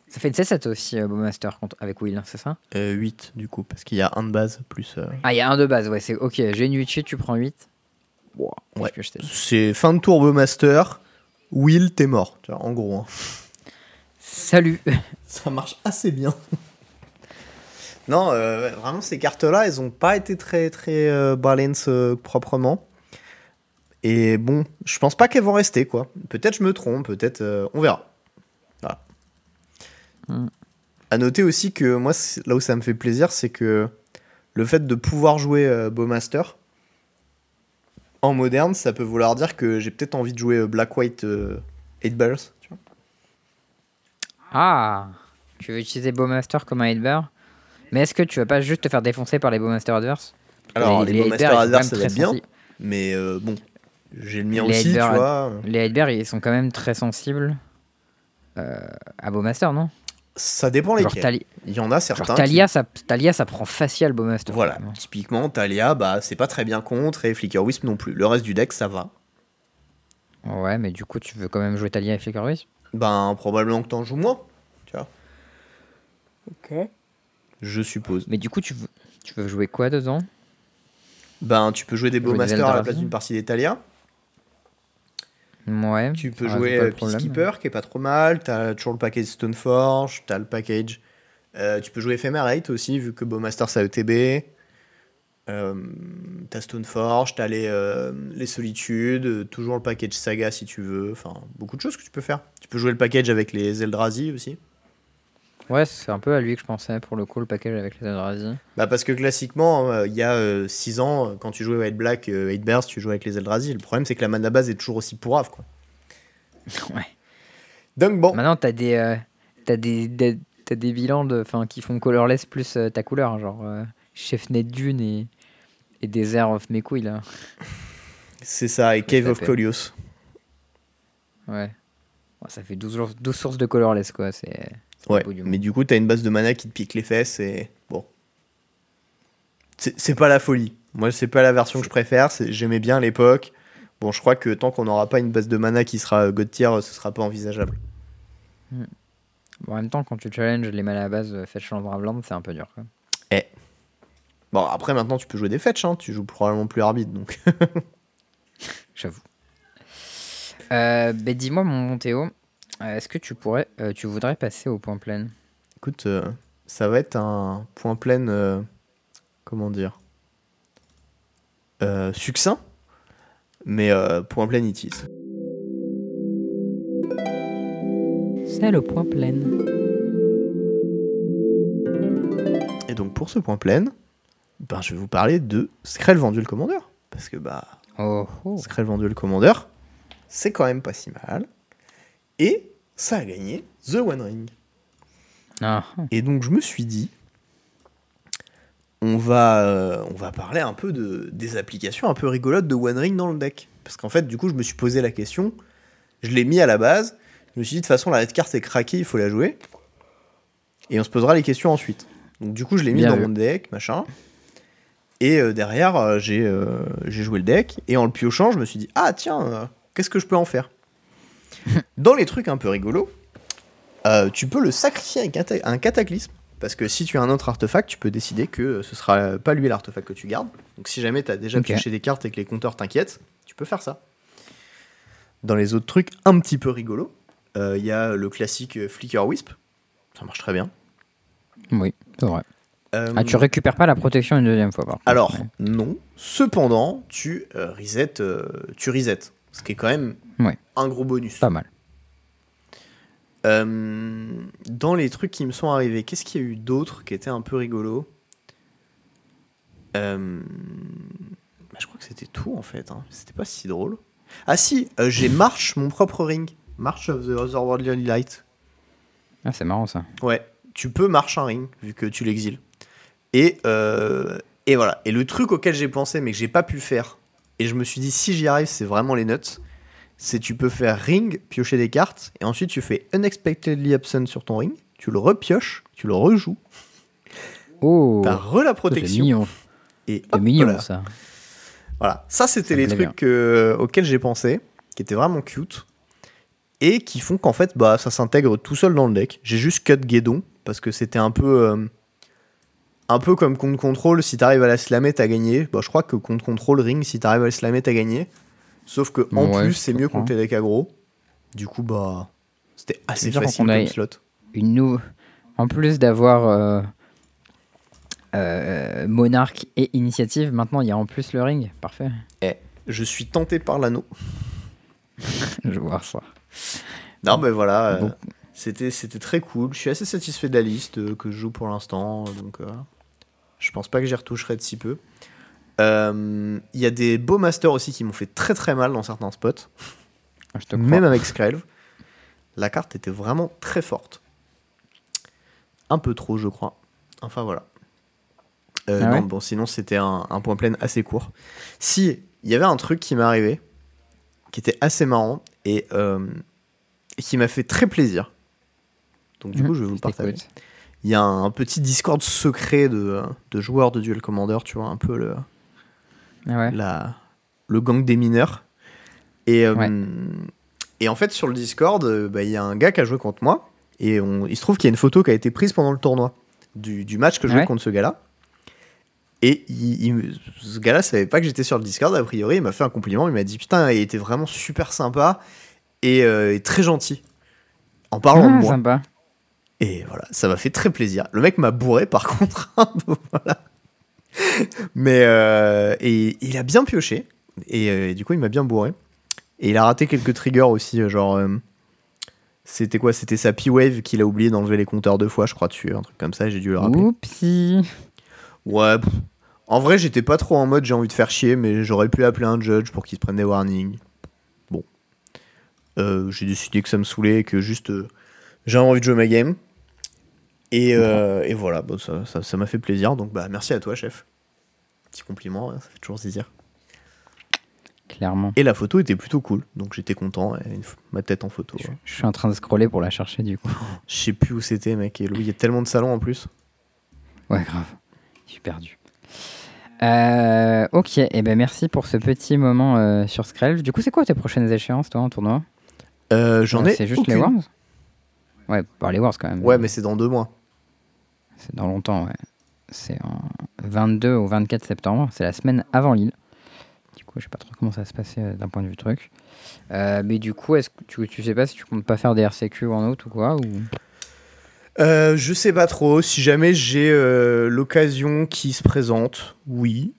Ça fait une 16-7 aussi, Bowmaster, avec Will, c'est ça? Euh, 8 du coup, parce qu'il y a un de base plus. Ah, il y a un de base, ouais, c'est ok. J'ai une 8 tu prends 8. Ouah, Ouais. C'est fin de tour Master. Will, t'es mort. Tu vois, en gros. hein. Salut Ça marche assez bien. non, euh, vraiment, ces cartes-là, elles ont pas été très, très euh, balance euh, proprement. Et bon, je pense pas qu'elles vont rester, quoi. Peut-être je me trompe, peut-être. euh, on verra. Voilà. Hmm. À noter aussi que moi, c'est- là où ça me fait plaisir, c'est que le fait de pouvoir jouer euh, Bowmaster en moderne, ça peut vouloir dire que j'ai peut-être envie de jouer euh, Black White 8 Bears. Tu vois. Ah Tu veux utiliser Bowmaster comme un headbar Mais est-ce que tu vas pas juste te faire défoncer par les Bowmaster adverses Alors, les, Bowmaster ils sont quand adverses, ça va bien. sensibles. Mais euh, bon, j'ai le mien Les aussi, tu vois. Les headbars, ils sont quand même très sensibles euh, à Bowmaster, non? Ça dépend Genre, lesquels. Il y en a genre certains. Talia, ça, Talia, ça prend facial Bowmaster. qui- Voilà, typiquement, Talia, bah, c'est pas très bien contre et Flicker Wisp non plus. Le reste du deck, ça va. Ouais, mais du coup, tu veux quand même jouer Talia et Flicker Wisp? Ben, probablement que t'en joues moins. Tu vois. Ok. Je suppose. Mais du coup, tu veux, tu veux jouer quoi dedans? Ben, tu peux jouer des Bowmaster à la place d'une partie des Talia. Ouais. Tu peux ça jouer. Peacekeeper, qui est pas trop mal. T'as toujours le package Stoneforge. T'as le package. euh, tu peux jouer Ephemerate aussi, vu que Bowmaster c'est ETB. Euh, t'as Stoneforge, t'as les, euh, les Solitudes, toujours le package Saga si tu veux. Enfin, beaucoup de choses que tu peux faire. Tu peux jouer le package avec les Eldrazi aussi. Ouais, c'est un peu à lui que je pensais pour le coup, le package avec les Eldrazi. Bah parce que classiquement, euh, il y a 6 ans, euh, quand tu jouais White Black, euh, 8 Bears, tu jouais avec les Eldrazi. Le problème, c'est que la mana base est toujours aussi pourrave. Quoi. Ouais. Donc bon, Maintenant, t'as des, euh, t'as des, des- des bilans de, enfin, qui font colorless plus euh, ta couleur, genre euh, Chef Net Dune et, et Desert of mes couilles là. c'est ça, et Cave of. Colios. Ouais. Ça fait 12, jours- 12 sources de colorless quoi. C'est. Ouais, du mais du coup, t'as une base de mana qui te pique les fesses et bon. C'est pas la folie. Moi, c'est pas la version que je préfère. J'aimais bien l'époque. Bon, je crois que tant qu'on n'aura pas une base de mana qui sera God tier, ce sera pas envisageable. Bon, en même temps, quand tu challenges les mana à base euh, Fetch Land Bravland, c'est un peu dur quoi. Bon, après, maintenant, tu peux jouer des fetch. Hein. Tu joues probablement plus arbitre, donc. J'avoue. Euh, bah, dis-moi, mon Théo, euh, est-ce que tu pourrais, euh, tu voudrais passer au point plein? Écoute, euh, ça va être un point plein. euh, comment dire? Euh, Succinct, mais euh, point plein it is. C'est le point plein. Et donc, pour ce point plein, ben, je vais vous parler de Skrell Venduel Commander. Parce que, bah. Oh, oh. Commander, c'est quand même pas si mal. Et ça a gagné The One Ring. Ah. Et donc je me suis dit, on va, euh, on va parler un peu de, des applications un peu rigolotes de One Ring dans le deck. Parce qu'en fait, du coup, je me suis posé la question, je l'ai mis à la base, je me suis dit, de toute façon, la red carte est craquée, il faut la jouer. Et on se posera les questions ensuite. Donc du coup, je l'ai mis Bien dans vu. mon deck, machin. Et euh, derrière, euh, j'ai joué le deck. Et en le piochant, je me suis dit, ah tiens, qu'est-ce que je peux en faire? Dans les trucs un peu rigolos, euh, tu peux le sacrifier avec un, ta- un cataclysme. Parce que si tu as un autre artefact, tu peux décider que ce sera pas lui l'artefact que tu gardes. Donc si jamais tu as déjà pioché des cartes et que les compteurs t'inquiètent, tu peux faire ça. Dans les autres trucs un petit peu rigolos, euh, il y a le classique euh, Flicker Wisp. Ça marche très bien. oui, c'est vrai. Euh, Ah, tu récupères pas la protection une deuxième fois, par contre. alors, Ouais. non. Cependant, tu euh, reset, euh, tu reset. Ce qui est quand même Ouais. un gros bonus. Pas mal. Euh, dans les trucs qui me sont arrivés, qu'est-ce qu'il y a eu d'autre qui était un peu rigolo Euh, je crois que c'était tout en fait. Hein. C'était pas si drôle. Ah si, euh, j'ai March, mon propre ring. March of the Otherworldly Light. Ah, c'est marrant ça. Ouais, tu peux marcher un ring vu que tu l'exiles. Et, et voilà. Et le truc auquel j'ai pensé mais que j'ai pas pu faire, et je me suis dit si j'y arrive, c'est vraiment les nuts. C'est tu peux faire ring, piocher des cartes, et ensuite tu fais unexpectedly absent sur ton ring, tu le repioches, tu le rejoues. Oh T'as re la C'est protection. mignon. Et hop, mignon voilà. ça. Voilà, ça c'était les trucs euh, auxquels j'ai pensé, qui étaient vraiment cute, et qui font qu'en fait, bah, ça s'intègre tout seul dans le deck. J'ai juste cut Guédon, parce que c'était un peu... euh, un peu comme contre contrôle, si t'arrives à la slammer, t'as gagné. Bah, je crois que contre contrôle, ring, si t'arrives à la slammer, t'as gagné. Sauf que en Ouais, plus, c'est mieux contre les decks aggro. Du coup, bah, c'était assez facile comme slot. Une nou- En plus d'avoir euh, euh, Monarque et Initiative, maintenant il y a en plus le ring. Parfait. Je suis tenté par l'anneau. Je vais voir ça. Non, mais voilà, euh, Bon. c'était c'était très cool. Je suis assez satisfait de la liste que je joue pour l'instant, donc euh, je pense pas que j'y retoucherai de si peu. Euh, Il y a des beaux masters aussi qui m'ont fait très très mal dans certains spots, Je te crois. même avec Skrelv. La carte était vraiment très forte. Un peu trop, je crois. Enfin voilà. Euh, Ah non, ouais bon, sinon c'était un, un point plein assez court. Si, il y avait un truc qui m'est arrivé, qui était assez marrant et, euh, et qui m'a fait très plaisir. Donc du Mhm, coup, je vais vous le partager. Il y a un petit Discord secret de, de joueurs de Duel Commander, tu vois, un peu le, Ah ouais. la, le gang des mineurs. Et, euh, et en fait, sur le Discord, euh, bah, il y a un gars qui a joué contre moi. Et on- il se trouve qu'il y a une photo qui a été prise pendant le tournoi du, du match que je jouais Ouais. contre ce gars-là. Et il- il- ce gars-là savait pas que j'étais sur le Discord, a priori. Il m'a fait un compliment. Il m'a dit Putain, il était vraiment super sympa et, euh, et très gentil. En parlant de Ah, moi. sympa. Et voilà, ça m'a fait très plaisir. Le mec m'a bourré par contre. hein, voilà. Mais euh, et il a bien pioché. Et euh, du coup, il m'a bien bourré. Et il a raté quelques triggers aussi. euh, Genre, euh, c'était quoi? C'était sa P-Wave qu'il a oublié d'enlever les compteurs deux fois, je crois, dessus. Un truc comme ça, j'ai dû le rappeler. Oupsie. Ouais, pff. en vrai, j'étais pas trop en mode j'ai envie de faire chier, mais j'aurais pu appeler un judge pour qu'il se prenne des warnings. Bon. J'ai décidé que ça me saoulait et que juste j'avais envie de jouer ma game. Et, euh, et voilà, bon, ça ça- ça m'a fait plaisir. Donc bah merci à toi, chef. Petit compliment, hein, ça fait toujours plaisir. Clairement. Et la photo était plutôt cool, donc j'étais content. et ma tête en photo. Je, je suis en train de scroller pour la chercher du coup. Je sais plus où c'était, mec. Et Louis, il y a tellement de salons en plus. Ouais, grave. Je suis perdu. Euh, ok, et ben merci pour ce petit moment euh, sur Skrelv. Du coup, c'est quoi tes prochaines échéances, toi, en tournoi? Euh, J'en ai. C'est juste les. Worms Ouais, par les Worms quand même. Ouais, mais c'est dans deux mois. C'est dans longtemps, ouais. C'est en 22 au 24 septembre. C'est la semaine avant Lille. Du coup, je sais pas trop comment ça va se passer euh, d'un point de vue truc. Euh, mais du coup, est-ce que tu, tu sais pas si tu comptes pas faire des RCQ en août ou quoi ou... Euh, je sais pas trop. Si jamais j'ai euh, l'occasion qui se présente, oui.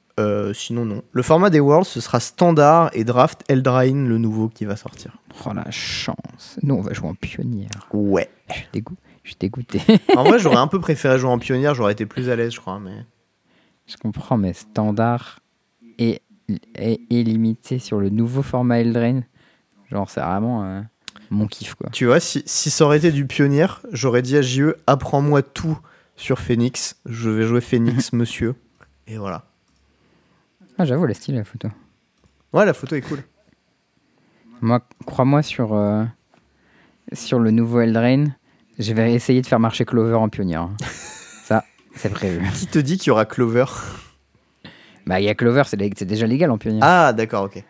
Sinon, non. Le format des Worlds, ce sera standard et draft Eldraine, le nouveau qui va sortir. Oh la chance. Nous, on va jouer en pionnière. Ouais. Dégoût- je suis dégoûté. En vrai, j'aurais un peu préféré jouer en pionnière, j'aurais été plus à l'aise, je crois. Mais Je comprends, mais standard et, et, et limité sur le nouveau format Eldraine, genre c'est vraiment euh, mon kiff quoi. tu vois, si, si ça aurait été du pionnière, j'aurais dit à JE apprends-moi tout sur Phoenix. Je vais jouer Phoenix, monsieur. Et voilà. Ah, j'avoue, la style la photo. Ouais, la photo est cool. Moi, crois-moi sur, euh, sur le nouveau Eldraine, je vais essayer de faire marcher Clover en pionnière. hein. Ça, c'est prévu. Qui te dit qu'il y aura Clover? Bah, il y a Clover, c'est lég- c'est déjà légal en pionnière. Ah, d'accord, ok.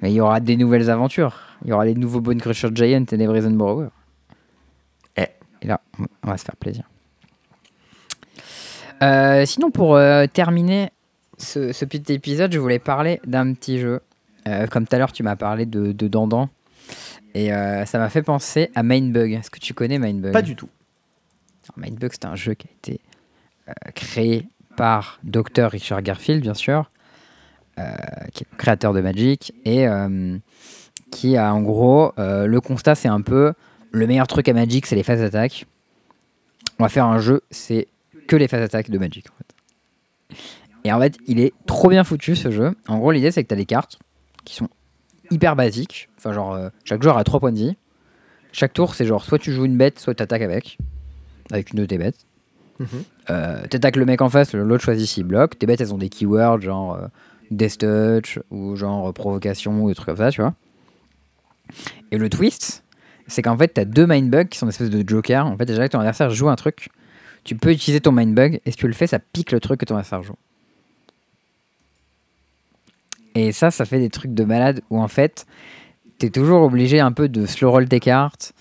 Mais il y aura des nouvelles aventures. Il y aura les nouveaux Bone Crusher Giant et des Brazen Borrower. Eh. Et là, on- on va se faire plaisir. Euh, sinon, pour euh, terminer ce, ce petit épisode, je voulais parler d'un petit jeu. Euh, comme tout à l'heure, tu m'as parlé de, de Dandan. Et euh, ça m'a fait penser à Mindbug. Est-ce que tu connais Mindbug? Pas du tout. Alors, Mindbug, c'est un jeu qui a été euh, créé par Dr. Richard Garfield, bien sûr, euh, qui est le créateur de Magic, et qui a en gros, le constat, c'est un peu le meilleur truc à Magic, c'est les phases d'attaque. On va faire un jeu, c'est que les phases d'attaque de Magic. En fait. Et en fait, il est trop bien foutu ce jeu. En gros, l'idée c'est que tu as des cartes qui sont hyper basiques. Enfin, genre, euh, chaque joueur a 3 points de vie. Chaque tour, c'est genre soit tu joues une bête, soit tu attaques avec. Avec une de tes bêtes. Mhm. Euh, T'attaques le mec en face, l'autre choisit s'il bloque. Tes bêtes, elles ont des keywords genre euh, Death Touch ou genre euh, provocation ou des trucs comme ça, tu vois. Et le twist, c'est qu'en fait, t'as deux mindbugs qui sont des espèces de joker. En fait, déjà que ton adversaire joue un truc, tu peux utiliser ton mindbug et si tu le fais, ça pique le truc que ton adversaire joue. Et ça, ça fait des trucs de malade où en fait, t'es toujours obligé un peu de slow roll tes cartes,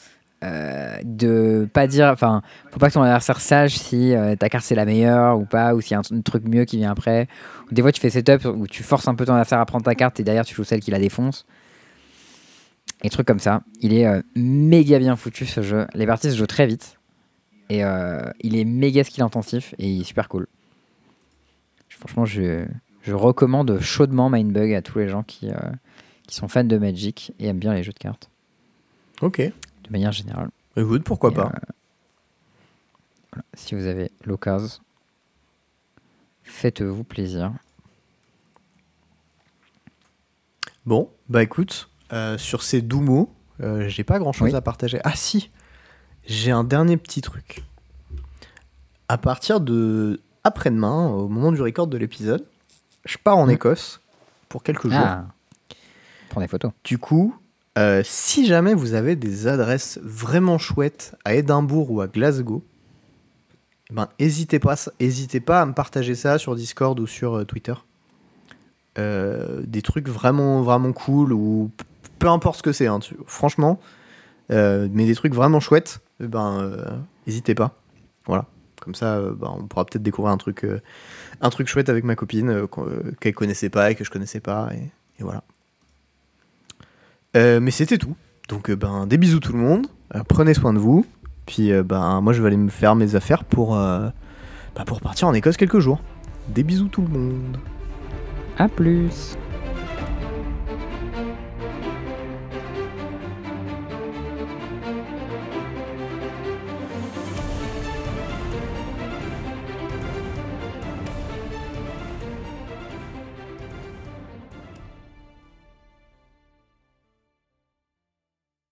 euh, de pas dire, enfin, faut pas que ton adversaire sache si euh, ta carte c'est la meilleure ou pas, ou s'il y a un, truc mieux qui vient après. Des fois, tu fais setup où tu forces un peu ton adversaire à prendre ta carte et derrière tu joues celle qui la défonce. Et trucs comme ça. Il est euh, méga bien foutu ce jeu. Les parties se jouent très vite. Et il est méga skill intensif et il est super cool. Franchement, je, je recommande chaudement Mindbug à tous les gens qui, euh, qui sont fans de Magic et aiment bien les jeux de cartes, Ok. de manière générale. Écoute, pourquoi Et, pas. euh, voilà, si vous avez l'occasion, faites-vous plaisir. Bon, bah écoute, euh, sur ces doux mots, j'ai pas grand chose Oui. à partager. Ah si, j'ai un dernier petit truc. À partir de après-demain, au moment du record de l'épisode, je pars en Mm. Écosse pour quelques jours. Ah, prends des photos. Du coup, euh, si jamais vous avez des adresses vraiment chouettes à Édimbourg ou à Glasgow, eh ben hésitez pas, hésitez pas à me partager ça sur Discord ou sur euh, Twitter. Euh, des trucs vraiment vraiment cool ou peu importe ce que c'est. hein, tu- franchement, euh, mais des trucs vraiment chouettes, eh ben n'hésitez pas. Voilà. Comme ça, euh, ben, on pourra peut-être découvrir un truc, euh, un truc chouette avec ma copine euh, qu'elle connaissait pas et que je connaissais pas et, voilà. Mais c'était tout. Donc ben des bisous tout le monde. Prenez soin de vous. Puis ben moi je vais aller me faire mes affaires pour bah, pour partir en Écosse quelques jours. Des bisous tout le monde. À plus